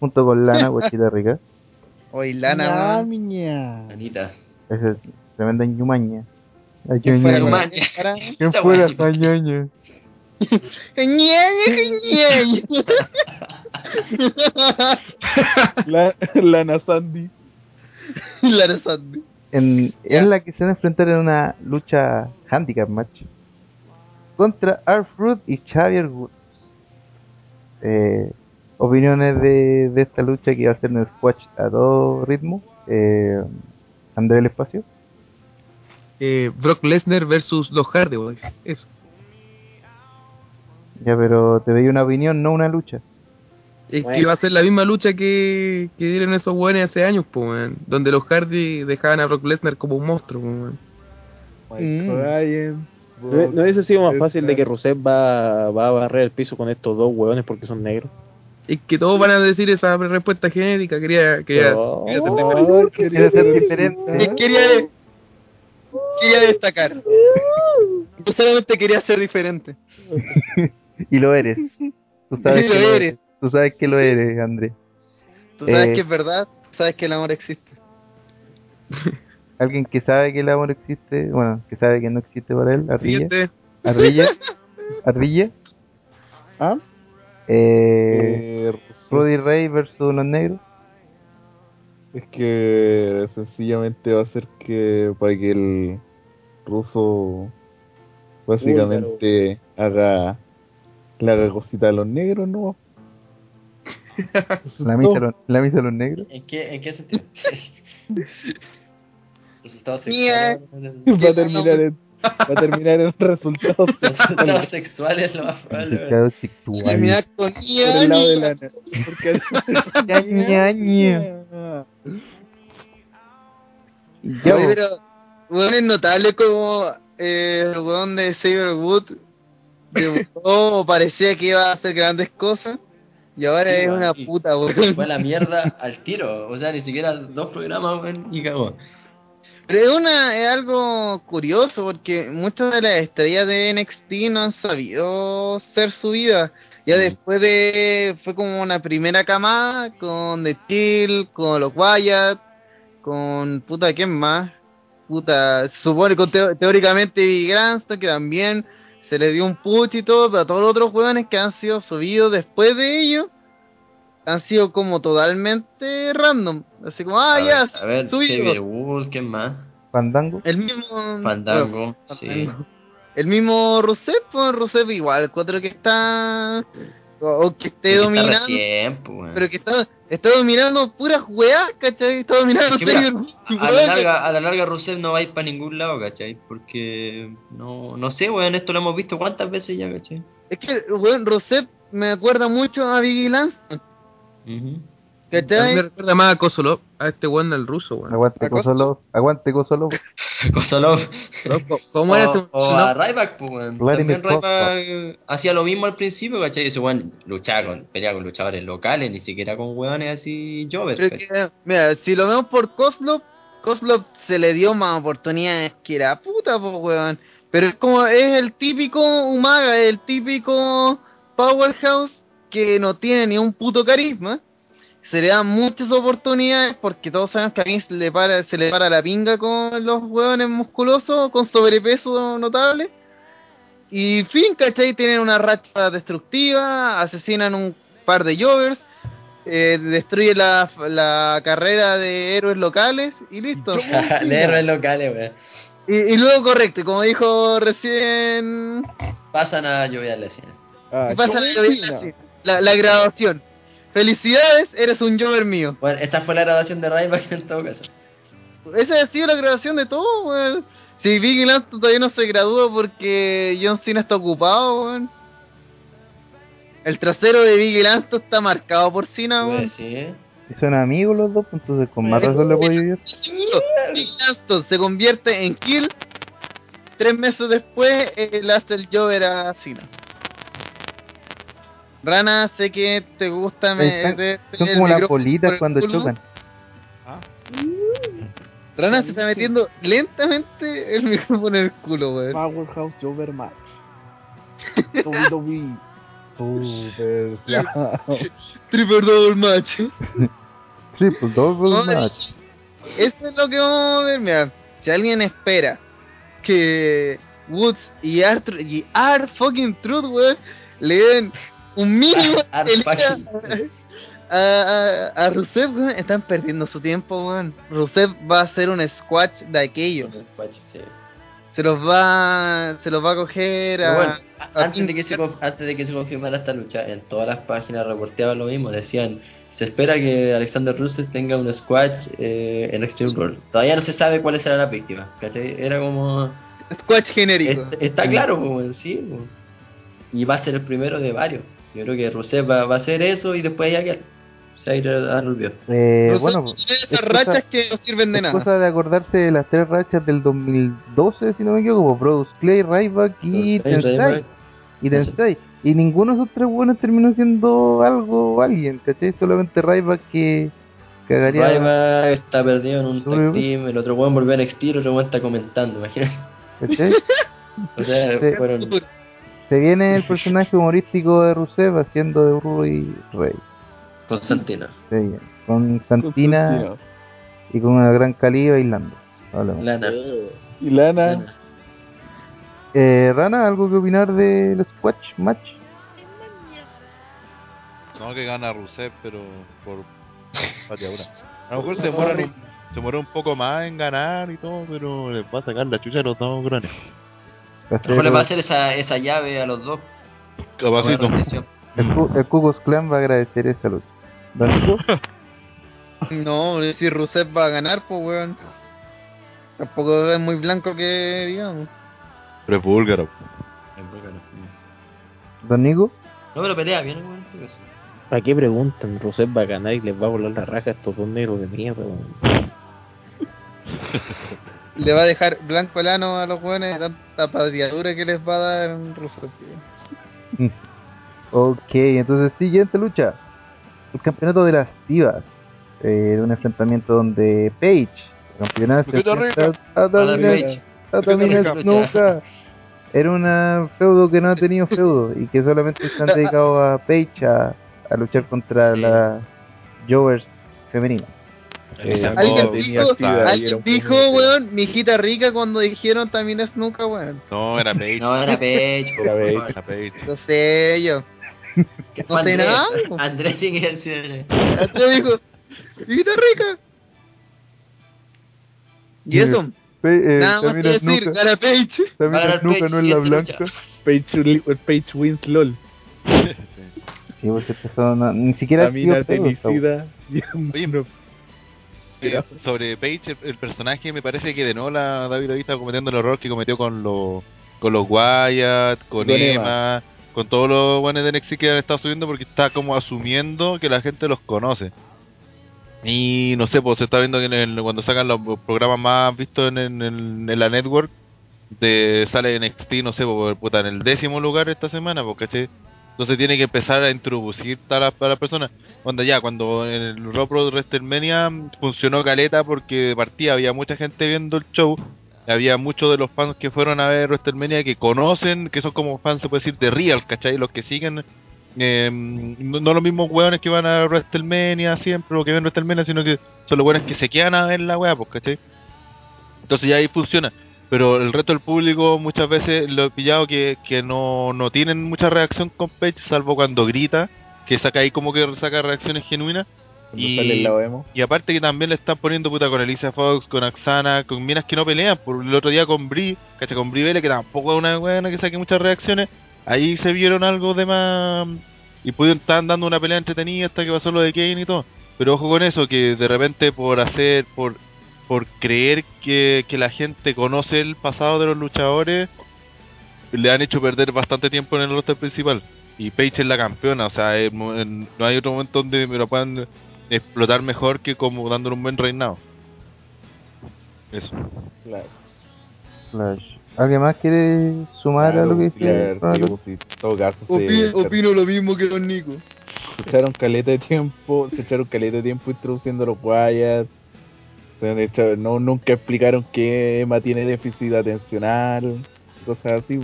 junto con Lana, [LAUGHS] guachita rica, Oye, Lana, man. miña. Anita. esa es tremenda ñumaña. ¿Quién fuera? ¿Quién fuera. [LAUGHS] [LAUGHS] La, Lana Sandy. [LAUGHS] Lara Sandy. en, la que se van a enfrentar en una lucha handicap match contra Arfrud y Xavier Woods. Eh, opiniones de, de esta lucha que va a ser en el squash a todo ritmo. Eh, André el espacio. Eh, Brock Lesnar versus los Hardy Boys. Eso. Ya, pero te doy una opinión, no una lucha. Es Bueno. que va a ser la misma lucha que, que dieron esos buenos hace años, pues, weón. Donde los Hardy dejaban a Brock Lesnar como un monstruo, weón. Mike Mm. ¿No, no hubiese sido más fácil de que. Rusev va, va a barrer el piso con estos dos hueones porque son negros? Es que todos van a decir esa respuesta genérica. Quería, quería, Oh. quería hacer Oh, ser diferente. Quería, quería destacar. Yo solamente quería ser diferente. [LAUGHS] y lo eres. Tú sabes, [LAUGHS] Y que lo lo eres. eres. Tú sabes que lo eres, André. Tú sabes Eh. que es verdad, tú sabes que el amor existe. [LAUGHS] Alguien que sabe que el amor existe, bueno, que sabe que no existe para él, Ardilla. Ardilla. [LAUGHS] Ardilla. ¿Ah? Eh, Eh, Rudy Ray versus los negros. Es que sencillamente va a ser que para que el ruso básicamente haga le haga cosita a los negros, ¿no? [LAUGHS] La misa, los, la misa a los negros. ¿En qué, en qué sentido? Resultados Mía. sexuales. Va a terminar en, va a terminar en resultados [LAUGHS] Resultados sexuales, lo más probable. Pecado sexual. Terminar con por el lado de la porque. [LAUGHS] Ya, pero, bueno, es notable como eh, el weón de Saberwood debutó o parecía que iba a hacer grandes cosas y ahora Sí, es una y- puta, weón. Fue a la mierda al tiro. O sea, ni siquiera dos programas, weón, y cagó. Pero es, una, es algo curioso porque muchas de las estrellas de NXT no han sabido ser subidas. Ya Mm. después de. Fue como una primera camada con The Steel, con los Wyatt, con. Puta, ¿quién más? Puta, supone con teóricamente Big Grandstone que también se le dio un push y todo, pero todos los otros jugadores que han sido subidos después de ellos han sido como totalmente random. Así como, ah, a ya, ver, a ver subido. Xavier Woods, ¿quién más? Fandango. El mismo. Fandango, sí. Fandango. El mismo Rusev, pues Rusev igual, cuatro que está. O, que esté está dominando. recién, pues. Pero que está, está dominando puras weas, ¿cachai? Está dominando Es que mira, A la larga, a la larga Rusev no va a ir para ningún lado, ¿cachai? Porque no, no sé, weón, esto lo hemos visto cuántas veces ya, ¿cachai? Es que, weón, Rusev me acuerda mucho a Lance, Ujú. A mí me ¿cachai? recuerda más a Kosolov, a este weón del ruso, weón. Aguante. Kosolov. Aguante Kosolov. [LAUGHS] Kosolov. ¿Cómo era ese o, o a? Ryback, pues, weón. También Ryback hacía lo mismo al principio, ¿cachai? Ese weón luchaba con, peleaba con luchadores locales, ni siquiera con weones así jovers, Pero ¿cachai? que, mira, si lo vemos por Koslov, Koslov se le dio más oportunidades que era puta, pues, weón. Pero es como, es el típico Umaga, el típico Powerhouse que no tiene ni un puto carisma. Se le dan muchas oportunidades porque todos sabemos que a Vince le para, se le para la pinga con los hueones musculosos, con sobrepeso notable. Y fin, ¿cachai? Tienen una racha destructiva, asesinan un par de Jovers, eh, destruye la, la carrera de héroes locales y listo. [LAUGHS] de héroes locales, weón. Y, y luego, correcto, como dijo recién, Pasan a llover las escenas. Ah, y pasa John la, la, la graduación. Felicidades, eres un Jover mío. Bueno, esta fue la grabación de Ryback [LAUGHS] en todo caso. Esa ha sido la grabación de todo, weón. Si Lance todavía no se gradúa porque John Cena está ocupado, weón. El trasero de Lance está marcado por Cena, weón. Pues sí. Y son amigos los dos, pues entonces con más razón le puedo ayudar. Biggie Lance se convierte en Kill. Tres meses después, él hace el Jover a Cena. Rana, sé que te gusta Están- meter Son como las bolitas cuando culo. chocan. Rana se está metiendo lentamente el [LAUGHS] micrófono en el culo, weón. Powerhouse Jover Match. WWE. Super. Triple double match. [LAUGHS] Triple double match. Eso es lo que vamos a ver, mira. Si alguien espera que Woods y Art y Art fucking Truth, weón, le den un mínimo de a, a, a Rusev, están perdiendo su tiempo, weón. Rusev va a hacer un squash de aquello. sí. Se los va se los va a coger a, bueno, antes de, que se, antes de que se confirmara esta lucha, en todas las páginas reporteaban lo mismo. Decían, se espera que Alexander Rusev tenga un squash eh, en Extreme Rules. Todavía no se sabe cuáles serán las víctimas, ¿cachai? Era como... squash genérico. Es- está claro, pues, sí. pues. Y va a ser el primero de varios. Yo creo que Rusev va, va a hacer eso y después ya que se va a ir a, a Rubio. Eh, bueno, esas rachas que no sirven de es nada. cosa de acordarse de las tres rachas del 2012, si no me equivoco, Brodus Clay, Ryback y Tensai. Y. Tensai. Y ninguno de esos tres buenos terminó siendo algo o alguien, ¿cachai? Solamente Ryback que cagaría. Ryback está perdido en un tag team, el otro weón volvió a NXT y el otro weón está comentando, imagínate. ¿cachai? [LAUGHS] O sea, Sí. fueron... Se viene el [LAUGHS] personaje humorístico de Rusev haciendo de Rui Rey. Constantino. Se viene. Con Santina Constantino. y con una gran Cali bailando. Hablamos. Lana. Y Lana. Lana. Eh, Rana, ¿algo que opinar del Squash Match? No que gana Rusev, pero por [LAUGHS] pateadura. A lo mejor se un, se demora un poco más en ganar y todo, pero les va a sacar la chucha a los dos grandes. Mejor le va a hacer esa, esa llave a los dos. Capacito. El, Ku- el Ku Klan va a agradecer esa lucha. ¿Don Nico? [LAUGHS] No, si Rusev va a ganar, pues weón. Tampoco es muy blanco que digamos. Pero es búlgaro. ¿Don Nico? No, pero pelea bien, weón. caso. ¿Para qué preguntan? Rusev va a ganar y les va a volar la raja a estos dos negros de mierda. weón. [LAUGHS] Le va a dejar blanco el ano a los weones de tanta pateadura que les va a dar Rusev. weón. Ok, entonces siguiente lucha. El campeonato de las divas. Eh, un enfrentamiento donde Paige, campeona, se a Page. a Poquito Snuka. Era una feudo que no ha tenido feudo y que solamente se han dedicado a Paige a, a luchar contra Sí. la Jovers femenina. Eh, Alguien no, dijo, alguien dijo, weón, mi hijita rica cuando dijeron también es nunca, weón. No, era Page. No, era Page, Era Page. Era Page. No sé yo. No sé Andrés- nada. Andrés sin ejercicio. Entonces dijo, hijita rica. Y eso, Pe- eh, nada más que decir, Snuka, gana Page. Ganar Snuka Paige, no es la blanca. Page, Page wins LOL. Sí, porque esta zona ni siquiera esta wea. Tenicida. Oye, Eh, [LAUGHS] sobre Page, el, el personaje me parece que de nuevo la David está cometiendo el error que cometió con los con los Wyatt, con, Con Emma. Emma, con todos los buenos de NXT que han estado subiendo porque está como asumiendo que la gente los conoce. Y no sé, pues se está viendo que en el- cuando sacan los programas más vistos en, en- en- en la network, de, sale NXT, no sé, pues, puta, en el décimo lugar esta semana, porque entonces tiene que empezar a introducir a la, a la persona. Cuando ya, cuando en el Pro WrestleMania funcionó caleta porque de partida había mucha gente viendo el show, había muchos de los fans que fueron a ver WrestleMania que conocen, que son como fans, se puede decir, de Real, ¿cachai? Los que siguen eh, no, los mismos weones que van a WrestleMania siempre o que ven WrestleMania, sino que son los weones que se quedan a ver la wea, pues, ¿cachai? Entonces ya ahí funciona. Pero el resto del público muchas veces lo he pillado que, que no, no tienen mucha reacción con Page, salvo cuando grita, que saca ahí como que saca reacciones genuinas. Y, y aparte que también le están poniendo puta con Elisa Fox, con Axana, con minas que no pelean. Por el otro día con Brie, ¿cachai? Con Brie Bella, que tampoco es una buena que saque muchas reacciones. Ahí se vieron algo de más. Y pudieron estar dando una pelea entretenida hasta que pasó lo de Kane y todo. Pero ojo con eso, que de repente por hacer, por por creer que, que la gente conoce el pasado de los luchadores, le han hecho perder bastante tiempo en el roster principal. Y Paige es la campeona, o sea, es mo- en- no hay otro momento donde me lo puedan explotar mejor que como dándole un buen reinado. Eso. Claro. Flash. ¿Alguien más quiere sumar a lo que dice? Claro, sí, opino lo mismo que los Nico. se echaron caleta de tiempo, se echaron caleta de tiempo introduciendo los guayas. Hecho- no, nunca explicaron que Emma tiene déficit atencional, cosas así.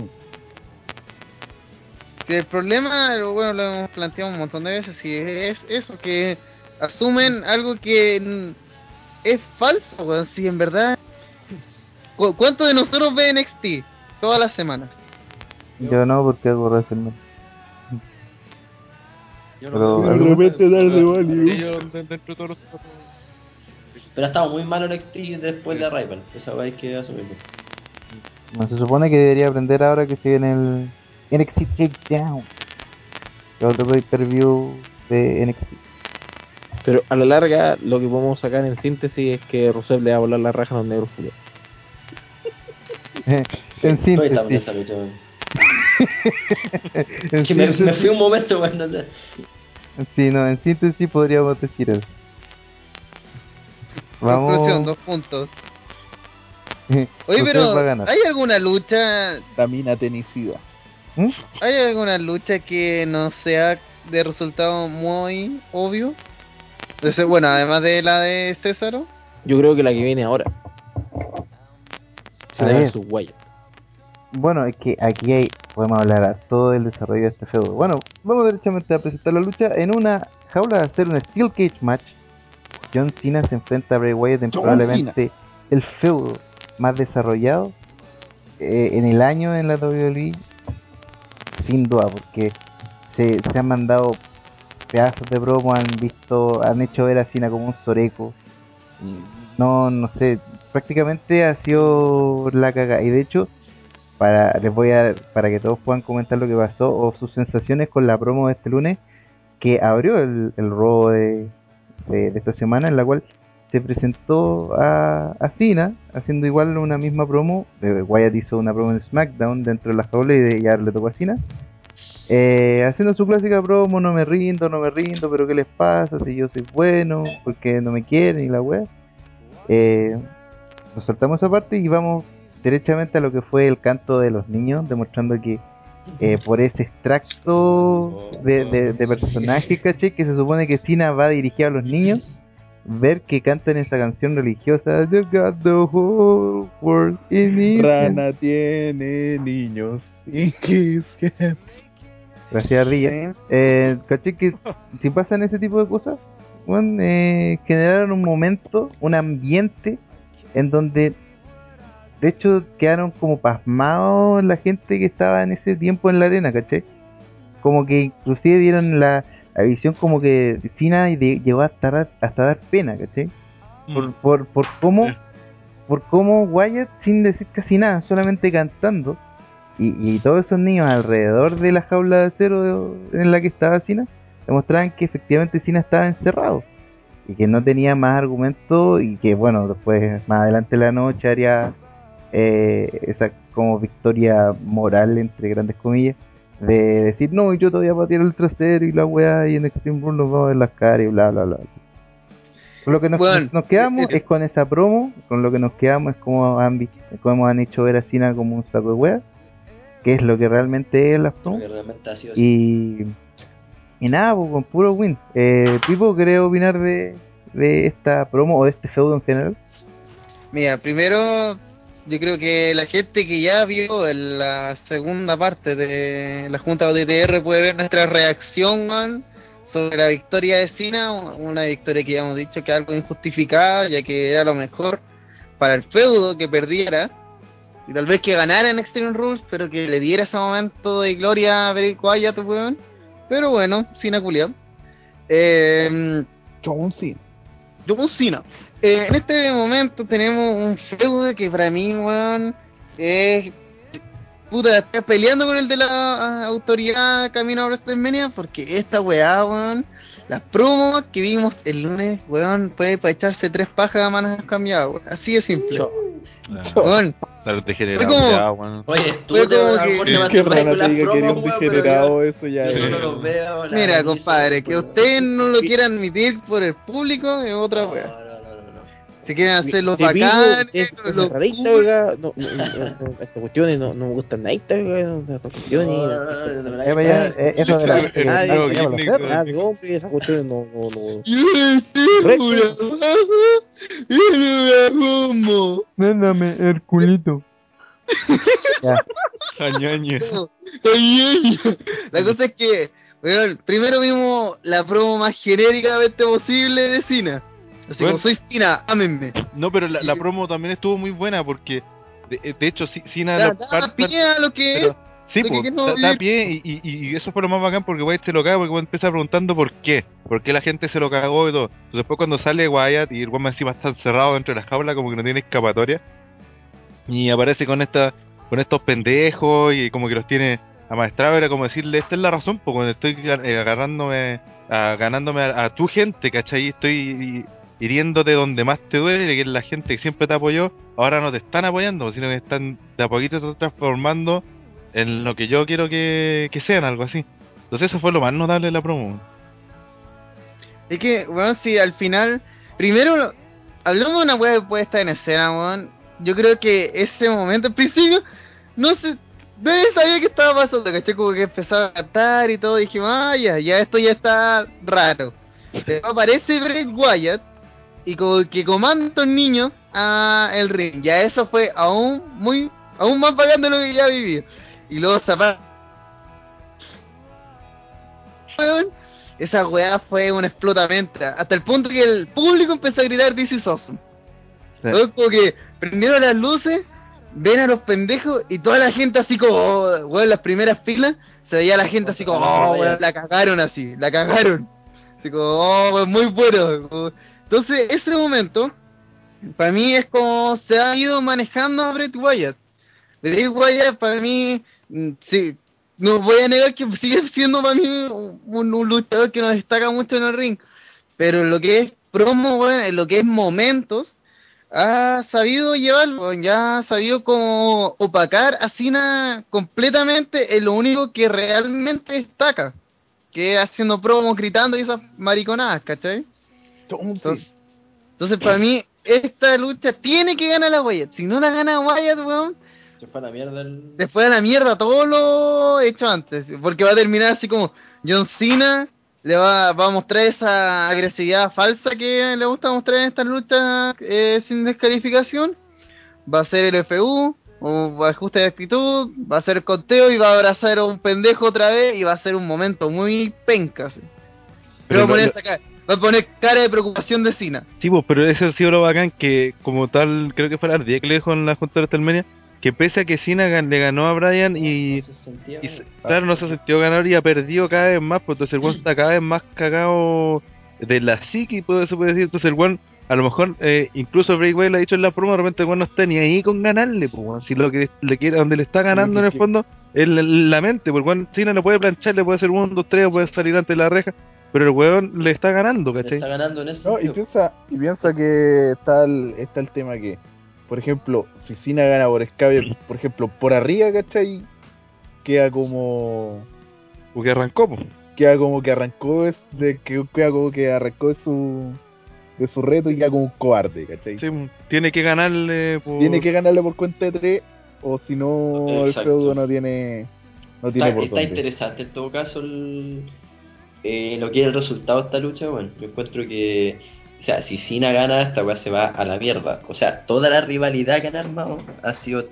Que el problema, bueno, lo hemos planteado un montón de veces, y es eso, que asumen algo que mm, es falso, weón, si en verdad... ¿Cu- ¿Cuánto de nosotros ve NXT? Todas las semanas. Yo no, porque hago WrestleMania. Yo Pero no- De repente darle value. Ellos, de- dentro de todos los- Pero ha estado muy malo NXT después de Rival. Esa hay que asumirlo. No, se supone que debería aprender ahora que se viene el NXT Takedown. Que otro pay-per-view de NXT. Pero a la larga, lo que podemos sacar en síntesis es que Rusev le va a volar la raja a los negros Julio. [LAUGHS] en Estoy [LAUGHS] en síntesis. en Que me, fui un momento, weón. no sé. Sí, no, en síntesis podríamos decir eso. Conclusión, Vamos. dos puntos. [LAUGHS] Oye, pero. ¿hay alguna lucha, Tamina tenicida. ¿Mm? hay alguna lucha que no sea de resultado muy obvio? Entonces, bueno, además de la de Césaro. Yo creo que la que viene ahora. Ver. su guay. Bueno, es que aquí hay, podemos hablar a todo el desarrollo de este feudo. Bueno, vamos directamente a presentar la lucha en una jaula de hacer un Steel Cage match. John Cena se enfrenta a Bray Wyatt en John probablemente el feudo más desarrollado eh, en el año en la WWE, sin duda, porque se, se han mandado pedazos de promo, han visto, han hecho ver a Cena como un soreco. No, no sé, prácticamente ha sido la caga. Y de hecho, para les voy a para que todos puedan comentar lo que pasó o sus sensaciones con la promo de este lunes que abrió el, el robo de, de, esta semana en la cual se presentó a, a Cena haciendo igual una misma promo. Eh, Wyatt hizo una promo en SmackDown dentro de la jaula y ya le tocó a Cena. Eh, haciendo su clásica promo no me rindo, no me rindo pero qué les pasa si yo soy bueno porque no me quieren y la wea. Eh, nos saltamos esa parte y vamos derechamente a lo que fue el canto de los niños, demostrando que eh, por ese extracto de, de, de personaje, caché, que se supone que Cena va dirigido a los niños, ver que cantan esa canción religiosa, You got the whole world in me. Rana tiene niños. Y kiss Gracias, Rilla. Eh, caché que si pasan ese tipo de cosas, bueno, eh, generaron un momento, un ambiente en donde de hecho quedaron como pasmados la gente que estaba en ese tiempo en la arena, ¿caché? Como que inclusive dieron la, la visión como que Cena y de- llegó hasta, dar- hasta dar pena, ¿caché? Por, por, por cómo por cómo Wyatt sin decir casi nada, solamente cantando y, y todos esos niños alrededor de la jaula de acero en la que estaba Cena demostraban que efectivamente Cena estaba encerrado y que no tenía más argumentos y que bueno después más adelante en la noche haría eh, esa como victoria moral entre grandes comillas de decir no yo todavía patear el trasero y la weá y en Extreme Rules nos vamos a ver las caras y bla bla bla con lo que nos, Bueno, nos quedamos eh, es con esa promo con lo que nos quedamos es como han visto como han hecho ver a Cena como un saco de weá que es lo que realmente es ha sido y, y nada, pues, con puro win. Eh, Pipo, ¿querés opinar de, de esta promo o de este feudo en general? Mira, primero yo creo que la gente que ya vio en la segunda parte de la Junta de OTTR puede ver nuestra reacción, weón, sobre la victoria de Cena, una victoria que ya hemos dicho que es algo injustificada, ya que era lo mejor para el feudo que perdiera, y tal vez que ganara en Extreme Rules, pero que le diera ese momento de gloria a Bray Wyatt, weón. Pero bueno, Cena culiao. Eh, John Cena. John Cena. Eh, en este momento tenemos un feudo que para mí, weón, es... Puta, está peleando con el de la autoridad camino a WrestleMania porque esta weá, weón, las promos que vimos el lunes, weón, puede para echarse tres pajas a manos cambiadas, weón. Así de simple. Weón, Claro, degenerado Fue como- ya, weón. Oye, tú Fue te lo que- te vas Que con las promos, weón, degenerado, eso ya yo es. no los veo, mira, compadre, que weón. usted no lo quiera admitir por el público es otra No, weá. Se quieren hacer los bacanes, es- es los rarita, cool. oiga, no, no, no, no, estas cuestiones no, no me gustan nada, oiga, estas cuestiones. Eso de la esas cuestiones no, no, no. Este. Mándame el culito. ya. La cosa es que, weón, primero vimos la promo más genéricamente posible de Cena. Así Bueno. como soy Cena, ámenme. No, pero la, la promo también estuvo muy buena porque, de, de hecho, Cena... Da, da parte- pie a lo que pero- es. Sí, pues, queremos da, pie y, y, y eso fue lo más bacán porque Wyatt se lo caga porque Wyatt empieza preguntando por qué, por qué la gente se lo cagó y todo. Entonces después cuando sale Wyatt y el Wyatt encima está encerrado dentro de la jaula como que no tiene escapatoria y aparece con esta con estos pendejos y como que los tiene amaestrados era como decirle esta es la razón porque cuando estoy eh, agarrándome a, ganándome a, a tu gente, ¿cachai? Estoy hiriéndote donde más te duele, que es la gente que siempre te apoyó, ahora no te están apoyando, sino que están de a poquito te transformando en lo que yo quiero que, que sean, algo así. Entonces eso fue lo más notable de la promo. Es que, weón, si al final. Primero, hablamos de una weá de puesta en escena, weón. Yo creo que ese momento, al principio, no sé. Nadie sabía qué estaba pasando, ¿cachai? Como que empezaba a cantar y todo. Y dije, ah, ya, ya esto ya está raro. [LAUGHS] Aparece Bray Wyatt y como que comanda a estos niños a el ring. Ya eso fue aún muy. Aún más de lo que ya viví. Y luego weón, esa weá fue un explotamiento. Hasta el punto que el público empezó a gritar This is awesome. Sí. Como que prendieron las luces, ven a los pendejos y toda la gente así como, oh, weón, las primeras filas, se veía la gente así como, oh, weón, la cagaron así, la cagaron. Así como, oh, weón, muy bueno. Como- Entonces, ese momento, para mí es como se ha ido manejando a Brett Wyatt. Bray Wyatt para mí, mm, sí, no voy a negar que [LAUGHS] sigue siendo para mí un, luchador que nos destaca mucho en el ring, pero lo que es promo, weón, en lo que es momentos, ha sabido llevarlo, ya ha sabido como opacar a Cena completamente en lo único que realmente destaca, que es haciendo promo, gritando y esas mariconadas, ¿cachai? Entonces, entonces para mí, esta lucha tiene que ganar la Wyatt, si no la gana Wyatt, weón, Se fue a la mierda el... después a la mierda todo lo hecho antes, porque va a terminar así como John Cena le va, va a mostrar esa agresividad falsa que le gusta mostrar en estas luchas eh, sin descalificación, va a ser el FU, o ajuste de actitud, va a ser conteo y va a abrazar a un pendejo otra vez y va a ser un momento muy penca. así. Pero poner esa cara, va a poner cara de preocupación de Cena. Sí, pues, pero eso ha sido lo bacán que, como tal, creo que fue la ardilla que le dijo en la Junta de WrestleMania, que pese a que Cena gan- le ganó a Bryan y, No se sentía y mal. se- claro, no se sintió ganador y ha perdido cada vez más, pues entonces el one [CLEARS THROAT] está cada vez más cagado de la psique, puede- se puede decir, entonces el one, a lo mejor, eh, incluso Bray Wyatt lo ha dicho en la promo, de repente el one no está ni ahí con ganarle, pues, si lo que le quiere, donde le está ganando en el fondo es la, la mente, pues el one, Cena le puede planchar, le puede hacer un, dos, tres, puede salir ante la reja, pero el weón le está ganando, Le ¿cachai? está ganando en eso. No, y piensa, y piensa que está el, está el tema que, por ejemplo, si Cena gana por escabe, por ejemplo, por arriba, ¿cachai? Queda como. Porque arrancó, pues. Queda como que arrancó es de que queda como que arrancó de su de su reto y queda como un cobarde, ¿cachai? Sí, tiene que ganarle por... Tiene que ganarle por cuenta de tres, o si no el feudo no tiene no tiene Está, por está dónde. interesante en todo caso el, eh, lo que es el resultado de esta lucha. Bueno, yo encuentro que o sea, si Cena gana, esta weá se va a la mierda. O sea, toda la rivalidad que han armado ha sido.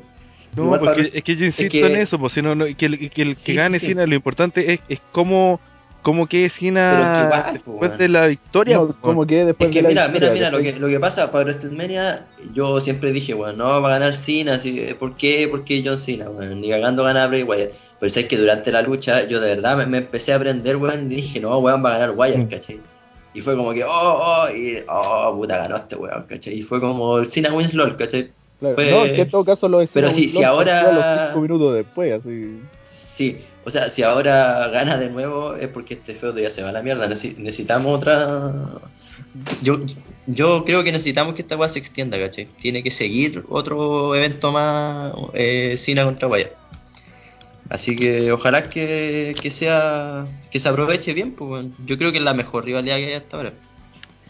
No, igual porque para- es que yo es insisto que- en eso, pues si no, no- que el que, el que Sí, gane sí. Cena, lo importante es, es cómo, cómo quede Pero Cena que igual, pues, después de la victoria. No, pues, como que después Es que de la mira, victoria, mira, mira, lo que, lo que pasa para WrestleMania, yo siempre dije, bueno, no va a ganar Cena, así, ¿por qué? ¿Por qué John Cena? Bueno, ni cagando gana Bray Wyatt. Pero es que durante la lucha, yo de verdad me, me empecé a aprender, weón, y dije, no, weón, va a ganar Wyatt, Mm. ¿cachai? Y fue como que, oh, oh, y, oh, puta, ganó este weón, ¿cachai? Y fue como el Cena wins LOL, ¿cachai? Claro, fue- No, es que en todo caso lo de Pero sí, Winslow si ahora- los cinco minutos después, así. Sí, o sea, si ahora gana de nuevo es porque este feudo ya se va a la mierda. Necesi- necesitamos otra. Yo, yo creo que necesitamos que esta weá se extienda, ¿cachai? Tiene que seguir otro evento más, eh, Cena contra Wyatt. Así que ojalá que, que sea que se aproveche bien, pues yo creo que es la mejor rivalidad que hay hasta ahora.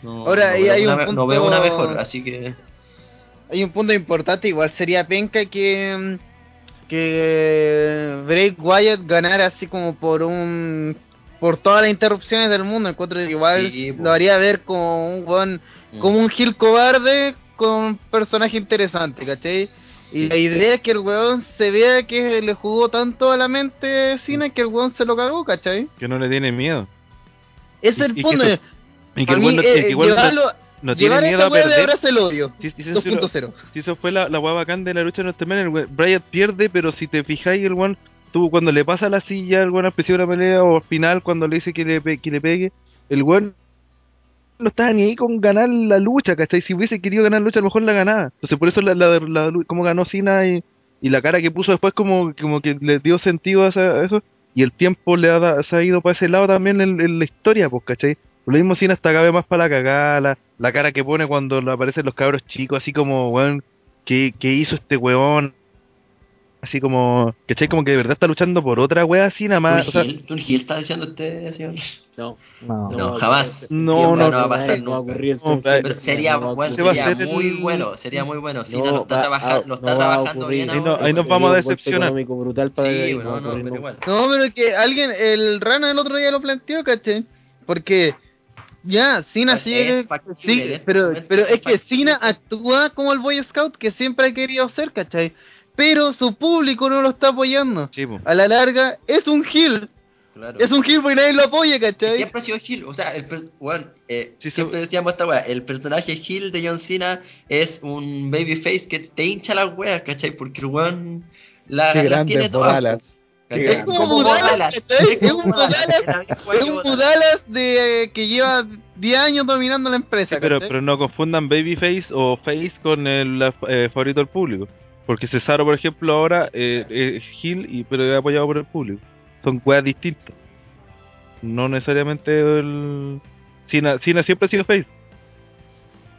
No, Ahora, no veo hay una un punto- no veo una mejor, así que Hay un punto importante, igual sería penca que mm, que Bray Wyatt ganara así como por un por todas las interrupciones del mundo, encuentro que igual Sí, po. lo haría ver como un Mm. como un Gil cobarde con un personaje interesante, ¿cachai? Y la idea es que el weón se vea que le jugó tanto a la mente Cena que el weón se lo cagó, ¿cachai? que no le tiene miedo. Ese es Y- el y que punto. eso- Y que el weón no- eh, que llevarlo- no tiene miedo a perder. abrazo el odio. 2.0. Si eso fue la, la bacán de la lucha de Norteamérica, el we- Bryant pierde, pero si te fijáis, el one, tú cuando le pasa la silla, el one al principio de la pelea, o al final, cuando le dice que le, que le pegue, el one no estaba ni ahí con ganar la lucha, ¿cachai? Si hubiese querido ganar la lucha, a lo mejor la ganaba. Entonces, por eso la, la, la como ganó Cena y, la cara que puso después, como, como que le dio sentido a, esa- eso, y el tiempo le ha, se ha ido para ese lado también en, la historia, pues, ¿cachai? Lo mismo Cena hasta vez más para la cagada, la, cara que pone cuando aparecen los cabros chicos, así como, weón, ¿qué, qué hizo este weón? Así como, ¿cachai? Como que de verdad está luchando por otra wea así nada más. o sea, ¿Tun Hill, Tun Hill está diciendo usted, señor? No. No. No, jamás. No, no, no, va a pasar nunca. pero sería, bueno, sería ser muy el- bueno, sería muy bueno. Cena No, lo está, trabaja- trabajando ocurrir. bien Ahí no- ahí nos vamos a decepcionar. económico brutal para Sí, bueno, no, pero igual. No, pero que alguien, el Rana el otro día lo planteó, ¿cachai? Porque ya, Cena Pues sigue... es Sí, es pero, pero es que. Cena actúa como el Boy Scout que siempre ha querido ser, ¿cachai? Pero su público no lo está apoyando. sí, po. A la larga, es un Gil. Claro. Es un Gil porque nadie lo apoya, ¿cachai? Siempre ha sido Hill, o sea, el per- bueno, eh, Sí, siempre sí. decíamos esta wea, el personaje Hill de John Cena es un babyface que te hincha las weas, ¿cachai? Porque el weón la, Qué tiene todas. Es como ¿cachai? es un es. Mudalas de, que lleva 10 años dominando la empresa, Sí, pero, pero no confundan Babyface o Face con el eh, favorito del público. Porque Cesaro, por ejemplo, ahora eh, es Hill, y, pero es apoyado por el público. Son weas distintas. No necesariamente el. Cena, Cena siempre ha sido Face.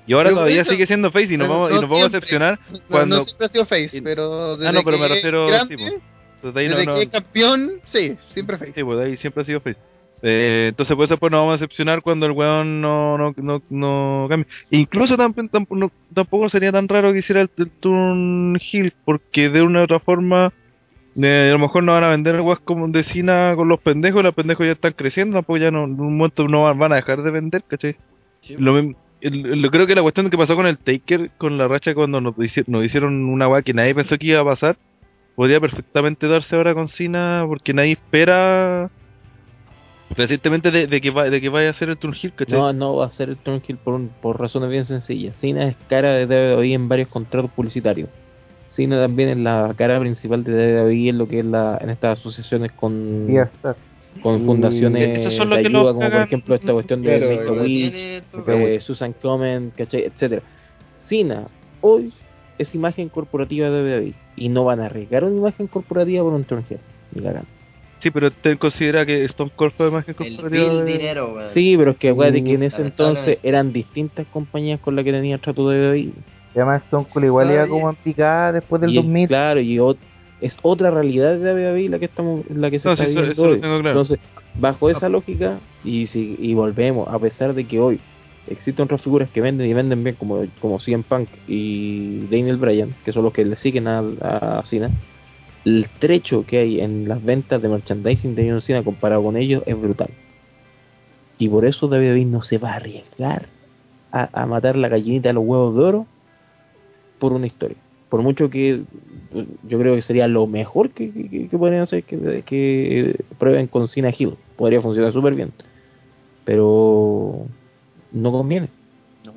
Y ahora Pero todavía sigue siendo Face y nos vamos, y no nos vamos a decepcionar No- cuando. No, siempre ha sido face, y- pero desde ah, no, pero me que refiero. es grande, sí, ahí no- desde no- que es campeón, sí, siempre face. Sí, pues de ahí siempre ha sido face. Eh, entonces, por eso pues, nos vamos a decepcionar cuando el weón no, no, no, no cambie. Incluso tamp- tamp- no- tampoco sería tan raro que hiciera el, el turn heel, porque de una u otra forma, eh, a lo mejor no van a vender weas como de Cena con los pendejos, los pendejos ya están creciendo, tampoco ya no, en un momento no van, a dejar de vender, ¿cachai? Lo mismo- el- el- creo que la cuestión que pasó con el Taker, con la racha cuando nos, hici- nos hicieron una weá que nadie pensó que iba a pasar, podría perfectamente darse ahora con Cena porque nadie espera recientemente de, de que va, de que vaya a ser el turn heel, ¿cachai? No, no va a ser el Turn Hill por, un- por razones bien sencillas. Cena es cara de WWE en varios contratos publicitarios. Cena también es la cara principal de WWE en lo que es la, en estas asociaciones con, con fundaciones de ayuda, como por ejemplo esta cuestión de pero eh, Susan Komen, ¿cachai? etcétera. Cena hoy es imagen corporativa de WWE y no van a arriesgar una imagen corporativa por un turn heel, ni cagando. Sí, pero ten considera que Stone Cold fue imagen El corporativa bill de- dinero, weón. Sí, pero es que acuérdate que en ese entonces eran distintas compañías con las que tenía trato de WWE. Y además Stone Cold igual iba como en picada después del Y, 2000. Claro, y ot- es otra realidad de WWE la que estamos la que se No, está sí, eso- viviendo eso lo hoy. tengo claro. Entonces, bajo esa lógica y si y volvemos, a pesar de que hoy existen otras figuras que venden y venden bien como como CM Punk y Daniel Bryan, que son los que le siguen a, a Cena, el trecho que hay en las ventas de merchandising de John Cena comparado con ellos es brutal. Y por eso WWE no se va a arriesgar a, matar la gallinita de los huevos de oro por una historia. Por mucho que yo creo que sería lo mejor que, que, que podrían hacer que, que prueben con Cena Hill. Podría funcionar súper bien. Pero no conviene. No,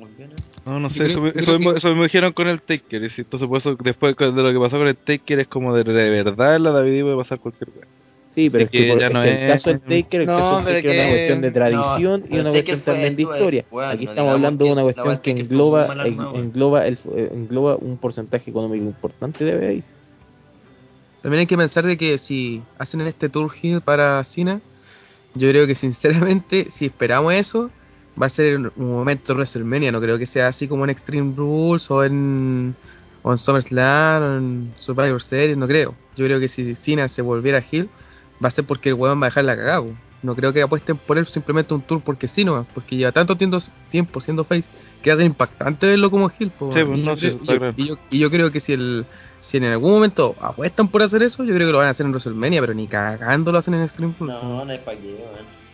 no Yo sé, creo- eso, creo me- que- eso me dijeron con el Taker. y si- Entonces, por eso, después de lo que pasó con el Taker, es como de, de verdad en la David puede pasar cualquier cosa. Sí, pero Es es que, que por- ya es no que es- el caso del Taker, el No, caso del Taker es una que- cuestión de tradición no, y una cuestión también de historia. bueno, Aquí no estamos hablando de que una cuestión que que engloba, en- engloba, el, eh, engloba un porcentaje económico importante de ahí. También hay que pensar de que si hacen este Tour Hill para Cena, yo creo que sinceramente, si esperamos eso, va a ser un momento de WrestleMania. No creo que sea así como en Extreme Rules o en, o en SummerSlam o en Survivor Series, no creo. Yo creo que si Cena se volviera Hill, va a ser porque el weón va a dejar la cagada. No creo que apuesten por él simplemente un tour porque sí, no, porque lleva tanto tiempo, siendo face que hace impactante verlo como Hill. po, Sí, pues, y, no, yo sí, y yo- claro. y yo- y yo creo que si el si en algún momento apuestan por hacer eso, yo creo que lo van a hacer en WrestleMania, pero ni cagando lo hacen en Scream Rules. No, no hay pa' qué, weón.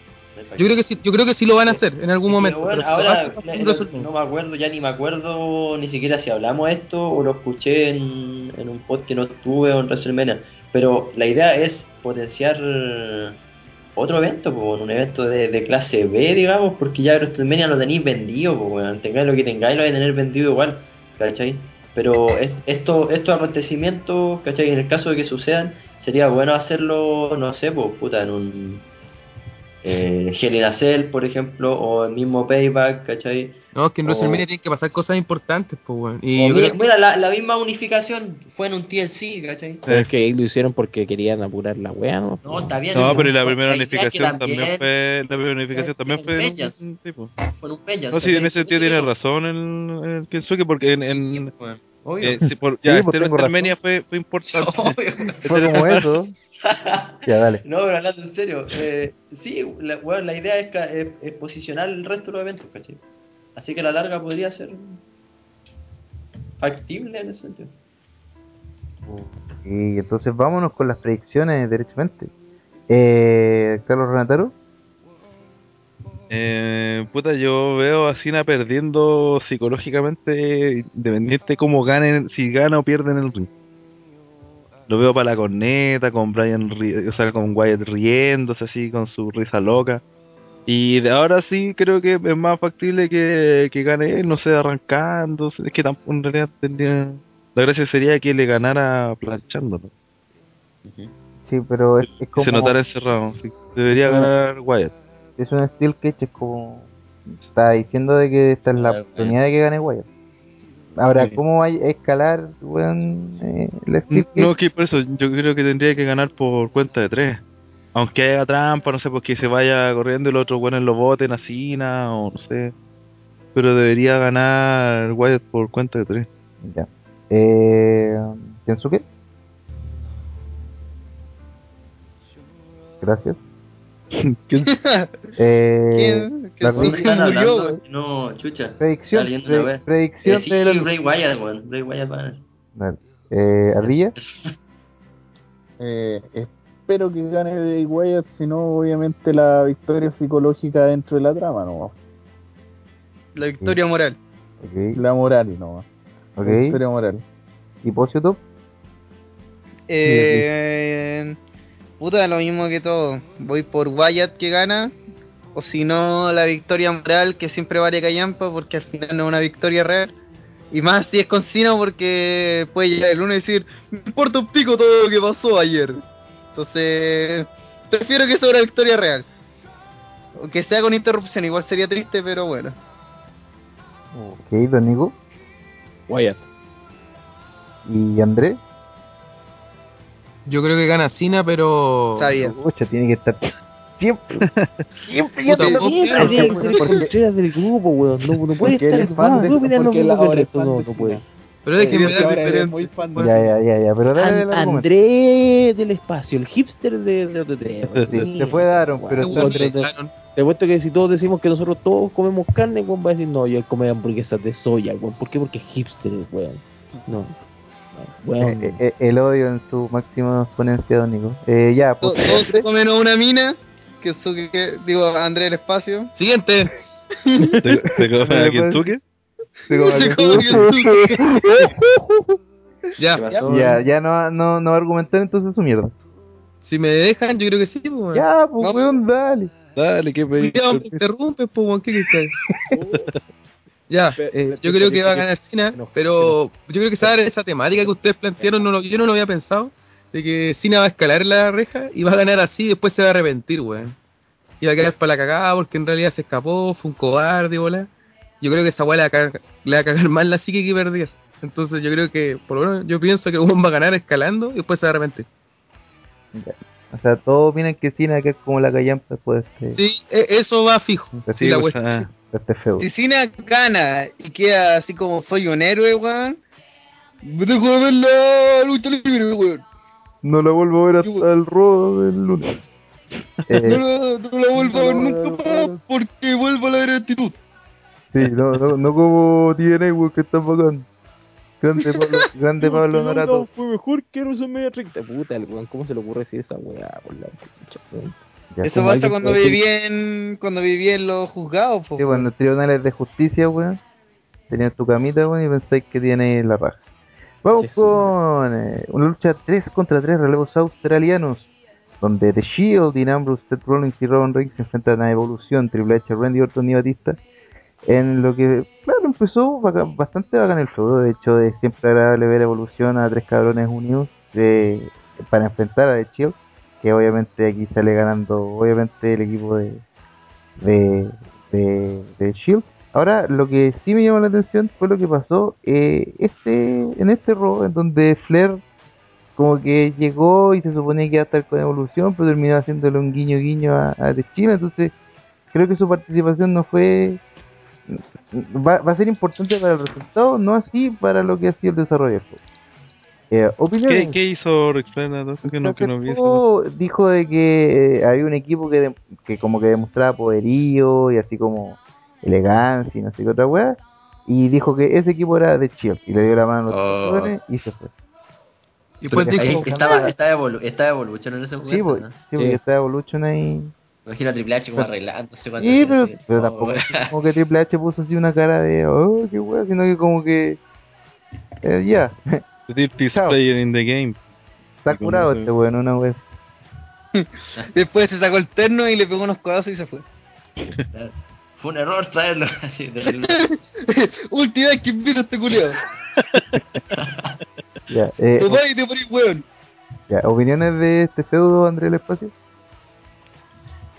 Yo creo que sí, yo creo que sí lo van a hacer en algún momento. ahora hacen, no, me acuerdo, ya ni me acuerdo ni siquiera si hablamos esto o lo escuché en, en un pod que no estuve o en WrestleMania. Pero la idea es potenciar otro evento, po, un evento de, de clase B, digamos, porque ya WrestleMania lo tenéis vendido, po, tengáis lo que tengáis, lo vais a tener vendido igual, ¿cachai? Pero es- esto, estos acontecimientos, ¿cachai? En el caso de que sucedan, sería bueno hacerlo, no sé, pues, puta, en un eh, Hell in a Cell, por ejemplo, o el mismo Payback, ¿cachai? No, es que en WrestleMania tienen que pasar cosas importantes, pues, weón. Y mira, creo- mira, la, la misma unificación fue en un TLC, ¿cachai? Pero es que ahí lo hicieron porque querían apurar la wea, ¿no? No, está bien. No, pero la la primera que unificación también fue. La primera unificación también fue. en un- sí. Fue en un Peñas, No, sí, en ese sentido Sí, tiene razón el, el Kensuke, porque en. en pues, obvio. eh, sí, por, [LAUGHS] ya, Sí, pues este WrestleMania fue, fue importante. [LAUGHS] Obvio. Fue como [LAUGHS] eso. [LAUGHS] Ya, dale. No, pero hablando en serio, eh, sí, la, bueno, la idea es, ca- es, es posicionar el resto de los eventos, ¿cachai? Así que a la larga podría ser factible en ese sentido. Y entonces vámonos con las predicciones derechamente. Eh, Carlos Renataro. Eh, puta, yo veo a Cena perdiendo psicológicamente, independiente cómo ganen, si gana o pierde en el ring. Lo veo para la corneta, con Brian, ri- o sea, con Wyatt riéndose así, con su risa loca. Y de ahora sí creo que es más factible que, que gane él, no sé, arrancando. Es que tampoco en realidad tendría... La gracia sería que le ganara planchando, ¿no? Sí, pero es, es Que como. se notara encerrado. sí. Debería ganar Wyatt. Es un steel cage, es como. Está diciendo de que esta es la oportunidad de que gane Wyatt. Ahora, Sí. ¿cómo va a escalar, weón, eh, el? No, que por eso yo creo que tendría que ganar por cuenta de tres. Aunque haya trampa, no sé, porque se vaya corriendo y los otros buenos lo voten a Cena o no sé. Pero debería ganar Wyatt por cuenta de tres. Ya. Eh, ¿Kensuke? Gracias. [LAUGHS] ¿Quién? Eh, ¿Qué la predicción, hablando? güey. No, chucha. predicción, pre- una vez. predicción Eh, sí, de la- Bray Wyatt, weón. Bray Wyatt va a ganar. Dale. Eh, Ardilla. [LAUGHS] Eh, espero que gane Bray Wyatt, si no, obviamente la victoria psicológica dentro de la trama, ¿no? La victoria moral. Ok. La moral, ¿no? Ok. La victoria moral. ¿Y Pocio Top? Eh, puta, lo mismo que todo. Voy por Wyatt que gana. O si no, la victoria moral que siempre vale callampa porque al final no es una victoria real. Y más si es con Cena porque puede llegar el lunes y decir, me importa un pico todo lo que pasó ayer. Entonces, prefiero que sea una victoria real. Aunque sea con interrupción, igual sería triste, pero bueno. Ok, Don Nico. Wyatt. ¿Y Andrés? Yo creo que gana Cena, pero. Sabía. Pucha, tiene que estar siempre. siempre que porque- del grupo, weón. No, no puede él estar. no, de- no él puede. Pero Porque ahora dar. eres muy fan de Ya, ya, ya, ya, pero dale el An- argumento. Andrés del espacio, el hipster de, de OT3. Sí, se fue Daron, pero Weón, está- te- te- puesto que si todos decimos que nosotros todos comemos carne, weón, va a decir, no, yo come hamburguesas de soya, weón. ¿Por qué? Porque es hipster, weón. No. No, Weón. Eh, eh, el odio en su máxima exponencia, Nico. Eh, ya, To- pues. Todos se comen una mina. Que, eso que, que- digo, Andrés el espacio. Siguiente. [LAUGHS] [LAUGHS] ¿Te, te comes a Kentucky? Come Ya. Ya, ya no, no, no va a argumentar entonces su mierda. si me dejan, yo creo que sí, pues. Ya, pues, weón, dale. Dale, qué pedí. Cuidado, me interrumpes, pues, ¿qué quieres [LAUGHS] Ya, eh, yo creo que va a ganar Cena, pero yo creo que esa, esa temática que ustedes plantearon, no lo, yo no lo había pensado, de que Cena va a escalar la reja y va a ganar así y después se va a arrepentir, weón. Y va a quedar para la cagada porque en realidad se escapó, fue un cobarde, bola. Yo creo que esa weá le va a cagar, le va a cagar más la psique que perder. Entonces yo creo que, por lo menos, yo pienso que uno va a ganar escalando y después se va a arrepentir. Ya. O sea, todos opinan que Cena que es como la callampa después de este, Sí, e- eso va fijo. Sí, la pues, ah, este feudo. Si Cena gana y queda así como soy un héroe, weón. Me dejo de ver la lucha libre, weón. No la vuelvo a ver hasta el rodo del lunes. [LAUGHS] No Eh, la, no la vuelvo a ver nunca más porque vuelvo a la ver actitud. sí, no, no, no como TNA, weón, que está bacán. Grande [LAUGHS] Pablo, grande Pablo Norato. Fue mejor que WrestleMania 30. Puta, el weón, ¿cómo se le ocurre decir esa weá? Por la? Ya, Eso pasa cuando viví en cuando viví en los juzgados, po. Sí, bueno, en los tribunales de justicia, weón. Tenías tu camita, weón, y pensáis que tiene la raja. Vamos Sí, con eh, una lucha 3 contra 3 relevos australianos. Donde The Shield, Dean Ambrose, Seth Rollins y Roman Reigns se enfrentan a Evolución, Triple H, Randy Orton y Batista. En lo que, claro, empezó baca- bastante bacán el feudo. De hecho, es siempre agradable ver Evolución a tres cabrones unidos de- para enfrentar a The Shield. Que obviamente aquí sale ganando, obviamente, el equipo de, de, de, Shield. Ahora, lo que sí me llamó la atención fue lo que pasó eh, este en este robo, en donde Flair como que llegó y se suponía que iba a estar con Evolución, pero terminó haciéndole un guiño guiño a, a Shield. Entonces, creo que su participación no fue. Va, va a ser importante para el resultado, no así para lo que ha sido el desarrollo del. Eh. ¿Qué, ¿Qué hizo Rick Flair? entonces? Que no, que no vi eso. Sacó- dijo de que eh, había un equipo que, de- que como que demostraba poderío y así como elegancia y no sé qué otra weá. Y dijo que ese equipo era de Shield y le dio la mano a los Oh. jugadores y se fue. Y después Ahí dijo, estaba, estaba, evolu estaba Evolution en ese Sí, momento. pues, ¿no? sí, porque estaba Evolution ahí. Imagino a Triple H como arreglándose cuando Sí, pero, pero oh, tampoco como que Triple H puso así una cara de oh, qué weá, sino que como que eh, ya, The Chao. player in the game. está curado este weón, una weá. [LAUGHS] Después se sacó el terno y le pegó unos codazos y se fue. [LAUGHS] Fue un error traerlo [LAUGHS] Última vez que invito a este culiado. Ya, eh, Te vas y te pones weón. ya, opiniones de este feudo, André el Espacio.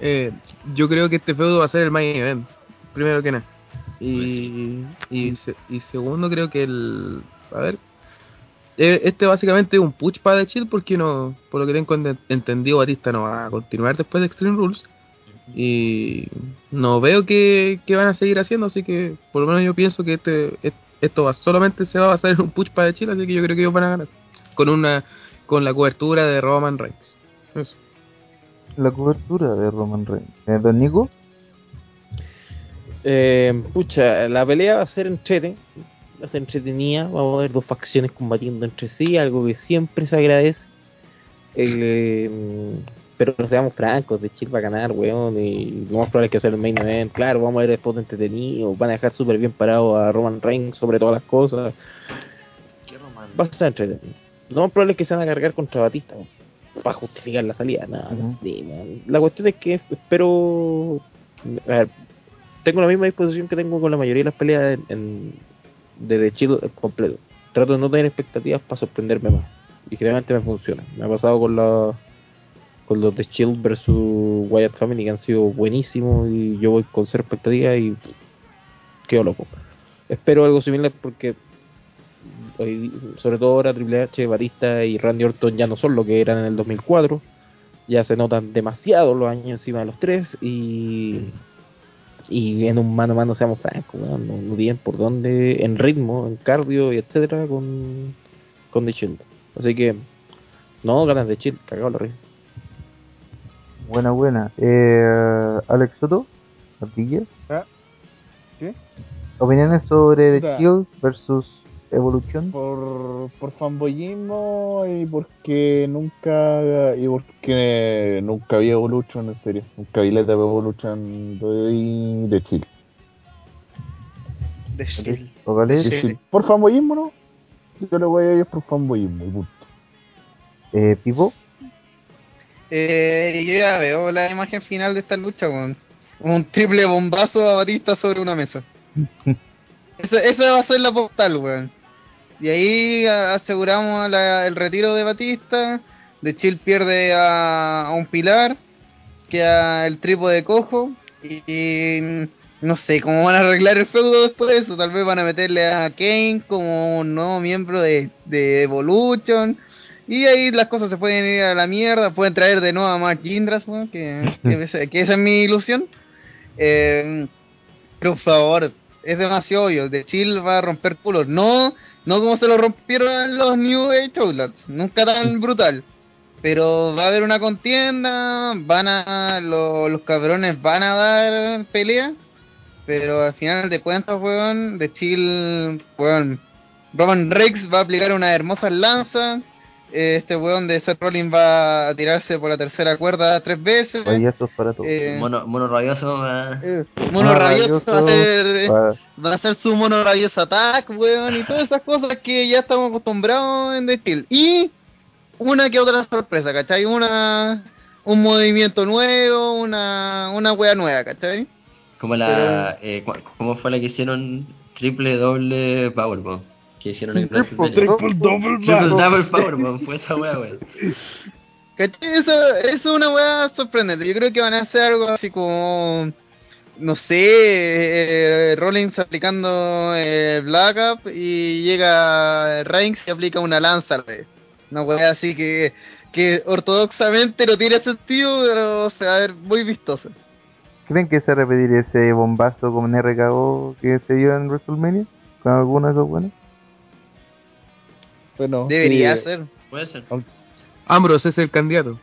eh, yo creo que este feudo va a ser el main event, primero que nada. Y, y segundo, creo que el. A ver. Eh, Este básicamente es un push para The Chill porque no, por lo que tengo ente- entendido, Batista no va a continuar después de Extreme Rules. Y no veo que, que van a seguir haciendo, así que por lo menos yo pienso que este, est- esto va, solamente se va a basar en un push para The Chill, así que yo creo que ellos van a ganar. Con una con la cobertura de Roman Reigns. Eso. La cobertura de Roman Reigns. Eh, Don Nico, Eh, pucha, la pelea va a ser entrete, va a ser entretenida, vamos a ver dos facciones combatiendo entre sí, algo que siempre se agradece. Eh, pero seamos francos, de Chile va a ganar, weón, y lo más probable es que sea el main event. Claro, vamos a ver el spot entretenido, van a dejar súper bien parado a Roman Reigns sobre todas las cosas. Va a ser entretenido. Lo más probable es que se van a cargar contra Batista, weón, para justificar la salida. Nada, no sé, man. La cuestión es que espero. A ver, tengo la misma disposición que tengo con la mayoría de las peleas en, en- de The Shield completo. Trato de no tener expectativas para sorprenderme más. Y generalmente me funciona. Me ha pasado con la con los de Shield versus Wyatt Family que han sido buenísimos y yo voy con cero expectativas y pff, quedo loco. Espero algo similar porque sobre todo ahora Triple H, Batista y Randy Orton ya no son lo que eran en el 2004. Ya se notan demasiado los años encima de los tres y y en un mano a mano seamos francos, no, no tienen por dónde en ritmo, en cardio y etcétera con con The Shield. Así que no ganas de Shield, cagado la risa. buena, buena. Eh, Alex Soto, Ardilla. Ah, ¿qué? Opiniones sobre The. Shield versus Evolution. por, por fanboyismo y porque nunca y porque nunca vi Evolution en serio nunca vi la etapa de Evolution de, de Chile De. Vocales, Sí, sí. Por fanboyismo, ¿no? Yo le voy a ir por fanboyismo y punto. eh, Pipo, Eh, yo ya veo la imagen final de esta lucha, weón. Un triple bombazo a Batista sobre una mesa. [LAUGHS] Esa, esa va a ser la postal, weón. Y ahí a- aseguramos la- el retiro de Batista. De Chill pierde a, a un pilar. Queda el trípode cojo. Y, y no sé cómo van a arreglar el feudo después de eso. Tal vez van a meterle a Kane como un nuevo miembro de, de Evolution. Y ahí las cosas se pueden ir a la mierda. Pueden traer de nuevo a Mark Jindras, weón, que, [LAUGHS] que, esa- que esa es mi ilusión. Eh, pero por favor, es demasiado obvio. De Chill va a romper culos. No, no como se lo rompieron los New Age Outlaws. Nunca tan brutal. Pero va a haber una contienda. Van a. lo- los cabrones van a dar pelea. Pero al final de cuentas, weón, de Chill, weón. Roman Reigns va a aplicar una hermosa lanza. Eh, Este weón de Seth Rollins va a tirarse por la tercera cuerda tres veces. rayazos para todos. Eh, Mono, mono rabioso, ah, eh, mono rabioso va a ser, eh, va- va a ser su mono rabioso attack, weón, y todas esas cosas que ya estamos acostumbrados en The Steel. Y una que otra sorpresa, ¿cachai? Una un movimiento nuevo, una una wea nueva, ¿cachai? como la. Eh, ¿Cómo fue la que hicieron? Triple doble Powerbomb. Que hicieron en Triple, WrestleMania. Triple double Triple Powerbomb. double Powerbomb. Fue esa wea, weón. [LAUGHS] ¿Cachai? Eso, eso es una weá sorprendente. Yo creo que van a hacer algo así como. No sé, eh, Rollins aplicando el Black Up y llega Reigns y aplica una lanza. revés. Una weá así que, que ortodoxamente no tiene sentido, pero se va a ver muy vistoso. ¿Creen que se va a repetir ese bombazo con RKO que se dio en WrestleMania? ¿Con alguno de esos buenos? Bueno, Debería sí, ser. Puede ser. Ambrose es el candidato.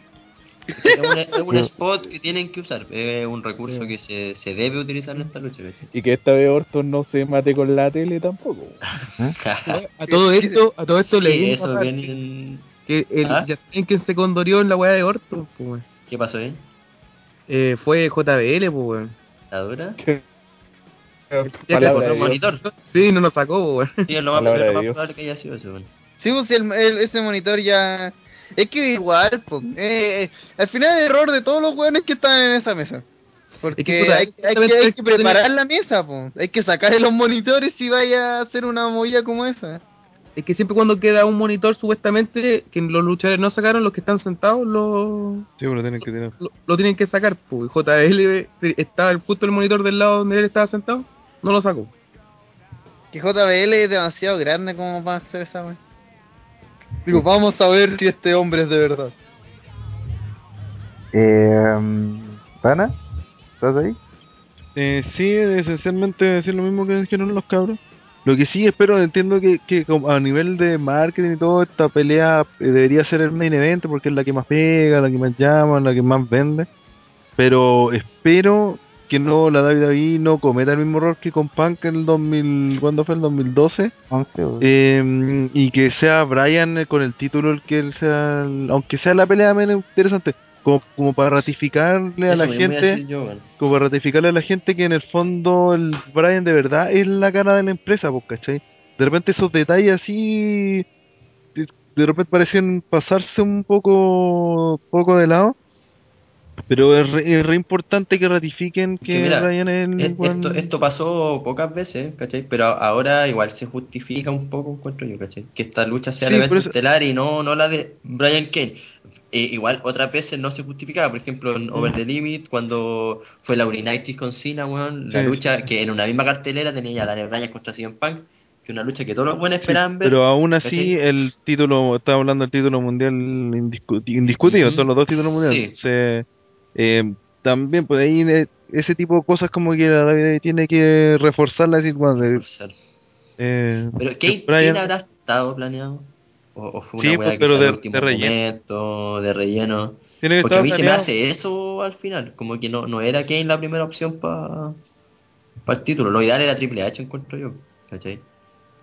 Es un, es un [LAUGHS] spot que tienen que usar. Es un recurso que se, se debe utilizar en esta lucha. Y que esta vez Orton no se mate con la tele tampoco. [LAUGHS] A todo esto, a todo esto Sí, leí eso viene en- que el ¿Ah? Que se condorió en la weá de Orton, pues. ¿Qué pasó ahí? eh, fue JBL, pues. ¿La dura? [LAUGHS] Monitor. Sí, no nos sacó, pues, weón. Sí, es lo más, lo más probable que haya sido eso, weón. Sí, pues, si el, el- ese monitor ya. Es que igual, pues. eh, al final es error de todos los weones que están en esa mesa. Porque Es que, puta, hay, hay que, hay que preparar la mesa, pues. Hay que sacar los monitores si vaya a hacer una movida como esa. Es que siempre cuando queda un monitor, supuestamente, que los luchadores no sacaron, los que están sentados, lo, Sí, pero tienen que tener. lo, lo tienen que sacar, pues. JBL estaba el- justo el monitor del lado donde él estaba sentado, no lo sacó. Que JBL es demasiado grande como para hacer esa wea. Digo, vamos a ver si este hombre es de verdad. Eh, ¿Pana? ¿Estás ahí? Eh, sí, esencialmente decir lo mismo que dijeron los cabros. Lo que sí espero, entiendo que, que como a nivel de marketing y todo, esta pelea eh, debería ser el main event porque es la que más pega, la que más llama, la que más vende. Pero espero que no la WWE no cometa el mismo error que con Punk en el 2000, ¿cuándo fue? El 2012. 11 o... Eh, y que sea Brian eh, con el título el que él sea, aunque sea la pelea menos interesante, como, como para ratificarle a Eso la a gente yo, como para ratificarle a la gente que en el fondo el Brian de verdad es la cara de la empresa, pues, ¿cachai? De repente esos detalles así, de, de repente parecían pasarse un poco, poco de lado, pero es re, es re importante que ratifiquen que, Que mira, Brian es Esto, esto pasó pocas veces, ¿cachai? Pero ahora igual se justifica un poco, encuentro yo, ¿cachai? Que esta lucha sea Sí, el evento eso- estelar y no, no la de Brian Kane. Eh, igual otras veces no se justificaba, por ejemplo en Over the Limit, cuando fue la Urinitis con Cena, weón, la Sí. lucha que en una misma cartelera tenía ya Daniel Bryan contra CM Punk, que una lucha que todos los buenos esperaban ver. Pero aún así, ¿cachai? el título, estaba hablando del título mundial indiscu- indiscutido, son los dos títulos mundiales. Sí. Eh, también, pues ahí eh, ese tipo de cosas como que la WWE tiene que reforzarla, decir, bueno, eh, Pero que ¿Kane, Brian- Kane habrá estado planeado? ¿O, o fue Sí, una pues, weá que pero de- de relleno. momento, de relleno? Tiene que Porque a mí se me planeado. hace eso al final, como que no, no era Kane la primera opción para el título. Lo ideal era Triple H, encuentro yo, ¿cachai?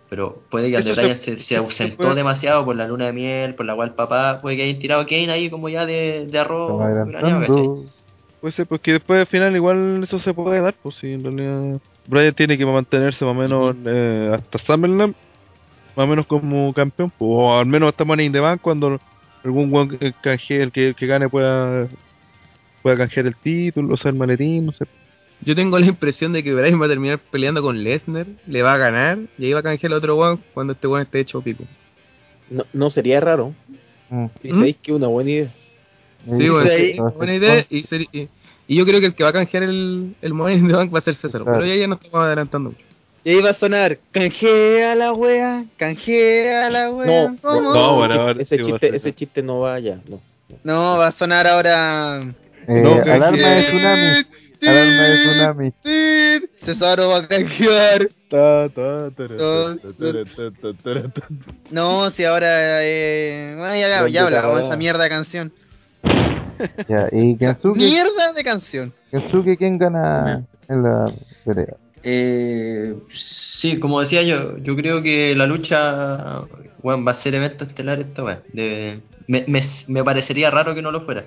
Pero puede que Eso Andre se- se, se [LAUGHS] se ausentó puede- demasiado por la luna de miel, por la cual papá, puede que hayan tirado a Kane ahí como ya de, de arroz. Puede ser, porque después al final igual eso se puede dar, pues sí, en realidad. Bryan tiene que mantenerse más o menos eh, hasta SummerSlam, más o menos como campeón, pues, o al menos hasta Money in the Bank cuando algún weón que que, el que gane pueda, pueda canjear el título, o sea, el maletín, no sé. Yo tengo la impresión de que Bryan va a terminar peleando con Lesnar, le va a ganar y ahí va a canjear al otro weón cuando este weón esté hecho pico. No, no sería raro. Mm. Y sabéis que una buena idea. Sí, bueno, ahí- sí, buena idea. Y, seri- y, y yo creo que el que va a canjear el, el Money in the Bank va a ser César. Claro. Pero ya, ya nos estamos adelantando mucho. Y ahí va a sonar, canjea la wea, canjea la wea. No, ¿Cómo? no, bueno, ahora ese, sí chiste, ese chiste no va allá. No. No, va a sonar ahora. Eh, No, alarma de tsunami. Alarma de tsunami. Cesaro va a canjear. No, si ahora. Eh... bueno, ya, ya, hablamos de esa mierda de canción. Ya, y [LAUGHS] Kensuke, Mierda de canción. Kensuke, ¿quién gana en la pelea? Eh, sí, como decía yo, yo creo que la lucha bueno, va a ser evento estelar esta weá. De- Me, me, me parecería raro que no lo fuera.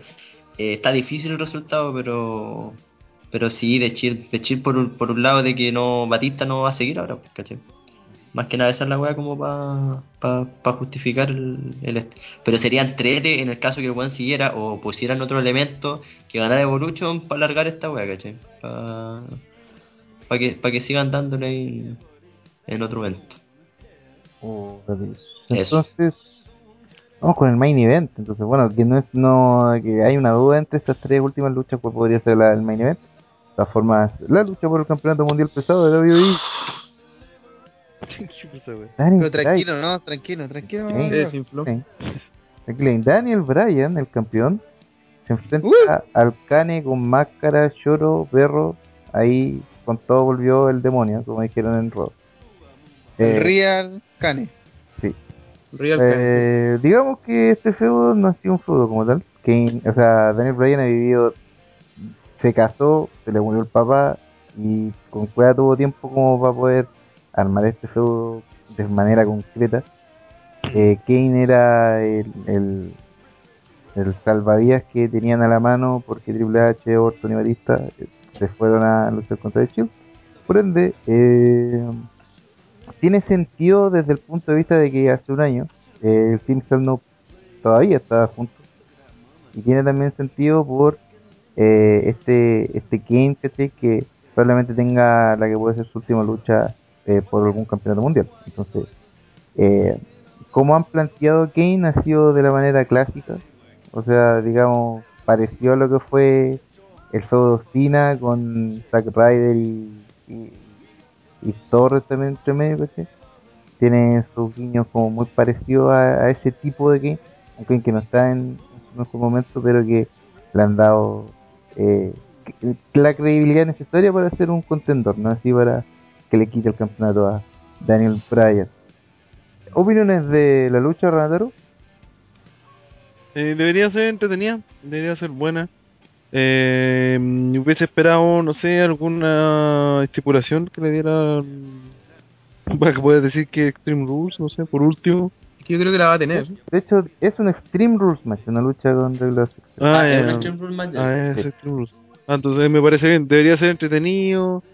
Eh, está difícil el resultado, pero pero sí, de chill, de chill por, un- por un lado de que no Batista no va a seguir ahora, pues, ¿cachai? Más que nada esa es la weá como para pa, pa justificar el, Pero sería entrete en el caso que el weón siguiera o pusieran otro elemento que ganara Evolution para alargar esta weá, ¿cachai? Para que, pa que sigan dándole ahí en otro evento. Oh. Eso. Entonces, vamos con el main event. Entonces, bueno, que no es, no, que hay una duda entre estas tres últimas luchas, pues podría ser la del main event. Formas, la lucha por el campeonato mundial pesado de WWE. [LAUGHS] Daniel Pero tranquilo, no, tranquilo, tranquilo. Sí. Tranquilo, Daniel Bryan, el campeón, se enfrenta Uh. al Cane con máscara, lloro, perro. Ahí con todo volvió el demonio, como dijeron en Raw. Eh, Real Cane. sí. Real Cane. Eh, digamos que este feudo no ha sido un feudo como tal. Kane, o sea, Daniel Bryan ha vivido, se casó, se le murió el papá y con cueva tuvo tiempo como para poder armar este feudo de manera concreta. Eh, Kane era el, el, el salvavidas que tenían a la mano porque Triple H, Orton y Batista eh, se fueron a luchar contra el Shield. Por ende, eh, tiene sentido desde el punto de vista de que hace un año eh, el Team no todavía estaba junto y tiene también sentido por eh, este este Kane que probablemente tenga la que puede ser su última lucha eh, por algún campeonato mundial. Entonces eh, como han planteado Kane ha sido de la manera clásica. O sea digamos pareció a lo que fue el feudo Cena con Zack Ryder y, y, Torres también entre medio ¿cachai? tiene sus guiños como muy parecidos a, a ese tipo de Kane aunque que no está en, en su momento pero que le han dado eh, la credibilidad necesaria para ser un contendor no así para que le quite el campeonato a Daniel Bryan opiniones de la lucha Renataro Eh, debería ser entretenida, debería ser buena. Eh, hubiese esperado, no sé, alguna estipulación que le diera para que puedas decir que Extreme Rules, no sé, por último. Yo creo que la va a tener. de hecho es un Extreme Rules match una lucha con reglas Ah, es ya. un Extreme Rules match. Ah, es Sí. Extreme Rules. Ah, entonces me parece bien, debería ser entretenido.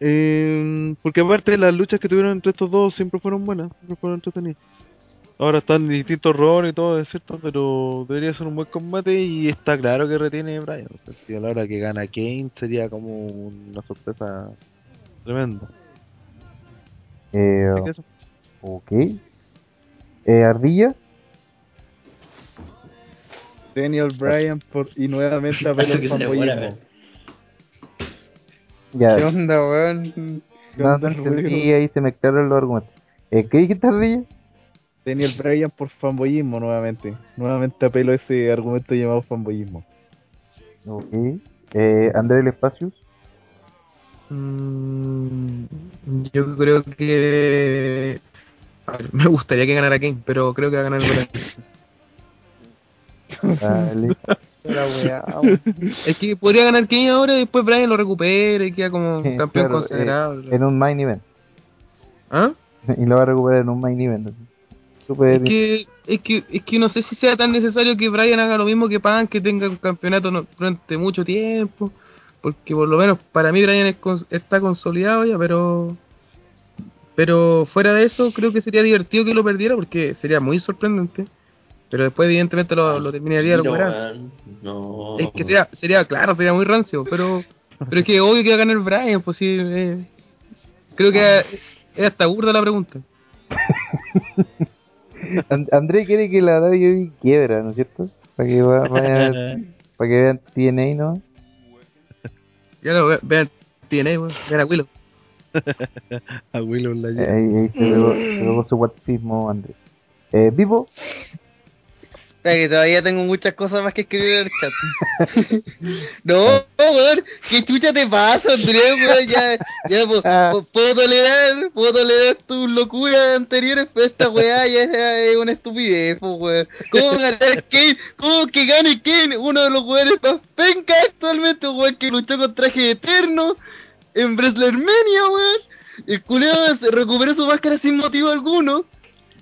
Eh, porque aparte las luchas que tuvieron entre estos dos siempre fueron buenas, siempre fueron entretenidas. Ahora están en distintos roles y todo, es cierto, pero debería ser un buen combate y está claro que retiene. O sea, si a la hora que gana Kane sería como una sorpresa tremenda. eh, ok eh, Ardilla Daniel Bryan por, y nuevamente [LAUGHS] Que se demora, fanboyismo. ya ¿Qué onda, weón? ¿Qué no, onda, no entendí, ahí se mezclaron los argumentos eh, ¿qué dijiste Ardilla? Daniel Bryan por fanboyismo nuevamente. Nuevamente apelo a ese argumento llamado fanboyismo. ok eh, André El Espacios Mm, yo creo que. A ver, [LAUGHS] me gustaría que ganara Kane, pero creo que va a ganar Bryan. Dale. Weón. Es que podría ganar Kane ahora y después Bryan lo recupera y queda como Sí, campeón claro, considerado. eh, en un main event ¿Ah? [LAUGHS] y lo va a recuperar en un main event así. Súper Es que, es que es que no sé si sea tan necesario que Bryan haga lo mismo que Pan, que tenga un campeonato no- durante mucho tiempo. porque por lo menos para mí Brian es está consolidado ya, pero pero fuera de eso creo que sería divertido que lo perdiera porque sería muy sorprendente. Pero después evidentemente lo, lo terminaría de No, no. Es que sería, sería claro, sería muy rancio, pero pero es que obvio que va a ganar Brian, pues sí. eh, creo que es, hasta burda la pregunta. [LAUGHS] And- André quiere que la WWE quiebra, ¿no es cierto? Para que va- [LAUGHS] para que vean TNA, ¿no? Ya lo ve- vean, tiene, weón, vean a Willow. [LAUGHS] A Willow la Ahí, lleva. ahí se pegó, se su guatismo, André. Eh, Vivo, que todavía tengo muchas cosas más que escribir en el chat. [LAUGHS] no, weón, ¿qué chucha te pasa, Andrés, weón? Ya, ya, po- po- puedo tolerar, puedo tolerar tus locuras anteriores, pero esta weá ya es, es una estupidez, po, weón. ¿Cómo ganar Kane? ¿Cómo que gane Kane? Uno de los weones más penca actualmente, weón, que luchó con traje eterno en WrestleMania, weón. El culeo se recuperó su máscara sin motivo alguno.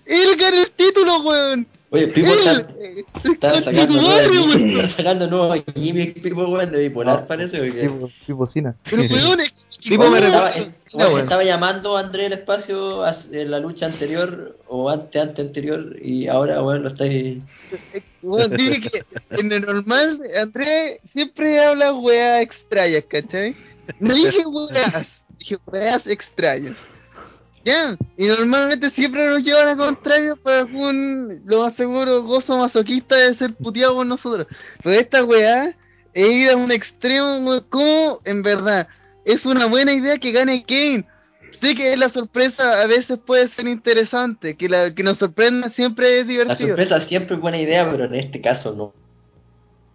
Él gana el título, weón. Oye, Pipo Él, está, eh, está sacando madre, nuevos weón. está sacando nuevos gimmicks, Pipo, weón, de bipolar, parece. porque- Pipo, Pipo Cina. Pero weón, es- Tipo, ¿cómo me estaba, No, estaba llamando a André el espacio en la lucha anterior o ante ante anterior y ahora weón lo estáis Weón, dile que en el normal, Andrés siempre habla weas extrañas, ¿cachai? No dije weas, dije weas extrañas. Ya, y normalmente siempre nos llevan a contrario por algún, lo más seguro, gozo masoquista de ser puteado por nosotros. Pero esta wea es ir a un extremo, como en verdad es una buena idea que gane Kane. Sé que la sorpresa a veces puede ser interesante, que la que nos sorprenda siempre es La divertido. sorpresa siempre es buena idea, pero en este caso no.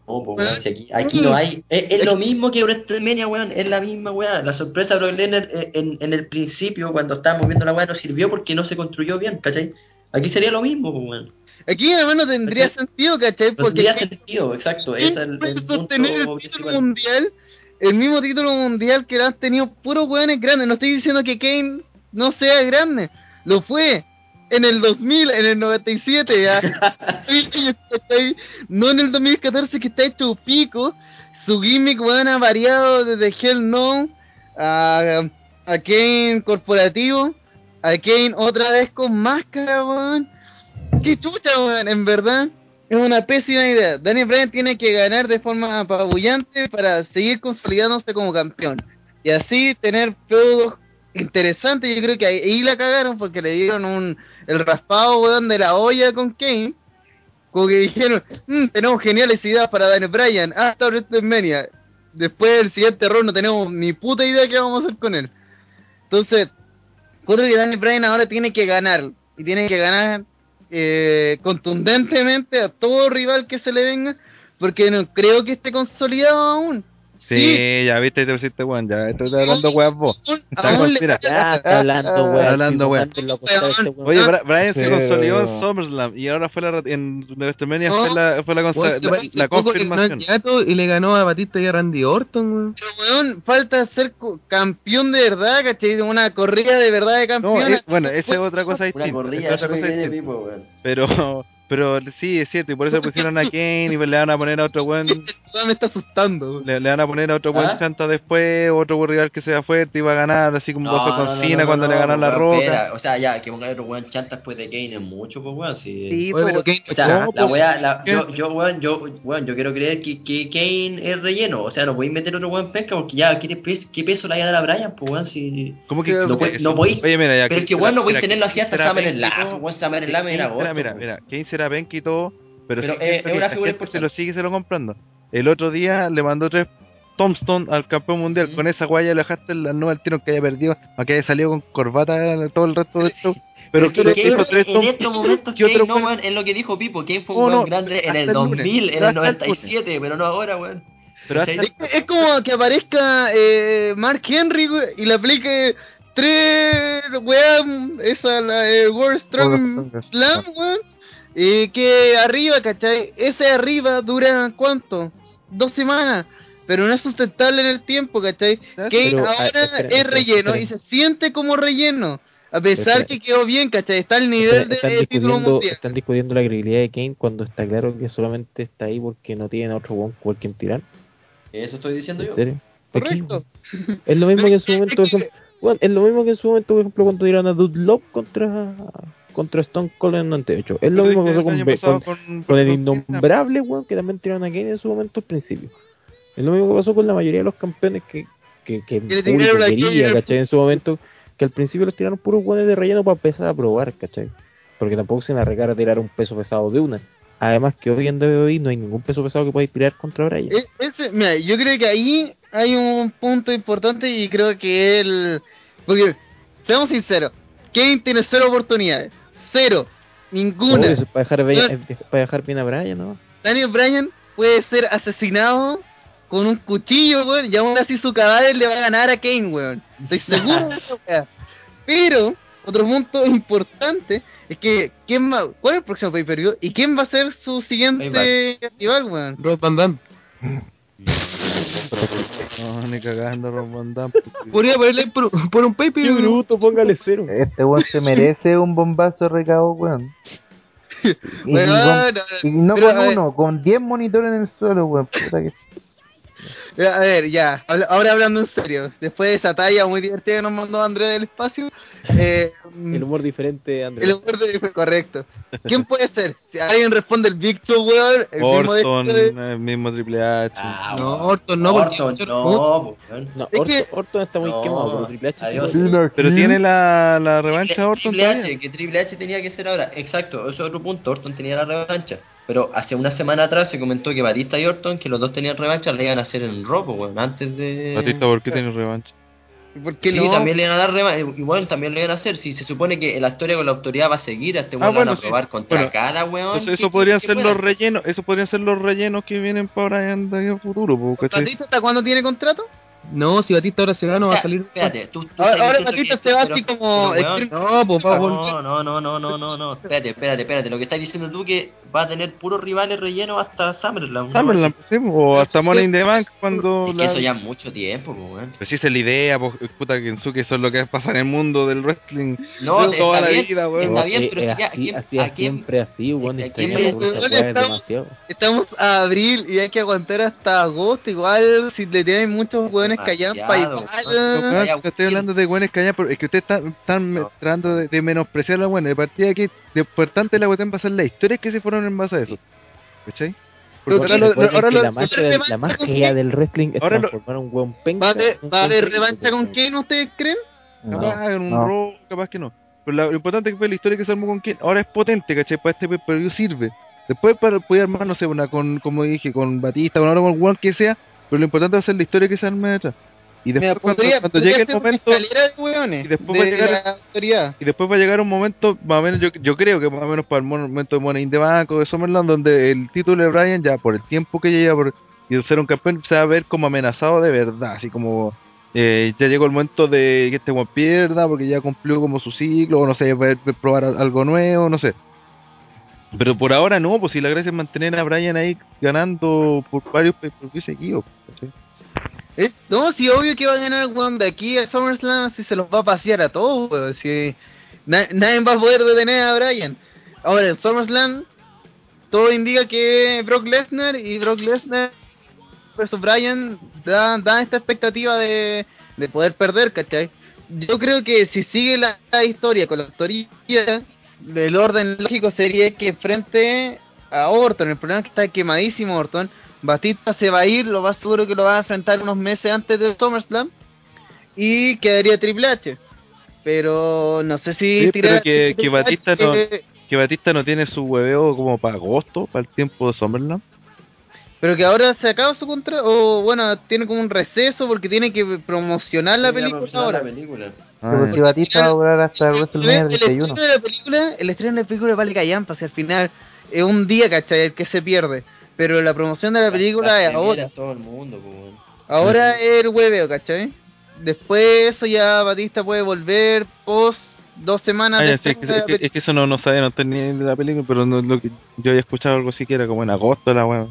No, pues, weón, si aquí, aquí no hay. Es, es lo mismo que WrestleMania, weón. Es la misma weá. La sorpresa de Brock Lesnar en, en el principio, cuando estábamos viendo la weá, no sirvió porque no se construyó bien, ¿cachai? Aquí sería lo mismo, pues, weón. Aquí además no tendría sentido, ¿cachai? Porque tendría sentido, exacto. Es el, el sostener el título mundial, el mismo título mundial que lo han tenido puros hueones grandes. No estoy diciendo que Kane no sea grande, lo fue en el 2000, en el 97, ya. [LAUGHS] no en el 2014 que está hecho pico. Su gimmick, weón, ha variado desde Hell No a, a Kane corporativo, a Kane otra vez con máscara, weón. Qué chucha, weón, en verdad. Es una pésima idea. Daniel Bryan tiene que ganar de forma apabullante para seguir consolidándose como campeón. Y así tener feudos interesantes. Yo creo que ahí, ahí la cagaron porque le dieron un el raspado, de la olla con Kane. Como que dijeron, "Mm, tenemos geniales ideas para Daniel Bryan. Hasta WrestleMania. Después del siguiente rol no tenemos ni puta idea qué vamos a hacer con él. Entonces, creo que Daniel Bryan ahora tiene que ganar. Y tiene que ganar eh, contundentemente a todo rival que se le venga. Porque no creo que esté consolidado aún. Sí, ya viste, te pusiste weón, ya estás hablando weas vos. Está Ya, hablando, weón. Hablando, [LAUGHS] weón. Este weón. Oye, Bra- Brian se consolidó en SummerSlam y ahora fue la en WrestleMania fue la fue la, Weón, confirmación. y le ganó a Batista y a Randy Orton, weón. Pero, weón, falta ser co- campeón de verdad, ¿cachai? Una corrida de verdad de No, campeón. es- bueno, esa es otra cosa Una distinta. corrida. Pipo, weón. Pero pero sí, es cierto, y por eso pusieron a Kane y le van a poner a otro [LAUGHS] Weón, me está asustando. le, le van a poner a otro ¿Ah? chanta después, otro rival que sea fuerte y va a ganar, así como pasó con no, no, no, cuando no, le ganó no, la roca. espera. O sea, ya, que pongan otro weón chanta después de Kane es mucho, pues weón. Si, Sí, Oye, pero... Kane- O sea, No, la pues, wea, la, yo, yo, weón, yo, weón, yo quiero creer que, que Kane es relleno. O sea, no podéis meter otro weón pesca porque ya, ¿qué, pes- qué peso le hay a dar a Brian? Pues weón, si. ¿Cómo que No podéis- no Oye, mira, ya, Pero es que weón, no podéis mira, tenerlo así hasta Summer Slam. Weón, Summer Slam. Mira, weón. mira, Kane será penca y todo, pero, Pero sí es- que una figura se lo sigue se lo comprando. El otro día le mandó tres Tombstone al campeón mundial. Con esa guaya le dejaste la nueva al tiro que haya perdido, aunque haya salido con corbata todo el resto del show. [LAUGHS] Pero, que tres en estos momentos ¿qué Kane otro no, weón? weón, es lo que dijo Pipo, Kane fue un weón no, grande en el el lunes, 2000, en el hasta el lunes. 97, pero no ahora, weón. Pero hasta- ¿Cachai? Es, es como que aparezca eh, Mark Henry y le aplique tres weas, esa, la el World Strong Slam, weón. Y que arriba, ¿cachai? Ese arriba dura cuánto? Dos semanas. Pero no es sustentable en el tiempo, ¿cachai? Kane Pero, ah, ahora espera, es relleno espera. y se siente como relleno. A pesar Espera. que quedó bien, ¿cachai? Está al nivel de, están, de título discutiendo, mundial. están discutiendo la credibilidad de Kane cuando está claro que solamente está ahí porque no tiene otro buen por quien tirar. Eso estoy diciendo ¿En yo. serio? ¿Para qué, Correcto. Es lo mismo que en su [LAUGHS] momento, por ejemplo, weón, es lo mismo que en su momento, por ejemplo, cuando dieron a Dude Love contra contra Stone Cold en el 98. Es lo mismo que pasó con, con, con- con el innombrable, weón, que también tiraron a Kane en su momento al principio. Es lo mismo que pasó con la mayoría de los campeones que, que, que a quería. ¿cachai? En su momento, que al principio los tiraron puros weones de relleno para empezar a probar, ¿cachai? Porque tampoco se iban a arriesgar a tirar un peso pesado de una. Además que hoy en WWE no hay ningún peso pesado que podáis tirar contra. E- ese- mira, yo creo que ahí hay un punto importante y creo que el... Porque, seamos sinceros, Kane tiene cero oportunidades. Cero. Ninguna. Para dejar, bien, No. es para dejar bien a Bryan, ¿no? Daniel Bryan puede ser asesinado con un cuchillo, weón, y aún así su cadáver le va a ganar a Kane, weón. Estoy seguro. Pero, otro punto importante es que, ¿quién va, ¿cuál es el próximo pay-per-view? ¿Y quién va a ser su siguiente rival, weón? Rod Van Damme. No, ni cagando, Ron Van Damme. Podría ponerle por, por un pay Qué bruto, póngale cero. Este weón se merece un bombazo de recado, weón. [LAUGHS] Y, y Weón, con- y no con uno, con 10 monitores en el suelo, weón. Puta que- A ver, ya, ahora hablando en serio, después de esa talla muy divertida que nos mandó Andrés del espacio, eh, El humor diferente, Andrés. el humor de- fue correcto. ¿Quién puede ser? Si alguien responde el Big Show, weón, el mismo de Orton, este- el mismo Triple H. Ah, No. Orton no, porque- Orton no, pues. No, Es Orton, que- Orton está muy No, quemado, pero Triple H sí adiós. Pero tiene la, la revancha Orton Triple. H, que Triple H tenía que ser ahora. Exacto, eso es otro punto. Orton tenía la revancha. Pero hace una semana atrás se comentó que Batista y Orton, que los dos tenían revancha, le iban a hacer en el Robo, weón, antes de. Batista, ¿por qué tiene revancha? ¿Por qué sí, no? también le iban a dar revancha. Y bueno, también le iban a hacer. Si se supone que la historia con la autoridad va a seguir, a este weón Ah, le van a sí. probar contra Bueno, cada weón. Eso, eso podrían ser pueda. los rellenos, eso podrían ser los rellenos que vienen para aquí a futuro. ¿Batista hasta cuándo tiene contrato? No, si Batista ahora se gana, va a salir. Espérate, tú, tú Ahora, estás ahora diciendo Batista que- se va pero- así como... pero, No, pues. No, no, no, no, no, no, no. Espérate, espérate, espérate. Lo que estás diciendo tú que va a tener puros rivales rellenos hasta SummerSlam. ¿no? Summerland, sí, o hasta Money in the Bank cuando... Es que eso ya mucho tiempo, pues, weón. Pues sí, esa es la idea, pues, puta Kensuke, eso es lo que pasa en el mundo del wrestling No, toda está la bien, vida, weón. está bien, Eh, pero eh, es que ya, ¿a así, quién- así a es quién- siempre así, weón. ¿a extrañar quién la me- cosa, weón, weón, es estamos- demasiado. Estamos a abril y hay que aguantar hasta agosto. Igual, si le tienen muchos hueones igual. Vaya, te estoy hablando de buenas calladas, pero es que ustedes están, están No. tratando de, de menospreciar a la buena. De partida que de importante la cuestión va a ser las historias que se fueron en base a eso. ¿Cachai? Porque ahora, lo- ahora la magia, de- lo- la magia del wrestling es Ahora transformar un weón penca. ¿Va a haber, a revancha con quién ustedes creen? No, capaz en un no. Raw, capaz que no. Pero la- lo importante es que fue la historia que se armó con quien ahora es potente, ¿cachai? Para este pay sirve. Después para poder armar, no sé, una con, como dije, con Batista, con ahora con Juan que sea, pero lo importante es hacer la historia que se arme detrás. Y después Mira, podría, cuando podría llegue el ser una momento, y después de va a llegar- la autoridad. y después va a llegar un momento, más o menos, yo, yo creo que más o menos para el momento de Money in the Bank o de Summerland, donde el título de Bryan ya por el tiempo que lleva por y de ser un campeón se va a ver como amenazado de verdad, así como eh, ya llegó el momento de que este Juan pierda porque ya cumplió como su ciclo, o no sé, va a probar al- algo nuevo, no sé. Pero por ahora no, pues si la gracia es mantener a Bryan ahí ganando por varios pay per seguidos. Es- no, sí, obvio que va a ganar el de aquí a SummerSlam si se los va a pasear a todos, weón. Si na- nadie va a poder detener a Bryan. Ahora, en SummerSlam, todo indica que Brock Lesnar y Brock Lesnar versus Bryan dan, dan esta expectativa de, de poder perder, ¿cachai? Yo creo que si sigue la, la historia con la autoría, el orden lógico sería que frente a Orton, el problema es que está quemadísimo Orton, Batista se va a ir, lo más seguro que lo va a enfrentar unos meses antes del SummerSlam y quedaría Triple H. Pero no sé si Sí, tirar que, Batista H, no, eh, que Batista no tiene su hueveo como para agosto, para el tiempo de Summerland. Pero que ahora se acaba su contrato, o bueno, tiene como un receso porque tiene que promocionar la película promocionar ahora. la película. Pero Ah, si Batista va a durar hasta El, el 31. estreno de la película, el estreno de la película vale callampa, si al final es un día, ¿cachai? El que se pierde. Pero la promoción de la película es ahora. todo el mundo. Ahora es el hueveo, ¿cachai? Después eso ya Batista puede volver post dos semanas sí, es, que, es que- es que eso no, no sabía, no tenía ni de la película, pero no, lo que, yo había escuchado algo así que era como en agosto la weá.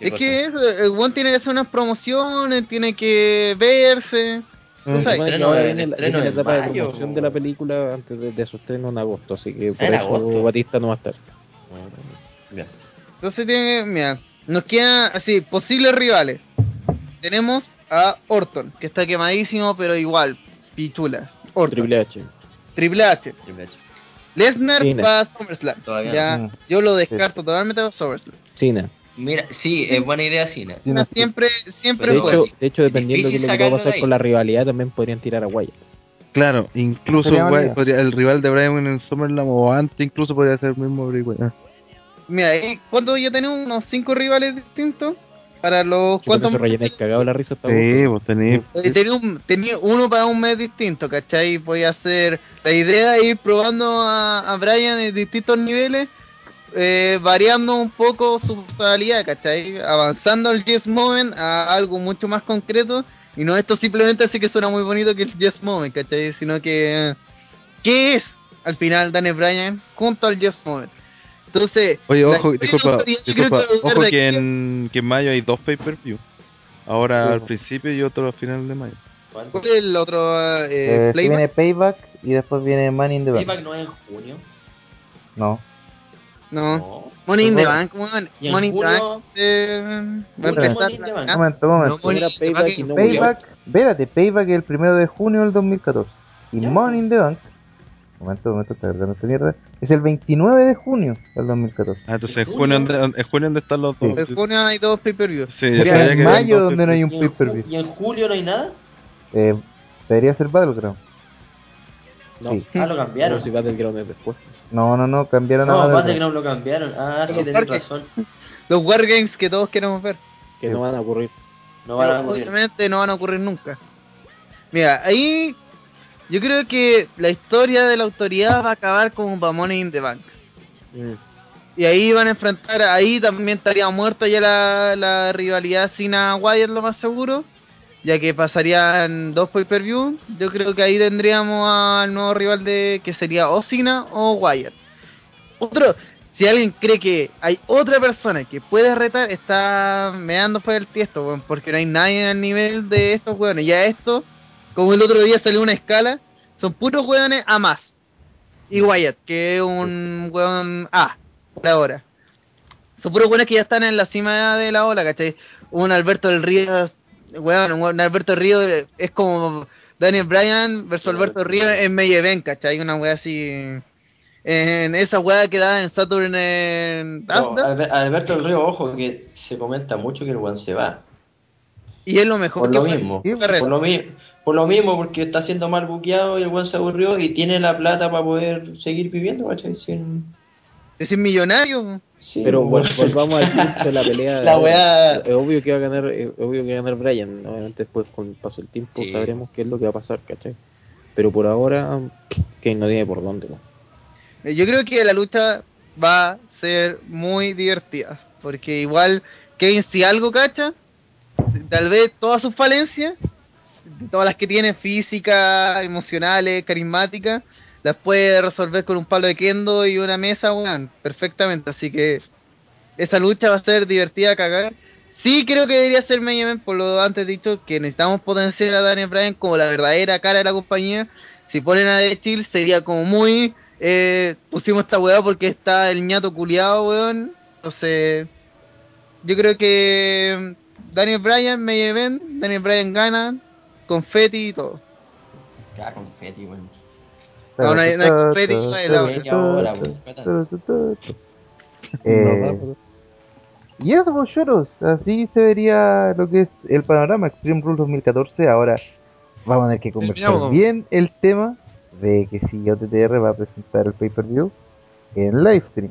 Es que eso, el one tiene que hacer unas promociones, tiene que verse. Mm. Tú sabes. Bueno, estreno viene el la, estreno viene la en etapa de promoción de la película antes de, de su estreno en agosto, así que por ¿En eso agosto? Batista no va a estar. Entonces tiene, mira, nos quedan así, posibles rivales. Tenemos a Orton, que está quemadísimo, pero igual, pichula. Orton. Triple H. Triple H. Triple H. Lesnar va a SummerSlam. Todavía ya, no. yo lo descarto totalmente a SummerSlam. Cena. Mira, sí, es buena idea Cena. Sí, no, Siempre, siempre De hecho, de hecho, dependiendo de lo que sacarlo de pasar con la rivalidad, también podrían tirar a Wyatt. Claro, incluso Wyatt podría- el rival de Brian en SummerSlam o antes incluso podría ser el mismo Bray Wyatt. Ah. Mira, ¿y ¿cuánto ya tenemos? ¿Unos cinco rivales distintos? Para los eso rellené cagado la risa Sí, pues tenía. Eh, tenía, un- tenía uno para un mes distinto, ¿cachai? Voy a hacer. La idea es ir probando a, a Brian en distintos niveles, eh, variando un poco su personalidad, ¿cachai? Avanzando el Yes Moment a algo mucho más concreto. Y no esto simplemente así que suena muy bonito que el Yes Moment, ¿cachai? Sino que. ¿Qué es al final Daniel Bryan junto al Yes Moment? Entonces. Oye, ojo, disculpa, que ojo que en, que en mayo hay dos pay-per-view. Ahora al principio y otro al final de mayo. ¿Cuánto? ¿Cuál es el otro eh, Eh, playback? viene Payback y después viene Money in the Bank. Payback no es en junio. No. No. No. Money in the. Bank, weón. Money in the Bank. eh, va a empezar Money in the la- Bank. Un momento, un momento. No, Money Era in the Payback no Payback, espérate, Payback es el primero de junio del 2014. Y Ya. Money in the Bank, un momento, un momento, está cargando esta mierda, es el 29 de junio del 2014. Ah, entonces en ¿En junio, donde, en junio donde están los dos. En junio hay dos pay-per-views. Sí, en mayo donde no hay un ¿Y en, ju- pay-per-view. ¿Y en julio no hay nada? Eh, debería ser Battleground. No, Sí. Ah, lo cambiaron. pero si Battleground es después. No, no, no, cambiaron a No, Battleground. Battleground lo cambiaron. Ah, sí, Los tenés razón. Los Wargames que todos queremos ver. Que no van a ocurrir. No van a morir. obviamente no van a ocurrir nunca. Mira, ahí yo creo que la historia de la autoridad va a acabar como para Money in the Bank. Mm. Y ahí van a enfrentar, ahí también estaría muerta ya la, la rivalidad Cena Wyatt lo más seguro, ya que pasarían dos pay per view. Yo creo que ahí tendríamos al nuevo rival de que sería o Cena o Wyatt. Otro, si alguien cree que hay otra persona que puede retar, está meando por el tiesto, porque no hay nadie al nivel de estos weones. Ya esto, como el otro día salió una escala, son puros weones a más. Y Wyatt, que es un weón A, por ahora. Son puros weones que ya están en la cima de la ola, ¿cachai? Un Alberto del Río, weón, Alberto Río es como Daniel Bryan versus Alberto Río en May Event, ¿cachai? Una wea así... En esa wea que da en Saturn en... No, Alberto Río, ojo, que se comenta mucho que el Juan se va. y es lo mejor Por que lo mismo. Por lo, mi- por lo mismo, porque está siendo mal buqueado y el Juan se aburrió y tiene la plata para poder seguir viviendo, ¿cachai? Sin... Es un millonario. Sí, Pero vol- volvamos al [LAUGHS] punto de la pelea. La weá- Es obvio que va a ganar, es obvio que va a ganar Brian. Obviamente después con el paso del tiempo Sí. sabremos qué es lo que va a pasar, ¿cachai? Pero por ahora, Kane no tiene por dónde. ¿no? Eh, Yo creo que la lucha va a ser muy divertida. Porque igual, Kane si algo cacha, tal vez todas sus falencias, todas las que tiene físicas, emocionales, carismáticas, las puede resolver con un palo de kendo y una mesa, weón, perfectamente. Así que esa lucha va a ser divertida a cagar. Sí creo que debería ser main event, por lo antes dicho, que necesitamos potenciar a Daniel Bryan como la verdadera cara de la compañía. Si ponen a The Chill sería como muy... Eh, pusimos esta weá porque está el ñato culiado, weón. Entonces, yo creo que Daniel Bryan, main event, Daniel Bryan gana, confeti y todo. Ah, confeti, weón. No, no hay- no hay weón. Eh, y eso, pues, choros, así se vería lo que es el panorama Extreme Rules 2014. Ahora vamos a tener que conversar bien el tema de que si OTTR va a presentar el pay-per-view en live stream.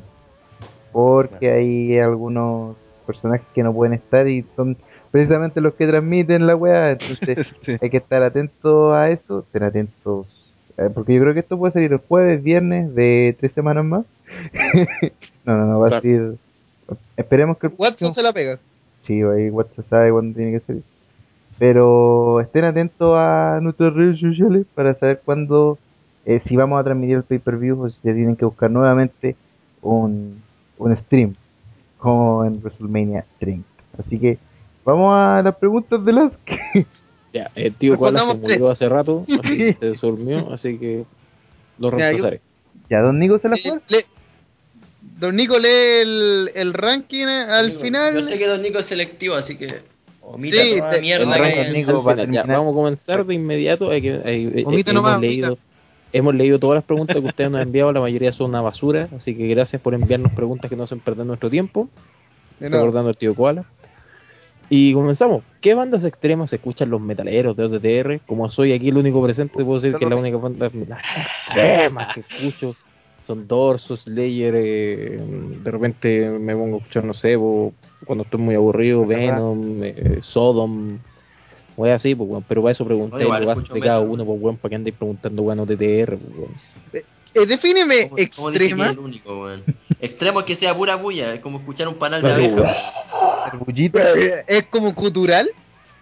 Porque hay algunos personajes que no pueden estar y son precisamente los que transmiten la weá. Entonces [LAUGHS] Sí. hay que estar atentos a eso, estén atentos. Eh, porque yo creo que esto puede salir el jueves, viernes de tres semanas más. [LAUGHS] no, no, no, va a Claro. salir. Esperemos que el Watson se la pega. Sí, ahí WhatsApp sabe cuándo tiene que salir. Pero estén atentos a nuestras redes sociales para saber cuándo, eh, si vamos a transmitir el pay-per-view o si tienen que buscar nuevamente un, un stream, como en WrestleMania 30. Así que vamos a las preguntas de las que... Ya, el tío Koala se murió hace rato, así, se [LAUGHS] durmió, así que lo yo- reemplazaré. ya, don Nico se la fue. le- Don Nico lee el, el ranking al Yo final. sé que Don Nico es selectivo, así que Omita Sí, toda te- mierda El Nico, que a. Ya, vamos a comenzar de inmediato. Hay que- hay- eh, Omita hemos nomás, omita. leído hemos leído todas las preguntas que ustedes nos han enviado. La mayoría son una basura. Así que gracias por enviarnos preguntas que no hacen perder nuestro tiempo. Recordando al tío Koala. Y comenzamos. ¿Qué bandas extremas escuchan los metaleros de OTTR? Como soy aquí el único presente, puedo decir que la única banda extremas que escucho son Dorso, Slayer. eh, de repente me pongo a escuchar, no sé, po, cuando estoy muy aburrido, Venom, eh, Sodom. Voy así, pues, weón, pero para eso pregunté lugar escucho de cada uno, pues, weón, para que andáis preguntando, weón, OTTR, pues. Eh, defíneme ¿Cómo- cómo dije que extrema. único, weón? Extremo es que sea pura bulla, es como escuchar un panal de abeja. bullito. Eh, Es como cultural.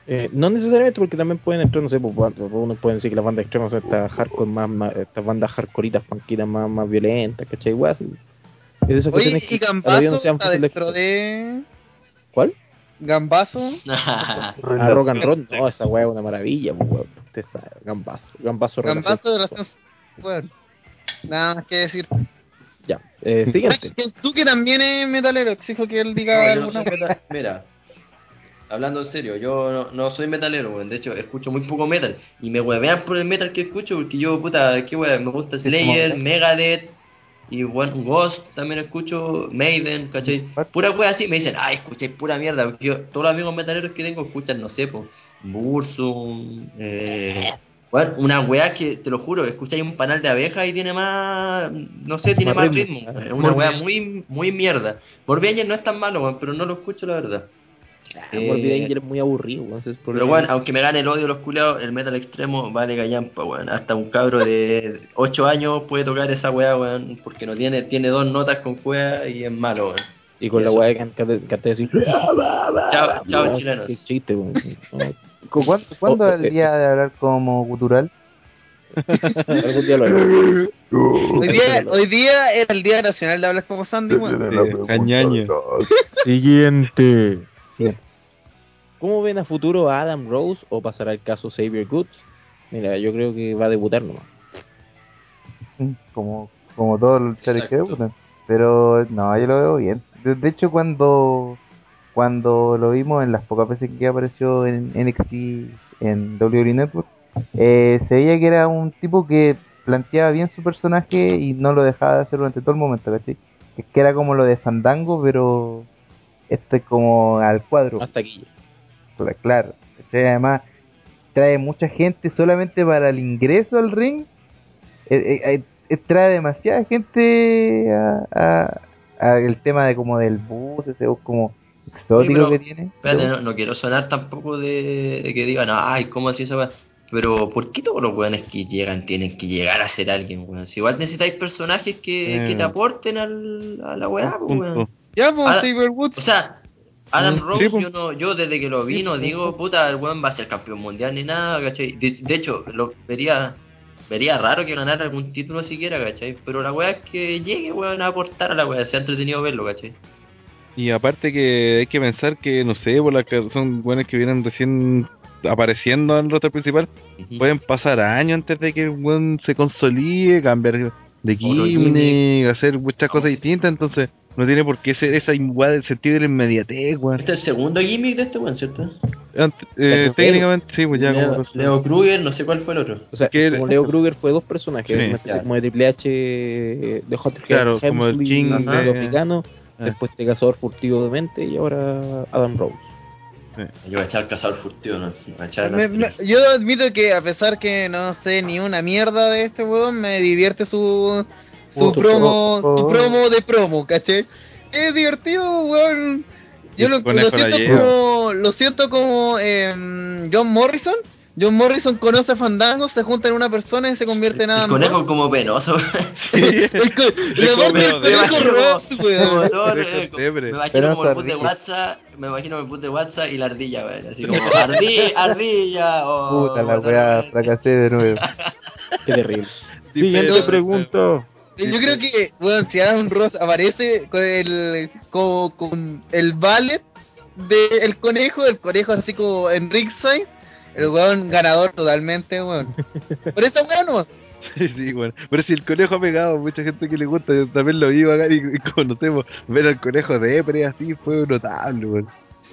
Eh, no necesariamente porque también pueden entrar, no sé, pues, pues, uno puede decir que las bandas extremas son estas hardcore más, más estas bandas hardcoreitas, panquitas más, más violentas, ¿cachai? Y- es de eso que Oye, y no está dentro de. ¿Cuál? Gambazo. A [LAUGHS] rock and roll, no, esa wea es una maravilla, pues, weón. Usted sabe, gambazo, gambazo, Gambazo de relación. Bueno, nada más que decir. Ya, eh, siguiente. Tú que también es metalero, exijo que él diga No, no alguna meta- Mira, hablando en serio, yo no, no soy metalero, weón. De hecho, escucho muy poco metal. Y me huevean por el metal que escucho, porque yo, puta, qué weón, me gusta Slayer, Megadeth. Y bueno, Ghost también escucho, Maiden, ¿cachai? Pura wea así, me dicen, ay, escucháis pura mierda. Porque yo, todos los amigos metaleros que tengo escuchan, no sé, po, Bursum, eh, bueno, una wea que, te lo juro, escucháis un panal de abeja y tiene más, no sé, tiene Más más ritmo. ritmo. Ah, Es una Morbid. muy, muy mierda. Morbid no es tan malo, weón, pero no lo escucho, la verdad. Eh, Morbid Angel es muy aburrido, weón. pero bueno, aunque me gane el odio los culiados, el metal extremo vale gallampa, weón. Hasta un cabro de 8 años puede tocar esa weá, weón, porque no tiene, tiene dos notas con cueva y es malo, weón. Y con la weá que canté decir. Chao, chao, chilenos. Qué chiste, weón. ¿Cu- ¿Cuándo, cuándo Oh, es el día de hablar como gutural? [LAUGHS] Algún día lo haré. Hoy día, hoy día era el Día Nacional de Hablar como Sandy, weón. Cañaña. Siguiente. ¿Cómo ven a futuro a Adam Rose o pasará el caso Xavier Goods? Mira, yo creo que va a debutar nomás. Como, como todos los que debutan. Pero no, yo lo veo bien. De, de hecho, cuando cuando lo vimos en las pocas veces que apareció en NXT en WWE Network, eh, se veía que era un tipo que planteaba bien su personaje y no lo dejaba de hacer durante todo el momento, ¿cachai? Es que era como lo de Fandango, pero este como al cuadro. Hasta aquí. Cla- Claro, ¿cachai? además trae mucha gente solamente para el ingreso al ring. Eh, eh, eh, trae demasiada gente a, a- a el tema de como del bus, ese bus como exótico pero- que tiene. Espérate, no, no quiero sonar tampoco de, de que digan, ay, ¿cómo así esa? Pero, ¿por qué todos los weones que llegan tienen que llegar a ser alguien, weón? Si igual necesitáis personajes que, Eh. que te aporten al, a la weá, weón. Punto. Ya, pues, Woods. O sea, Adam Mm, Rose, sí, pues. yo, no, yo desde que lo vi no digo, puta, el weón va a ser campeón mundial ni nada, ¿cachai? De, de hecho, lo vería vería raro que ganara algún título siquiera, ¿cachai? Pero la weá es que llegue, weón, a aportar a la weá, se ha entretenido verlo, ¿cachai? Y aparte que hay que pensar que, no sé, por la que son buenos que vienen recién apareciendo en el roster principal, pueden pasar años antes de que el weón se consolide, cambiar de gimmick, hacer muchas cosas distintas, entonces no tiene por qué ser esa igual del sentido de la inmediatez, weón. Este es el segundo gimmick de este weón, ¿cierto? Eh, técnicamente, sí, pues ya Leo, como Leo Kruger, no sé cuál fue el otro. O sea, Que- como Leo Kruger fue dos personajes, Sí. una como de Triple H eh, de Hot Claro, como el King de de- africano, Ah. después de Cazador Furtivo de Mente y ahora Adam Rose. Yo voy a echar al cazador furtivo, ¿no? Echar Me- me- yo admito que a pesar que no sé ni una mierda de este weón, me divierte su su Oh, promo, oh, su oh. promo de promo, ¿cachai? Es divertido, weón. Yo lo, lo siento como lo siento como em, John Morrison. John Morrison conoce a Fandango, se junta en una persona y se convierte en El Adam conejo como penoso. El, co- y como aparte el conejo [LAUGHS] imagino Ross, como, weón. eh, me imagino como el boot de. WhatsApp, me imagino el boot de WhatsApp y la ardilla, weón. Así [LAUGHS] como ardilla, ardilla o Puta la weá, fracasé de nuevo. [LAUGHS] Qué terrible. Sí, Siguiente pero- pregunta. Yo creo que, bueno, si Adam Ross aparece con el con, con el ballet del conejo, el conejo así como en ringside, el weón ganador totalmente, weón. Por eso, weón. [LAUGHS] Sí, sí, bueno. Pero si el conejo ha pegado, mucha gente que le gusta, yo también lo vi acá y, y conocemos. Ver al conejo de Epre así fue notable, weón.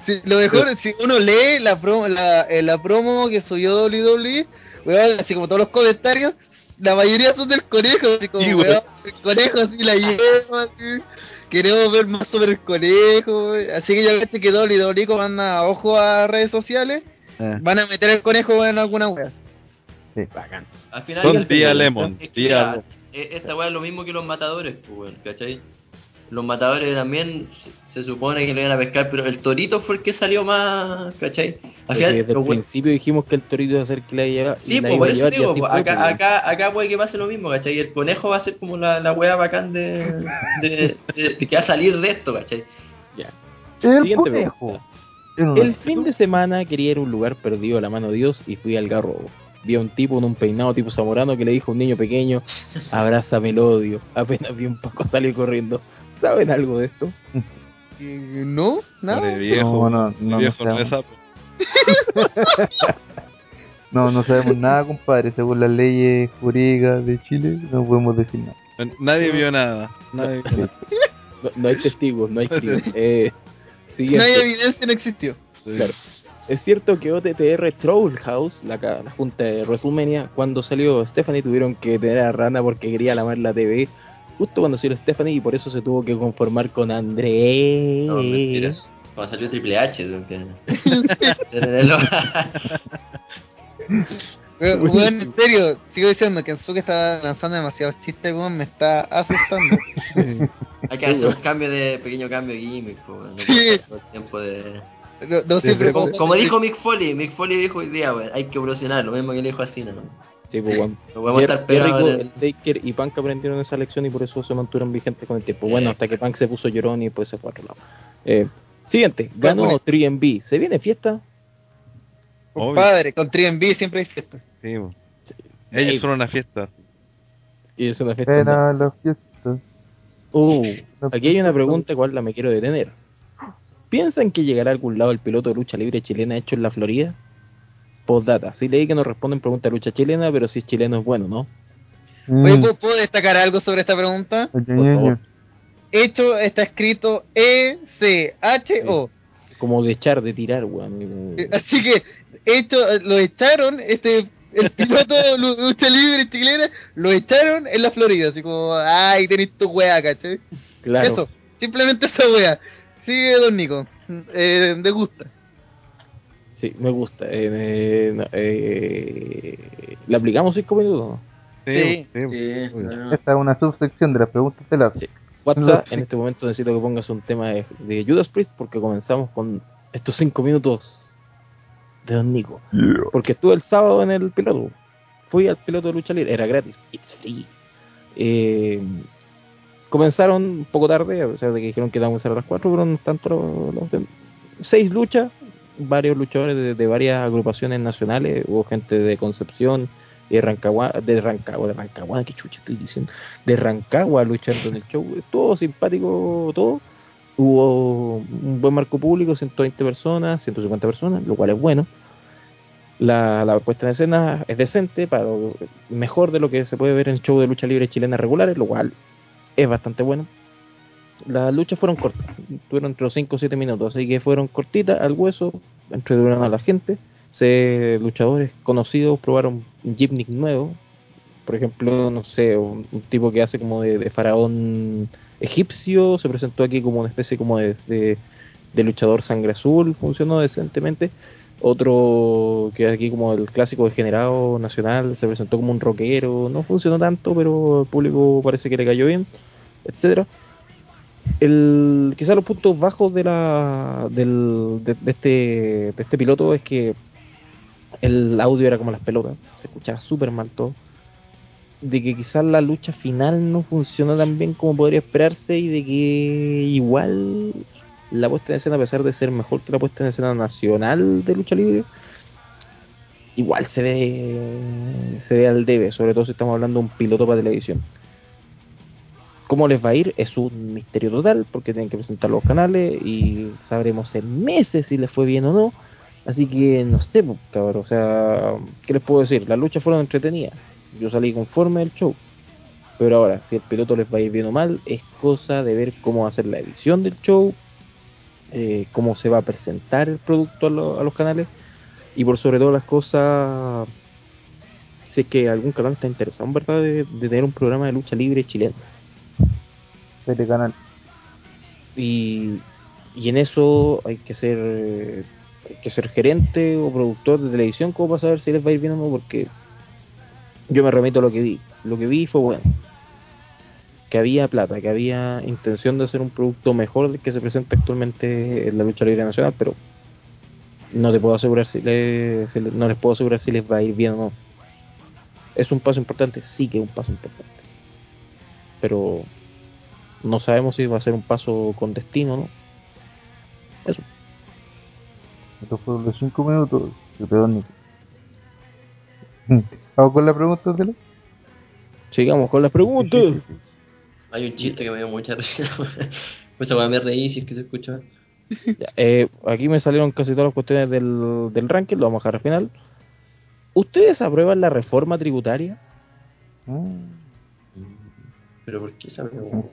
Sí, lo mejor, si uno lee la promo, la, eh, la promo que subió WWE, weón, así como todos los comentarios, la mayoría son del conejo, así como, Sí, weón, el conejo así la lleva, así. Queremos ver más sobre el conejo, weón. así que ya ves que WWE como anda ojo a redes sociales, Eh. van a meter el conejo en alguna wea. Bacán. Al final, Son final, Lemon, es que, e- esta weá es lo mismo que los matadores, pues, ¿cachai? Los matadores también se, se supone que lo iban a pescar, pero el torito fue el que salió más, ¿cachai? Al Porque final, desde el principio dijimos que el torito iba a ser que la. Sí, pues por eso digo, pues, fue, acá, pues, acá, acá puede que pase lo mismo, ¿cachai? El conejo va a ser como la, la wea bacán de, de, de- de que va a salir de esto, ¿cachai? Ya. El Siguiente conejo. pregunta. El fin de semana quería ir a un lugar perdido a la mano de Dios y fui al garrobo. Vi a un tipo en un peinado tipo zamorano que le dijo a un niño pequeño, abrázame el odio. Apenas vi un poco salir corriendo. ¿Saben algo de esto? Eh, ¿No? ¿Nada? Viejo, No, no, no, viejo no no sabemos. sapo. [LAUGHS] No, no sabemos nada, compadre. Según las leyes jurídicas de Chile, no podemos decir nada. Nadie vio nada. Nadie vio nada. No, no hay testigos, no hay [LAUGHS] crimen. Eh, No siguiente. hay evidencia, no existió. Claro. Es cierto que OTTR Trollhouse, la, la junta de WrestleMania, cuando salió Stephanie tuvieron que tener a Rana porque quería lamar la TV justo cuando salió Stephanie y por eso se tuvo que conformar con André. No, mentiras. Cuando salió Triple H, [LAUGHS] [LAUGHS] [LAUGHS] Weón, weón, en serio, sigo diciendo que Enzuke está lanzando demasiados chistes, weón, me está asustando. [LAUGHS] Hay que hacer un cambio de pequeño cambio de gimmick, weón, no Sí. tiempo de... No, no siempre como, como- dijo Mick Foley, Mick Foley dijo hoy día, weón, hay que evolucionar, lo mismo que le dijo a Cena, ¿no? Sí, pues, bueno. No podemos estar pegados Taker y Punk aprendieron esa lección y por eso se mantuvieron vigentes con el tiempo. Bueno, hasta que Punk se puso llorón y después se fue a otro lado. Eh, siguiente, ganó Bueno. 3MB. ¿Se viene fiesta? Compadre, con 3B siempre hay fiesta. Sí, bo. Ellos son una fiesta. Y es una fiesta. La fiesta. Uh, aquí hay una pregunta cual la me quiero detener. ¿Piensan que llegará a algún lado el piloto de lucha libre chilena hecho en la Florida? Postdata. Sí leí que nos responden pregunta de lucha chilena, pero si es chileno es bueno, ¿no? Oye, Mm, ¿puedo- ¿puedo destacar algo sobre esta pregunta? ñoño. Hecho está escrito E-C-H-O. Como de echar, de tirar, weón. Así que, hecho, eh, lo echaron, este, el piloto lucha libre chilena, lo echaron en la Florida, así como, ay, tenés tu wea, ¿cachai? Claro. Eso, simplemente esa wea. Sigue, don Nico, eh, de gusta. Sí, me gusta. Eh, eh, no, eh, ¿Le aplicamos cinco minutos? Sí. Sí. Esta es una subsección de las preguntas de la Sí. WhatsApp, en este momento necesito que pongas un tema de, de Judas Priest porque comenzamos con estos cinco minutos de Don Nico. Porque estuve el sábado en el piloto. Fui al piloto de lucha libre, era gratis. It's free. Eh, comenzaron un poco tarde, o sea, de que dijeron que íbamos a empezar a las 4, pero no tanto los- los de- seis luchas, varios luchadores de, de varias agrupaciones nacionales, hubo gente de Concepción, de Rancagua, de Rancagua, de Rancagua, qué chucha estoy diciendo, de Rancagua luchando en el show, todo simpático, todo. Hubo un buen marco público, 120 personas, 150 personas, lo cual es bueno. La, la puesta en escena es decente, para mejor de lo que se puede ver en show de lucha libre chilena regulares, lo cual es bastante bueno. Las luchas fueron cortas, tuvieron entre los 5 o 7 minutos, así que fueron cortitas al hueso, entretuvieron a la gente. Se, luchadores conocidos probaron un gimmick nuevo, por ejemplo, no sé, un, tipo que hace como de, faraón egipcio, se presentó aquí como una especie como de, de luchador sangre azul, funcionó decentemente. Otro que aquí como el clásico degenerado nacional, se presentó como un rockero, no funcionó tanto, pero el público parece que le cayó bien, etcétera. El, quizá los puntos bajos de la del, de, este de este piloto es que el audio era como las pelotas, se escuchaba súper mal todo de que quizás la lucha final no funcionó tan bien como podría esperarse y de que igual la puesta en escena, a pesar de ser mejor que la puesta en escena nacional de lucha libre, igual se ve, se ve al debe, sobre todo si estamos hablando de un piloto para televisión. ¿Cómo les va a ir? Es un misterio total, porque tienen que presentar los canales y sabremos en meses si les fue bien o no. Así que no sé, pues, cabrón, o sea, ¿qué les puedo decir? Las luchas fueron entretenidas. Yo salí conforme del show. Pero ahora, si el piloto les va a ir bien o mal, es cosa de ver cómo va a ser la edición del show, eh, cómo se va a presentar el producto a, lo- a los canales y por sobre todas las cosas, sé que algún canal está interesado, en verdad, de, de tener un programa de lucha libre chileno. Telecanal. Y, y en eso hay que ser eh, hay que ser gerente o productor de televisión como para saber si les va a ir bien o no, porque yo me remito a lo que vi. Lo que vi fue bueno. Que había plata, que había intención de hacer un producto mejor del que se presenta actualmente en la lucha libre nacional, pero no te puedo asegurar si, le- si le- no les puedo asegurar si les va a ir bien o no. ¿Es un paso importante? Sí que es un paso importante. Pero no sabemos si va a ser un paso con destino no. Eso. Estos fueron los 5 minutos de Pedónico. [LAUGHS] ¿Vamos con la pregunta de Sigamos con las preguntas. Hay un chiste que me dio mucha [LAUGHS] risa. Pues esa weá me reí si es que se escucha. Ya, eh, aquí me salieron casi todas las cuestiones del, del ranking, lo vamos a dejar al final. ¿Ustedes aprueban la reforma tributaria? Pero ¿por qué esa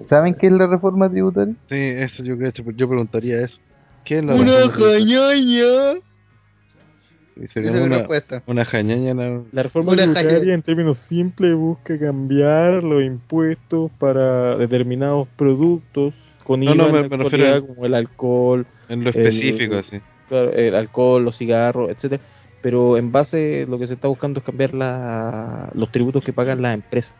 ¿Saben qué es la reforma tributaria? Sí, eso yo creo, yo preguntaría eso. ¿Qué es la Una reforma tributaria? jañaña. Y sería Esa una, respuesta. una jañaña. la- La reforma tributaria en términos simples busca cambiar los impuestos para determinados productos con No, IVA no, me- me refiero como el alcohol, En lo el- específico, así. claro, el alcohol, los cigarros, etcétera. Pero en base lo que se está buscando es cambiar la, los tributos que pagan las empresas.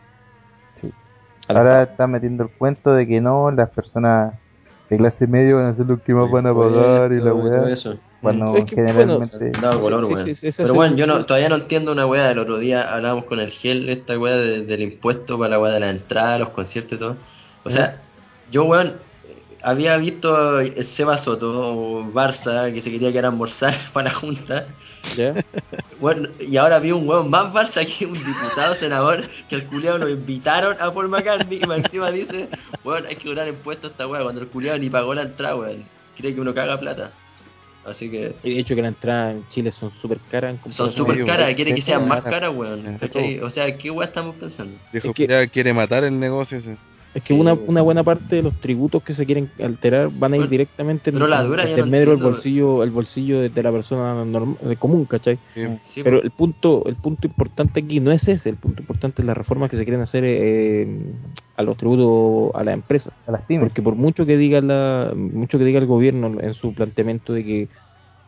Ahora está metiendo el cuento de que no, las personas de clase media van a ser los que más van a pagar y la weá. eso. Cuando Es que, generalmente. Daba color, Sí, sí, weón. sí, sí, Pero bueno, yo no, todavía no entiendo una weá. El otro día hablábamos con el GEL, esta weá de- del impuesto para la weá de la entrada, los conciertos y todo. O sea, yo, weón, había visto el Seba Soto, Barça, que se quería quedar a almorzar [LAUGHS] para la junta. ¿Ya? [LAUGHS] Bueno, y ahora vi un weón más Barça que un diputado senador que el culiado lo invitaron a Paul McCartney y encima dice, weón, hay que cobrar impuestos a esta weá cuando el culiado ni pagó la entrada, weón. Cree que uno caga plata. Así que Y de hecho que las entradas en Chile son súper caras. son súper caras, quiere que sean más caras. weón. ¿cachai? O sea, ¿qué weá estamos pensando? Viejo Es que- quiere matar el negocio ese. Es que una, una buena parte de los tributos que se quieren alterar van a ir Bueno, directamente en la dura no intermedio del bolsillo, el bolsillo de, de la persona norm- de común, ¿cachai? Sí, Pero el punto, el punto importante aquí no es ese, el punto importante es las reformas que se quieren hacer eh, a los tributos a las empresas. A las pymes. Porque por mucho que diga la, mucho que diga el gobierno en su planteamiento de que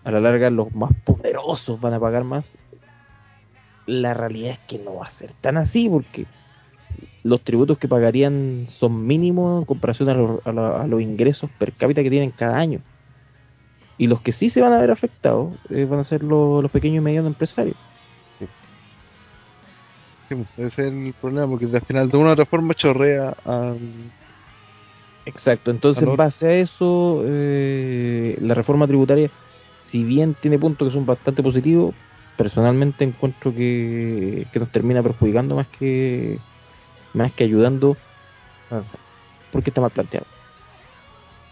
a la larga los más poderosos van a pagar más, la realidad es que no va a ser tan así porque los tributos que pagarían son mínimos en comparación a, los- a la- a los ingresos per cápita que tienen cada año. Y los que sí se van a ver afectados eh, van a ser los, los pequeños y medianos empresarios. Sí, pues, ese es el problema, porque al final de una u otra forma chorrea a... Exacto, entonces en base a eso, eh, la reforma tributaria, si bien tiene puntos que son bastante positivos, personalmente encuentro que, que nos termina perjudicando más que más que ayudando porque está mal planteado.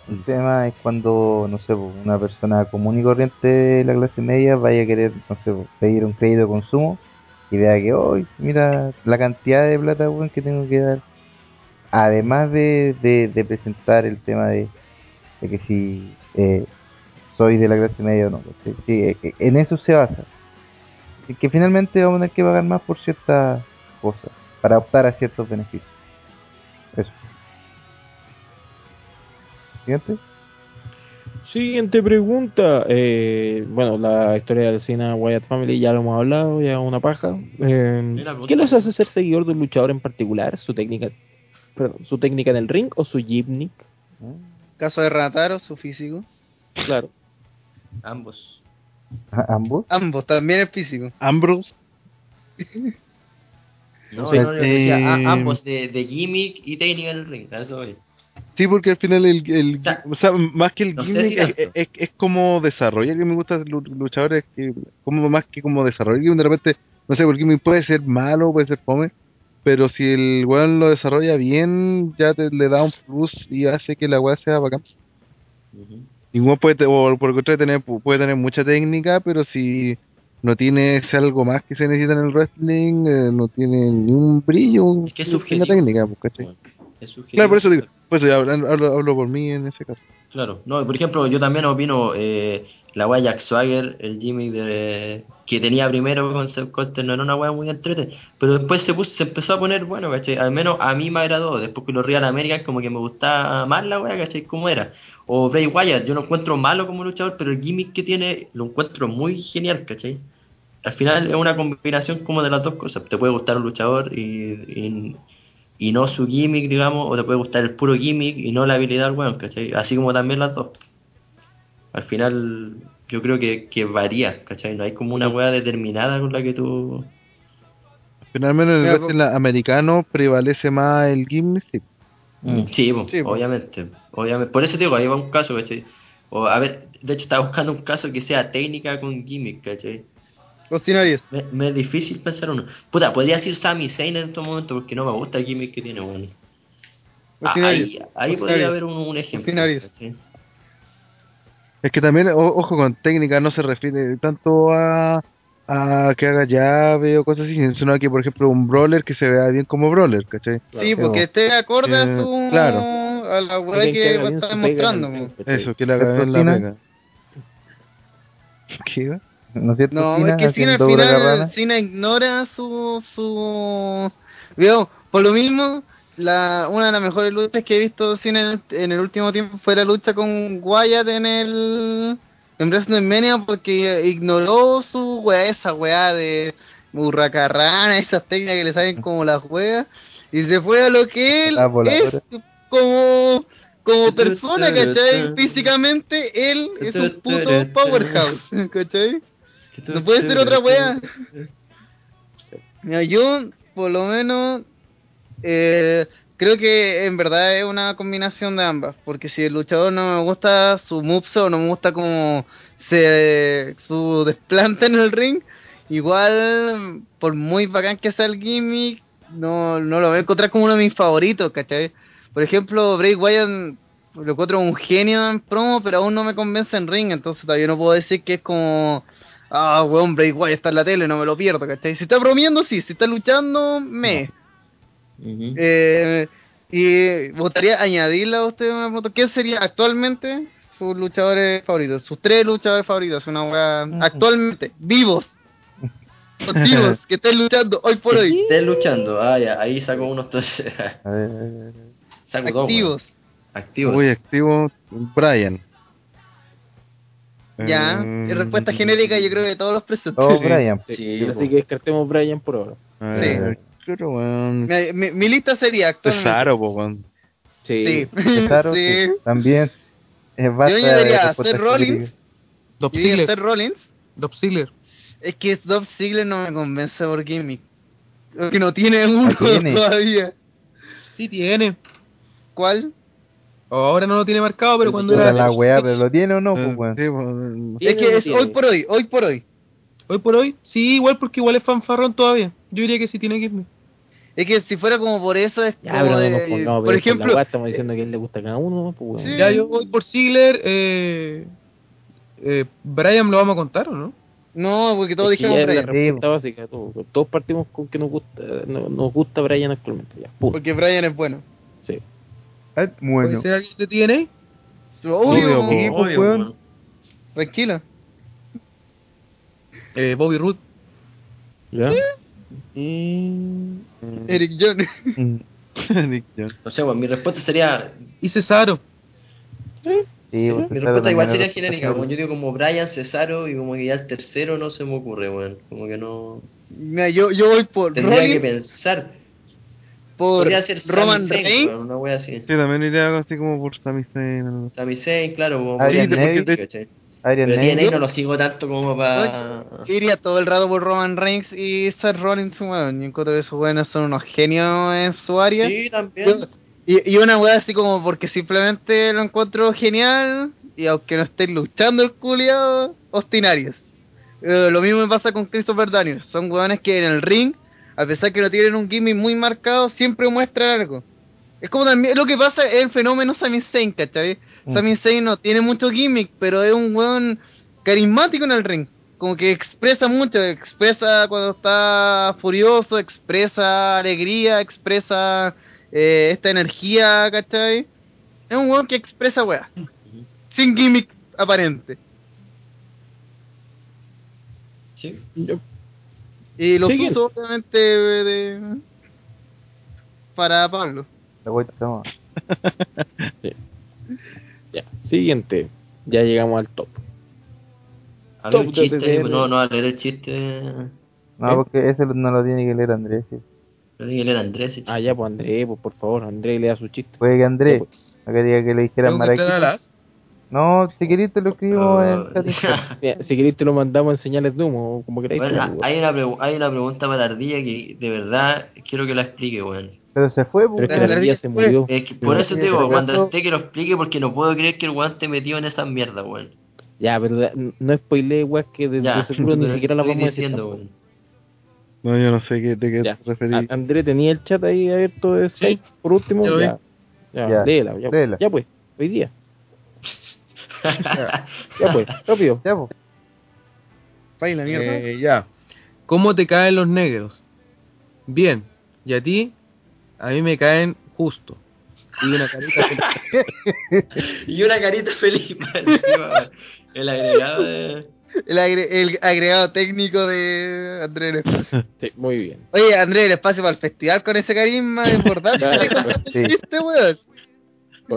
El tema es cuando, no sé, una persona común y corriente de la clase media vaya a querer, no sé, pedir un crédito de consumo y vea que, hoy mira la cantidad de plata weón, que tengo que dar. Además de, de, presentar el tema de, de que si eh, soy de la clase media o no. ¿cachai? Sí, eh, eh, en eso se basa. Que finalmente vamos a tener que pagar más por ciertas cosas, para optar a ciertos beneficios. Eso. Siguiente. Siguiente pregunta. Eh, bueno, la historia del cine Wyatt Family ya lo hemos hablado, ya una paja. Eh, ¿Qué los hace ser seguidor de un luchador en particular? ¿Su técnica, perdón, su técnica en el ring o su gimmick? Caso de Ranataro, su físico. Claro. Ambos. ¿Ambos? Ambos, también el físico. Ambrose. [LAUGHS] No, Sí. no, yo decía a- Eh, ambos de, de gimmick y técnica en el ring. eso voy. Sí, porque al final el, el O sea, o sea, más que el no gimmick si es, es, es como desarrolla que me gusta lu- luchadores que como más que como desarrollo que de repente no sé, porque gimmick puede ser malo, puede ser fome, pero si el weón lo desarrolla bien, ya te, le da un plus y hace que la weá sea bacán. Ningún puede, te- o por el contrario, tener, puede tener mucha técnica, pero si no tiene ese algo más que se necesita en el wrestling, eh, no tiene ni un brillo en la subjetivo. técnica, pues, ¿cachai? Es. Claro, por eso digo, pues hablo, hablo, hablo por mí en ese caso. Claro, no, por ejemplo, yo también opino eh, la wea Jack Swagger, el Jimmy de, que tenía primero con Seth Coster, no era una wea muy entrete, pero después se puso, se empezó a poner bueno, ¿cachai? Al menos a mí me agradó, después que los Real American como que me gustaba más la wea, ¿cachai? Como era. O Bray Wyatt, yo lo encuentro malo como luchador, pero el gimmick que tiene lo encuentro muy genial, ¿cachai? Al final es una combinación como de las dos cosas, te puede gustar un luchador y, y, no su gimmick, digamos, o te puede gustar el puro gimmick y no la habilidad weón, ¿cachai? Así como también las dos. Al final, yo creo que, que varía, ¿cachai? No hay como una weá determinada con la que tú. Finalmente en el Mira, wrestling americano prevalece más el gimmick, sí. Sí, po, Sí, po. obviamente, obviamente. Por eso te digo, ahí va un caso, ¿cachai? O, a ver, de hecho estaba buscando un caso que sea técnica con gimmick, ¿cachai? Austin Aries. Me, me es difícil pensar uno. Puta, podría decir Sami Zayn en estos momentos porque no me gusta el gimmick que tiene, weón. Ah, ahí ahí podría haber un, un ejemplo. Austin Aries. ¿cachai? Es que también, o- ojo con técnica, no se refiere tanto a, a que haga llave o cosas así, sino a que, por ejemplo, un brawler que se vea bien como brawler, ¿cachai? Sí, porque esté acorde a Eh, su. claro. a la weá que va a estar su pega en mostrando. Eso, que le haga bien la pega. ¿Qué? ¿No es cierto? No, es que Cena al final ignora su su veo, por lo mismo la una de las mejores luchas que he visto en el, en el último tiempo fue la lucha con Wyatt en el en WrestleMania porque ignoró su weá, esa weá de burracarrana, esas técnicas que le salen como las weas y se fue a lo que él La es como como persona, ¿cachai? Físicamente él es un puto powerhouse, ¿cachai? No puede ser otra wea. Mira, yo, por lo menos, eh, creo que en verdad es una combinación de ambas. Porque si el luchador no me gusta su moveset o no me gusta como se su desplante en el ring, igual, por muy bacán que sea el gimmick, no, no lo voy a encontrar como uno de mis favoritos, ¿cachai? Por ejemplo, Bray Wyatt lo encuentro un genio en promo, pero aún no me convence en ring, entonces todavía no puedo decir que es como... Ah, weón, Bray Wyatt está en la tele, no me lo pierdo, ¿cachai? Si está bromeando, sí, si está luchando, me. Eh, y me gustaría añadirle a usted una pregunta, ¿qué sería actualmente sus luchadores favoritos? Sus tres luchadores favoritos, una actualmente, vivos. [LAUGHS] Vivos, que estén luchando hoy por hoy, Estés luchando. Ah, ya, ahí saco unos entonces. [LAUGHS] A ver, a ver, a ver. saco dos. activos. Activos. Muy activo, Brian. Ya, Eh, y respuesta genérica yo creo que todos los presentes. Oh, Brian. Sí. Así que descartemos Brian por ahora. A ver, ¿qué otro weón? Mi, mi- mi lista sería actualmente. Cesaro, po, weón. Sí, Cesaro, sí. [LAUGHS] sí, También. Es Yo de añadiría a respuestas Seth Rollins Ziggler. Seth Rollins. Dolph Ziggler. Es que Dolph Ziggler no me convence por gimmick. Que no tiene uno tiene. todavía. Sí tiene. ¿Cuál? O ahora no lo tiene marcado, pero cuando era... la weá, pero lo tiene o no, pues weón. sí, Es que es hoy por hoy, hoy por hoy. Hoy por hoy, sí, igual porque igual es fanfarrón todavía. Yo diría que sí tiene gimmick. Es que si fuera como por eso es Ya, como pero no de- nos pongamos por ejemplo, la weá, estamos diciendo que a él le gusta a cada uno, pues. Sí. Ya yo voy por Ziggler. Eh, eh, Brian lo vamos a contar, ¿o no? no, porque todos Es que dijimos es la Brian, respuesta básica, todos, todos partimos con que nos gusta, no- nos gusta Brian actualmente, ya, porque Brian es bueno. Sí. Ah, Bueno. ¿Puede ser alguien de TNA? Obvio, Obvio, Obvio, weón. tranquilo. Eh, Bobby Roode. ¿Ya? Eric John. Mm. [LAUGHS] Nick Jones. No sé, weón, mi respuesta sería. Y Cesaro. Sí, Mi respuesta igual sería genérica, weón. Yo digo como Brian, Cesaro y como que ya el tercero no se me ocurre, weón. Como que no. Mira, yo, yo voy por Tendría que pensar. por Podría ser Roman Reigns. una wea así. Sí, también iría algo así como por Sami Zayn. Sami Zayn, claro, como Adrian Neville. Adrian Pero Neville. No lo sigo tanto como para. Yo iría todo el rato por Roman Reigns y Seth Rollins, weón. Yo encuentro que esos weones son unos genios en su área. Sí, también. Y, y una weá así como porque simplemente lo encuentro genial y aunque no estén luchando el culiado, ostinarios. Eh, lo mismo me pasa con Christopher Daniels. Son weones que en el ring, a pesar que no tienen un gimmick muy marcado, siempre muestran algo. Es como también lo que pasa es el fenómeno Sami Zayn, ¿cachai? Mm. Sami Zayn no tiene mucho gimmick, pero es un weón carismático en el ring. Como que expresa mucho, expresa cuando está furioso, expresa alegría, expresa eh, esta energía, ¿cachai? Es un weón que expresa weá. Sin gimmick aparente. Sí. Y los Siguiente. uso, obviamente, de... para Pablo. La mal. [LAUGHS] Sí. Ya, siguiente. Ya llegamos al top. Top un chiste, no, no, a leer el chiste. No, ¿Eh? porque ese no lo tiene que leer Andrés. sí. Lo tiene que leer Andrés. Ah, ya, pues André, pues por favor, André le da su chiste. Puede que Andrés, pues. no quería que le dijeran ¿Tengo que entrar a Maraquita. No, si querés te lo escribo en Oh, chat. [LAUGHS] Mira, si queréis te lo mandamos en señales de humo, como queráis. Bueno, hay una, hay una pregunta para Ardilla que de verdad quiero que la explique, weón. Pero se fue, pero es que la ardilla se murió. Es que por eso te digo, esté que lo explique, porque no puedo creer que el weón esté metido en esa mierda, weón. Ya, pero no spoilee, weas, que de, Ya, de seguro ni [LAUGHS] siquiera la vamos a decir. diciendo, weón. No, yo no sé qué, de qué Ya. te referís. André, ¿tenía el chat ahí abierto de Skype? Por último, ya ya. Ya, Ya, léela, ya, léela. ya pues, hoy día. Ya pues, rápido. Ya, pues. Baila, mierda. Eh, ya. ¿Cómo te caen los negros? Bien. ¿Y a ti? A mí me caen justo. Y una carita feliz. [LAUGHS] y una carita feliz, man. El agregado de. El, agre- el agregado técnico de Andrés del Espacio. Sí, muy bien. Oye, Andrés del Espacio para el festival con ese carisma desbordante. Sí. ¿Viste, weón?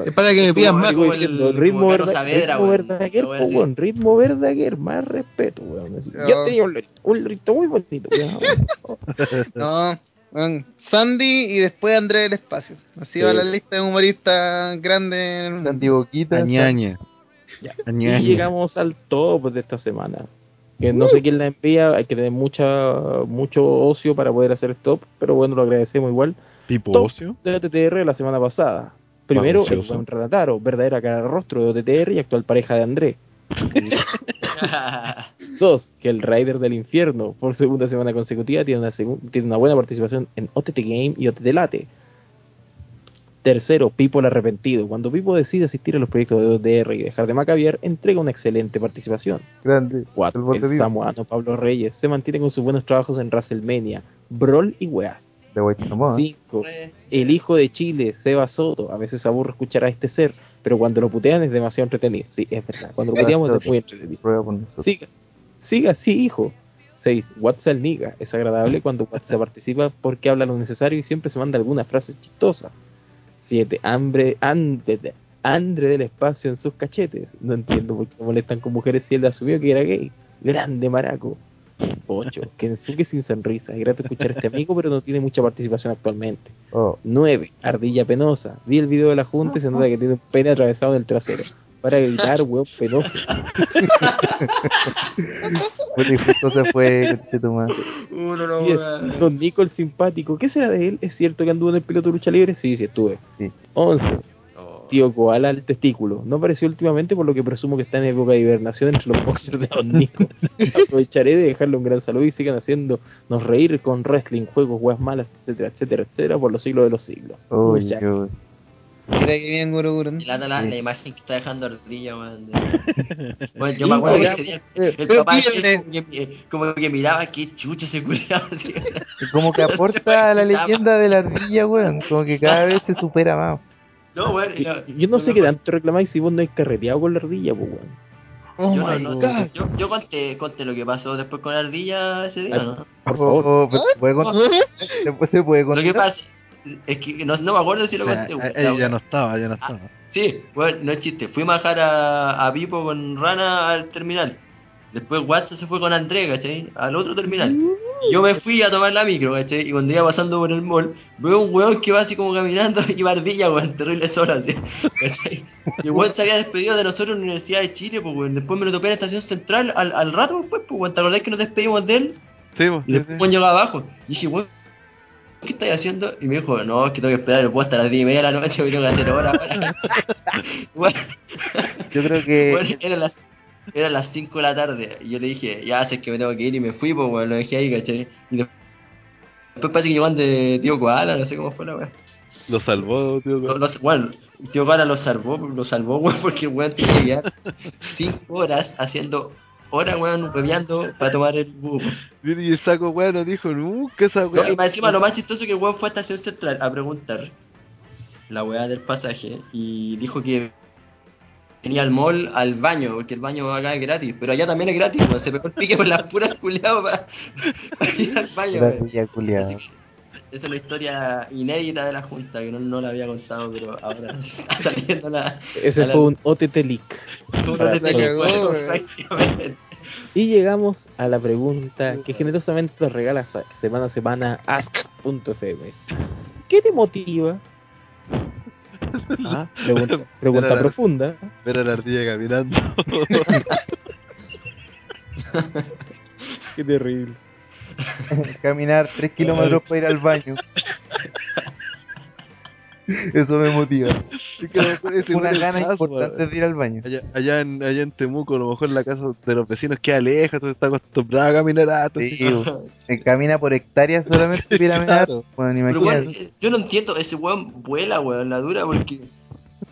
Es para que me pidas como- más. como el- ritmo, Saavedra, ritmo verdaguer, po, ritmo verdaguer, más respeto, weón. así. No. Yo tenía un lorito muy bonito, weón. [LAUGHS] No, weón. Sandy y después Andrés del Espacio. Así Sí. va la lista de humoristas grandes en el mundo. Santi Boquita. Añaña. Ya. Añaña. Y llegamos al top de esta semana. Que no sé quién la envía, hay que tener mucha mucho ocio para poder hacer stop, pero bueno, lo agradecemos igual. Tipo Top ocio. de OTTR la semana pasada. Primero, el ocioso. buen Renataro, verdadera cara rostro de OTTR y actual pareja de André. [LAUGHS] Dos, que el Rider del Infierno, por segunda semana consecutiva, tiene una, tiene una buena participación en OTT Game y OTT Late. Tercero, Pipo el Arrepentido. Cuando Pipo decide asistir a los proyectos de OTR y dejar de macabiar, entrega una excelente participación. Grande. Cuatro, El samuano Pablo Reyes se mantiene con sus buenos trabajos en WrestleMania, Brawl y Weas. De White Samoa. 5. El hijo de Chile, Seba Soto. A veces aburre escuchar a este ser, pero cuando lo putean es demasiado entretenido. Sí, es verdad. Cuando lo puteamos es muy entretenido. Siga, siga así, hijo. 6. WhatsApp Niga. Es agradable [LAUGHS] cuando WhatsApp participa porque habla lo necesario y siempre se manda alguna frase chistosa. 7. Hambre, Andre, Andre del espacio en sus cachetes. No entiendo por qué molestan con mujeres si él asumió que era gay. Grande maraco. 8. Kensuke sin sonrisa. Es grato escuchar a este amigo, pero no tiene mucha participación actualmente. Oh, 9. Ardilla penosa. Vi el video de la junta y se nota que tiene un pene atravesado en el trasero. Para gritar, weón penoso. Puta, y justo se fue, madre. Uno no, 10. weón. Don Nico el simpático. ¿Qué será de él? ¿Es cierto que anduvo en el piloto de lucha libre? Sí, sí estuve. Sí. 11. Oh. Tío Koala el testículo. No apareció últimamente, por lo que presumo que está en época de hibernación entre los [LAUGHS] boxers de Don Nico. Aprovecharé de dejarle un gran saludo y sigan haciéndonos reír con wrestling, juegos, weas malas, etcétera, etcétera, etcétera, por los siglos de los siglos. Qué- Mira que bien, Guru Guru. La, la imagen que está dejando Ardilla, weón. [LAUGHS] Bueno, yo me acuerdo que ese día el, el Pero papá que- como, que, que miraba qué chucha se Como que [LAUGHS] aporta a la leyenda de la ardilla, weón. Como que cada vez se supera más. No, weón. Yo, no, yo no sé qué tanto reclamáis si vos no hay carreteado con la ardilla, pues, weón. Oh Yo, no, no, yo, yo conté, conté lo que pasó después con Ardilla ese día, ¿no? Por favor. Oh, oh, pero ¿se puede contar? Lo que pasa es que no, no me acuerdo si lo Ah, conté. ah, ella ya no estaba, ya no Ah, estaba. Sí, bueno, no es chiste. Fui a bajar a, a Pipo con Rana al terminal. Después Watson se fue con André, ¿cachai? Al otro terminal. Yo me fui a tomar la micro, ¿cachai? Y cuando iba pasando por el mall, veo un weón que va así como caminando [LAUGHS] y bardilla, weón, terrible sola, así, ¿cachai? Y el weón se había despedido de nosotros en la Universidad de Chile, pues weón. Después me lo topé en la estación central al, al rato después, pues weón. ¿Te acordás que nos despedimos de él? Sí, pues, Y después sí. weón llegó abajo. Y dije, weón, ¿qué estáis haciendo? Y me dijo, no, es que tengo que esperar el puesto hasta las 10 y media de la noche, me tengo que hacer hora ahora. [LAUGHS] Weón. Yo creo que. Bueno, las, eran las 5 de la tarde. Y yo le dije, ya sé que me tengo que ir y me fui, pues bueno, lo dejé ahí, ¿cachai? Y después, después parece que llegó de tío Koala, no sé cómo fue la weá. Lo salvó, tío. Lo- Bueno, tío Koala lo salvó, lo salvó, weón, porque el weón tenía que quedar 5 horas haciendo horas, weón, bebiando para tomar el bus. Y el saco weón no dijo nunca esa No, weá. y más encima lo más chistoso que weón fue a Estación Central a preguntar la weá del pasaje y dijo que venía al mall al baño, porque el baño acá es gratis, pero allá también es gratis, weón. Se pegó el pique por las puras culiadas para ir al baño, que Esa es la historia inédita de la Junta, que no, no la había contado, pero ahora está [LAUGHS] saliendo la... Ese la- fue un OTT leak. fue un Para OTT leak, prácticamente. Y llegamos a la pregunta que generosamente nos regala semana a semana ask.fm. ¿Qué te motiva? [LAUGHS] Ah, pregunta, pregunta Era la- profunda. Ver a la ardilla caminando. [LAUGHS] Qué terrible. Caminar 3 kilómetros para ir al baño. [LAUGHS] Eso me motiva. [LAUGHS] Sí que a lo mejor ese Una fue el gana caso, importante weón. de ir al baño. Allá, allá, en, allá en Temuco, a lo mejor la casa de los vecinos queda lejos, entonces está acostumbrado a caminar harto. Sí. Se camina por hectáreas solamente para. Claro. Bueno, weón, eh, yo no entiendo, ese weón vuela, weón, la dura, porque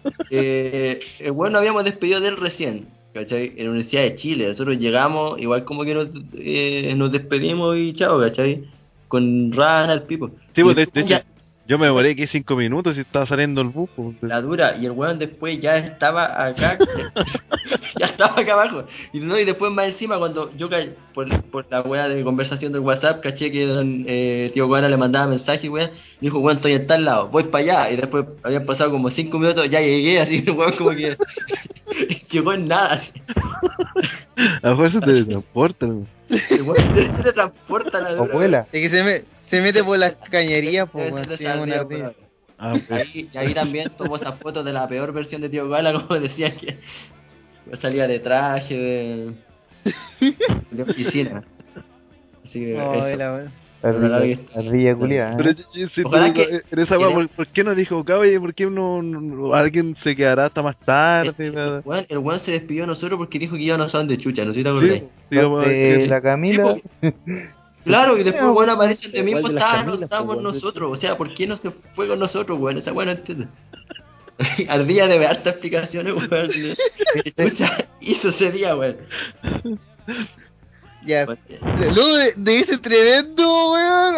[LAUGHS] eh, el weón nos habíamos despedido de él recién, ¿cachai? En la Universidad de Chile, nosotros llegamos, igual como que nos, eh, nos despedimos y chao, ¿cachai? Con Rana, el pipo. Sí, pues de, de hecho, ya- yo me demoré aquí cinco minutos y estaba saliendo el bus. la dura, y el weón después ya estaba acá, [LAUGHS] ya estaba acá abajo. Y, no, y después más encima, cuando yo ca- por, por la weá de conversación del WhatsApp, caché que don, eh, tío Guana le mandaba mensaje, weón, y dijo, weón, estoy en tal lado, voy para allá. Y después habían pasado como cinco minutos, ya llegué, así el weón como que [LAUGHS] llegó en nada. así. A lo mejor se teletransporta. ¿no? El weón [LAUGHS] se, transporta la O dura. vuela. Es que se, me, se mete por las [LAUGHS] cañerías, como una. Ah, pues. Ahí, y ahí también tomó esa foto de la peor versión de Tío Gala, [LAUGHS] como decía que salía de traje, de, de oficina. Así que Ay, eso. la Ardilla, culiada. Pero sí Ojalá que- en esa ¿por, por qué no dijo, oye, por qué no, no- alguien se quedará hasta más tarde? El, el weón se despidió de nosotros porque dijo que ya no saben de chucha, no sé si te Sí, digamos, Eh, que- la Camila. [LAUGHS] Claro, y después, weón, aparece el igual mismo, de Camilas, estábamos pues, weón. nosotros. O sea, ¿por qué no se fue con nosotros, weón? Esa weón no entiendo. [LAUGHS] Ardilla debe hartas explicaciones, weón. de- ¿Qué chucha hizo ese día, weón? Ya. Weón, Luego de, de ese tremendo, weón,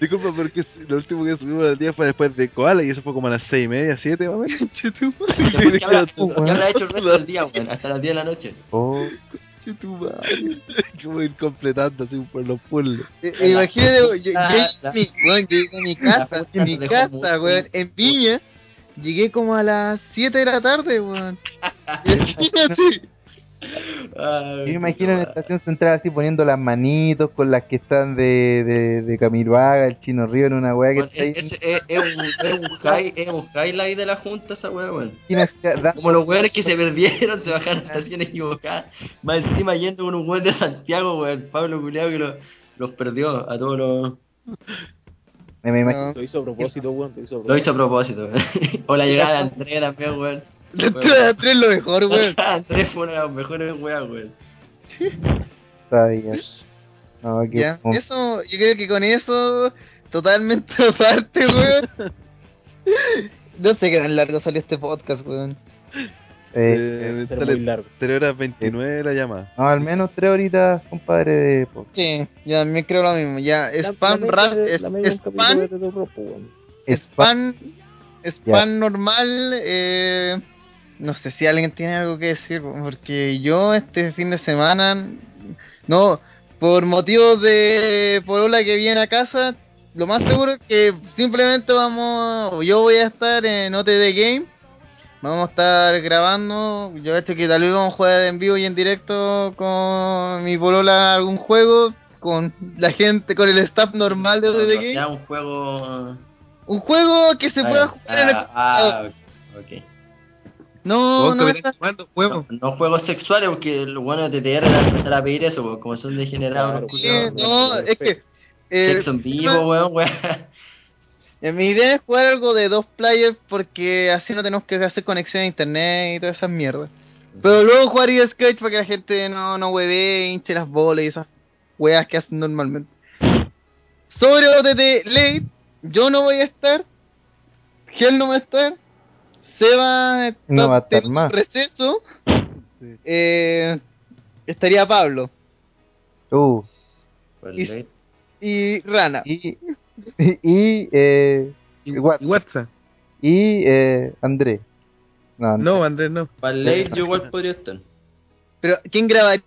Disculpa, porque lo último que subimos al día fue después de Koala y eso fue como a las seis y media, siete, o menos. [LAUGHS] Después, ¿Qué habrá, qué habrá hecho el resto del día, weón? Hasta las 10 de la noche. Oh, [LAUGHS] Tu madre. que voy a ir completando así por los puzzles. Eh, eh, Imagínate, yo, yo, llegué la- a mi, weón, llegué a mi casa, en mi casa, weón, en Viña, llegué como a las 7 de la tarde, weón. [LAUGHS] Imagínate. Ay, Yo me imagino en la estación central así poniendo las manitos con las que están de, de, de Camiroaga, el Chino Río en una weá que Bueno, está ahí. es, es- es- es un, es, un high- es un highlight de la junta esa weá, weón. Como los weones que se perdieron, se bajaron a la estación equivocada. Más encima yendo con un weón de Santiago, weón. Pablo Culeado que lo- los perdió a todos los. me imagino. Lo hizo a propósito, weón. Lo hizo a propósito. weón. [LAUGHS] O la llegada de Andrés también, weón. La entrada de Andrés es lo mejor, weón. llegada de Andrés fue una de las mejores weas, weón. Todavía. No, que Ya, como- eso, yo creo que con eso, totalmente [LAUGHS] aparte, weón. No sé qué tan largo salió este podcast, weón. eh, Eh, Pero sale muy largo. 3 horas 29 la llamada. no, al menos tres horitas, compadre. De podcast. Sí, yo también creo lo mismo. Ya, La- spam la rap, de- es, la media de un capítulo spam, spam, spam normal, eh, no sé si alguien tiene algo que decir, porque yo este fin de semana, no, por motivos de polola que viene a casa, lo más seguro es que simplemente vamos, yo voy a estar en OTD Game, vamos a estar grabando, yo hecho que tal vez vamos a jugar en vivo y en directo con mi polola algún juego, con la gente, con el staff normal de OTD Game. Ya un juego. Un juego que se Ah, pueda jugar en el Ah, ah, ok. No, no, está-. No, no juegos sexuales, porque los buenos de TTR van a empezar a pedir eso, porque como son degenerados, Claro, Sí, no, es que eh, Sexo en vivo, weón, weón. eh, mi idea es jugar algo de dos players porque así no tenemos que hacer conexión a internet y todas esas mierdas. Pero luego jugaría Sketch para que la gente no, no hueve, hinche las bolas y esas weas que hacen normalmente. Sobre OTT Late, yo no voy a estar, Gel no va a estar, Seba está No va a estar más. receso, Sí. eh, estaría Pablo Uh, y, y Rana. y, y, eh, Y WhatsApp. WhatsApp. Y eh, Andrés. No, No, Andrés, no. Para late yo igual podría estar. Pero, ¿quién grabaría?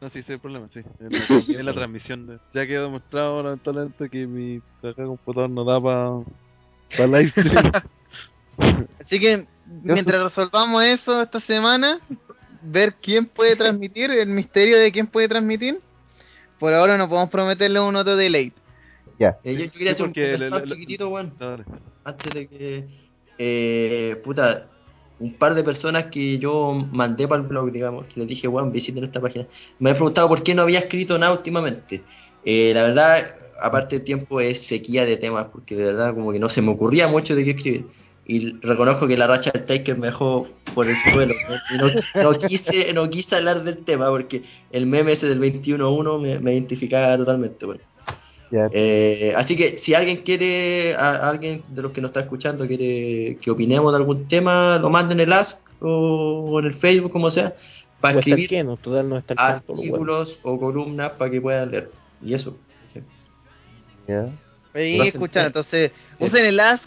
No, sí, ese es el problema, sí. Es la, [LAUGHS] transmisión. De... Ya quedó demostrado, lamentablemente, que mi caja de computador no da para live stream. [LAUGHS] [LAUGHS] Así que, mientras resolvamos eso esta semana, ver quién puede transmitir, el misterio de quién puede transmitir, por ahora no podemos prometerle un otro delay. Ya. Eh, yo, yo quería Sí, hacer un le- le- chiquitito, weón. Antes de que. Eh, puta, un par de personas que yo mandé para el blog, digamos, que les dije, weón, visiten esta página. Me han preguntado por qué no había escrito nada últimamente. Eh, la verdad, aparte de tiempo, es sequía de temas, porque de verdad, como que no se me ocurría mucho de qué escribir. Y reconozco que la racha del Taker me dejó por el suelo. ¿no? No, no quise, no quise hablar del tema, porque el meme ese del 21-1 me, me identificaba totalmente. Ya. Eh, así que si alguien quiere, a- alguien de los que nos está escuchando quiere que opinemos de algún tema, lo manden en el Ask o, o en el Facebook, como sea, para escribir lleno, total no está el tanto, lo bueno. artículos o columnas para que puedan leer. Y eso. Ahí, Lo hacen escucha, bien. entonces, usen el Ask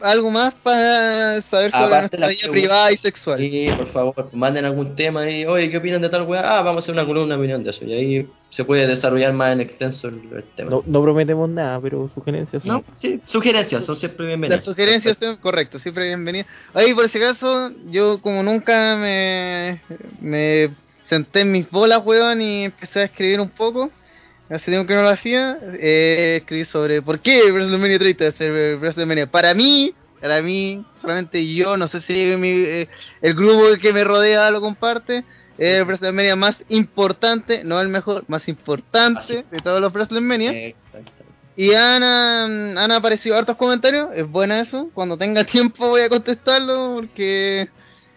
algo más para saber sobre Aparte nuestra la vida privada y sexual. Sí, por favor, manden algún tema y, oye, ¿qué opinan de tal weá? Ah, vamos a hacer una columna de opinión de eso. Y ahí se puede desarrollar más en extenso el, el tema. No, no prometemos nada, pero sugerencias. No, sí, sugerencias, son siempre bienvenidas. Las sugerencias son correctas, siempre bienvenidas. Ahí, por ese caso, yo como nunca me, me senté en mis bolas, weón, y empecé a escribir un poco. Hace tiempo que no lo hacía. Eh, escribí sobre por qué WrestleMania 30 es el WrestleMania. Para mí, para mí, solamente yo, no sé si mi, eh, el grupo que me rodea lo comparte. Es el WrestleMania más importante, no el mejor, más importante de todos los WrestleMania. Y han, han, han aparecido hartos comentarios, es buena eso. Cuando tenga [LAUGHS] tiempo voy a contestarlo porque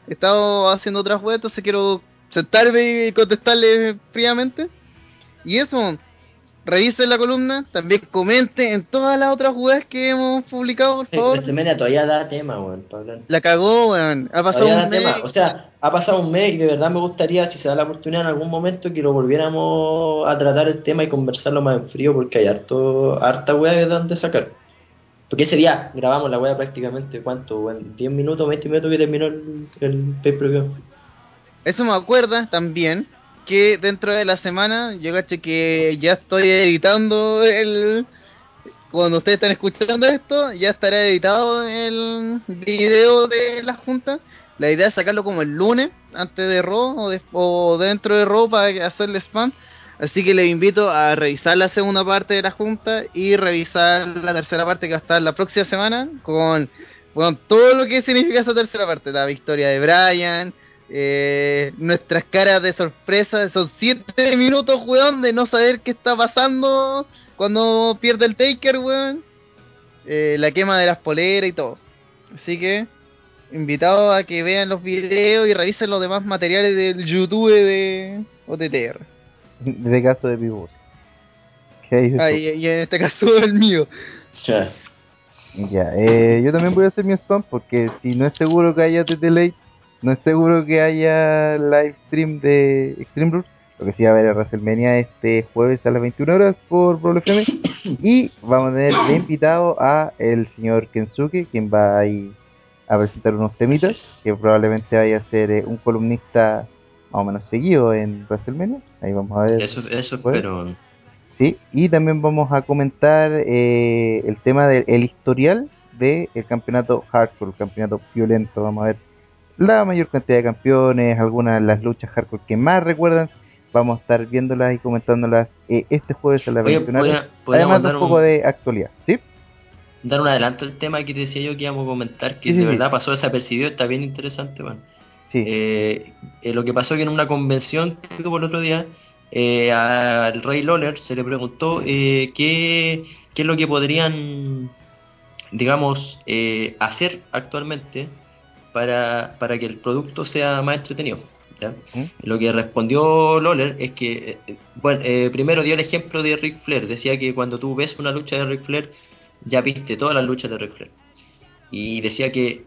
he estado haciendo otras webs, entonces quiero sentarme y contestarle fríamente. Y eso, revisen la columna, también comenten en todas las otras webs que hemos publicado, por favor. WrestleMania todavía da tema, weón. La cagó, weón. Ha pasado Todavía un da tema. mes. O sea, ha pasado un mes y de verdad me gustaría, si se da la oportunidad en algún momento, que lo volviéramos a tratar el tema y conversarlo más en frío, porque hay harto, harta wea de donde sacar. Porque ese día grabamos la wea prácticamente, ¿cuánto? weón? 10 minutos, 20 minutos que terminó el, el pay-per-view. Eso me acuerda también que dentro de la semana, yo caché que ya estoy editando el... Cuando ustedes están escuchando esto, ya estará editado el video de la junta. La idea es sacarlo como el lunes, antes de Raw o, de- o dentro de Raw para hacerle spam. Así que les invito a revisar la segunda parte de la junta y revisar la tercera parte que va a estar la próxima semana con, con todo lo que significa esa tercera parte. La victoria de Brian, eh, nuestras caras de sorpresa, son siete [LAUGHS] minutos, weón, de no saber qué está pasando cuando pierde el Taker, weón. Eh, la quema de las poleras y todo. Así que, invitados a que vean los videos y revisen los demás materiales del YouTube de OTTR. De caso de Pivot. ¿Qué dices Ah, y, y en este caso [LAUGHS] el mío. Ya. Ya, eh, yo también voy a hacer mi spam porque si no es seguro que haya TT Late, no es seguro que haya live stream de Extreme Rules. Lo que sí va a haber es WrestleMania este jueves a las 21 horas por Brawl FM. [COUGHS] Y vamos a tener de invitado a el señor Kensuke, quien va ahí a presentar unos temitas, que probablemente vaya a ser eh, un columnista más o menos seguido en WrestleMania. Ahí vamos a ver. Eso, eso espero. Sí, y también vamos a comentar eh, el tema del el historial del campeonato hardcore, el campeonato violento. Vamos a ver la mayor cantidad de campeones, algunas de las luchas hardcore que más recuerdan. Vamos a estar viéndolas y comentándolas eh, este jueves a las Oye, 21 horas. podría- Además un poco un- de actualidad. ¿Sí? Dar un adelanto al tema que te decía yo que íbamos a comentar, que Sí, de sí. verdad pasó desapercibido, está bien interesante, man. Sí. Eh, eh, lo que pasó que en una convención que hubo el otro día, eh, al Rey Lawler se le preguntó eh, qué, qué es lo que podrían, digamos, eh, hacer actualmente para, para que el producto sea más entretenido. ¿ya? Lo que respondió Lawler es que, eh, bueno, eh, primero dio el ejemplo de Ric Flair, decía que cuando tú ves una lucha de Ric Flair, ya viste todas las luchas de Ric Flair. Y decía que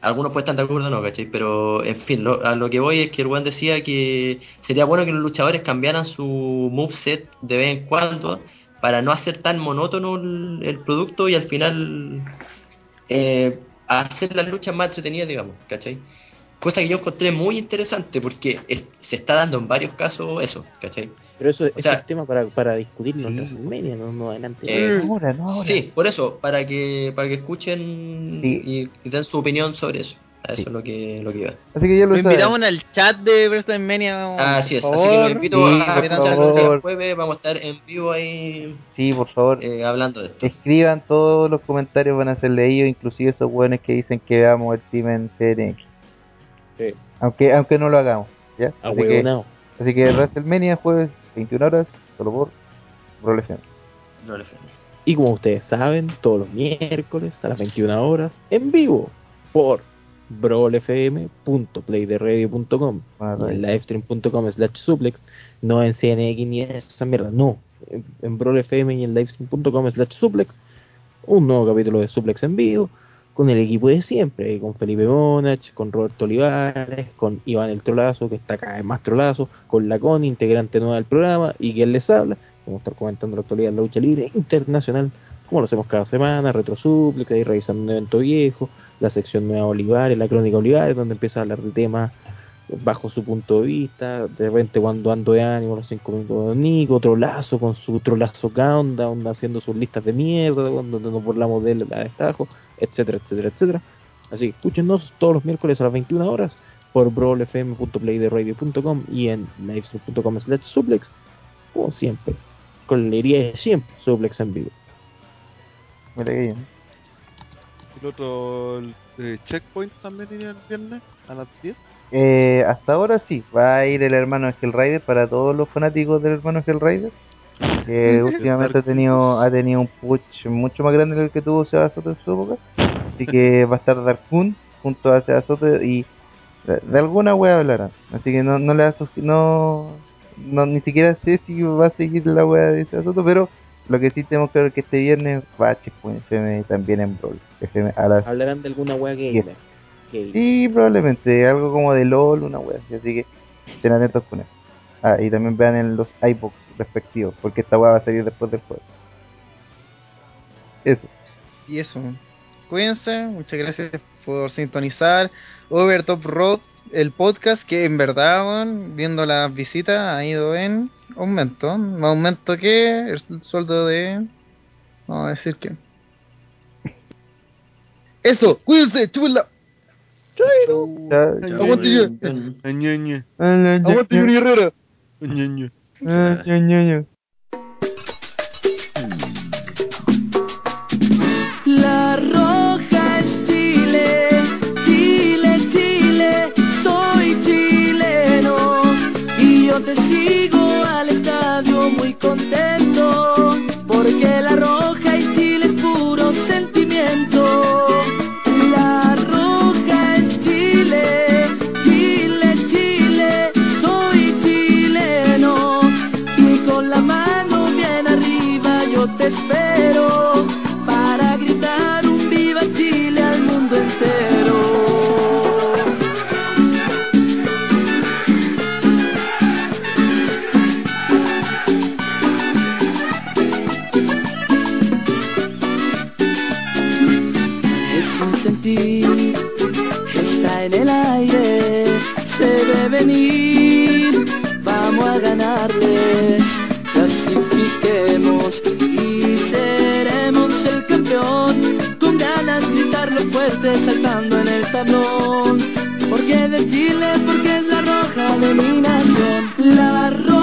algunos pueden estar de acuerdo no, ¿cachai? Pero, en fin, lo- a lo que voy es que el Juan decía que sería bueno que los luchadores cambiaran su moveset de vez en cuando para no hacer tan monótono el, el producto y al final eh, hacer las luchas más entretenidas, digamos, ¿cachai? Cosa que yo encontré muy interesante porque es- se está dando en varios casos eso, ¿cachai? Pero eso, eso sea- es tema para, para discutirlo en WrestleMania, no, no adelante. Eh, ahora, no ahora. Sí, por eso, para que para que escuchen Sí. y, y den su opinión sobre eso. Eso es lo que, lo que iba. Así que ya lo Lo invitamos al chat de WrestleMania. Así es, así que los invito Sí, a día jueves, vamos a estar en vivo ahí Sí, por favor. eh, hablando de esto. Escriban todos los comentarios, van a ser leídos, inclusive esos buenos que dicen que veamos el team en CNX. Sí. Aunque, aunque no lo hagamos, ¿ya? A Así que, así que WrestleMania jueves, 21 horas, solo por ofende. Y como ustedes saben, todos los miércoles a las 21 horas, en vivo, por brawlfm.playderradio.com Bueno, y en livestream.com slash suplex, no en CNX ni en esa mierda, no, en, brawlfm y en livestream.com slash suplex, un nuevo capítulo de suplex en vivo, con el equipo de siempre, con Felipe Monach, con Roberto Olivares, con Iván el Trolazo, que está cada vez más trolazo, con la Connie, integrante nueva del programa, y quien les habla, vamos a estar comentando la actualidad de la lucha libre internacional, como lo hacemos cada semana, retro suplex, ahí revisando un evento viejo, la sección nueva Olivares, la crónica Olivares, donde empieza a hablar de temas bajo su punto de vista, de repente cuando ando de ánimo, los cinco minutos de Nico, trolazo con su trolazo countdown, haciendo sus listas de mierda, donde nos burlamos de él a destajo, etcétera, etcétera, etcétera. Así que escúchenos todos los miércoles a las 21 horas por brawlfm.playderradio.com y en livestream.com slash suplex, como siempre, con la de siempre, suplex en vivo. El otro el, eh, checkpoint también iría el viernes a las 10. Eh, hasta ahora sí, va a ir el hermano Hell Rider para todos los fanáticos del hermano Hell Rider. Que [LAUGHS] últimamente ha tenido, ha tenido un push mucho más grande que el que tuvo Seba Soto en su época. Así que [LAUGHS] va a estar Darkun junto a Seba Soto y de, de alguna wea hablarán. Así que no, no le aso- no, no, ni siquiera sé si va a seguir la wea de Seba Soto, pero lo que sí tenemos que ver que este viernes va a Checkpoint FM también en Brawl. FM a las Hablarán de alguna wea gamer. Yes. gamer. Sí, probablemente, algo como de LOL, una wea, así, así que estén atentos con eso. Ah, y también vean en los iBooks respectivos, porque esta wea va a salir después del juego. Eso. Y eso. Cuídense, muchas gracias por sintonizar Over Top Road, el podcast que en verdad, viendo las visitas, ha ido en aumento. Más aumento que el sueldo de. Vamos a decir que. Eso, cuídense, chúpenla. Chairo. Aguante yo. Aguante Yuri Herrera. Fuerte saltando en el tablón, porque de Chile, porque es la roja de mi nación, la roja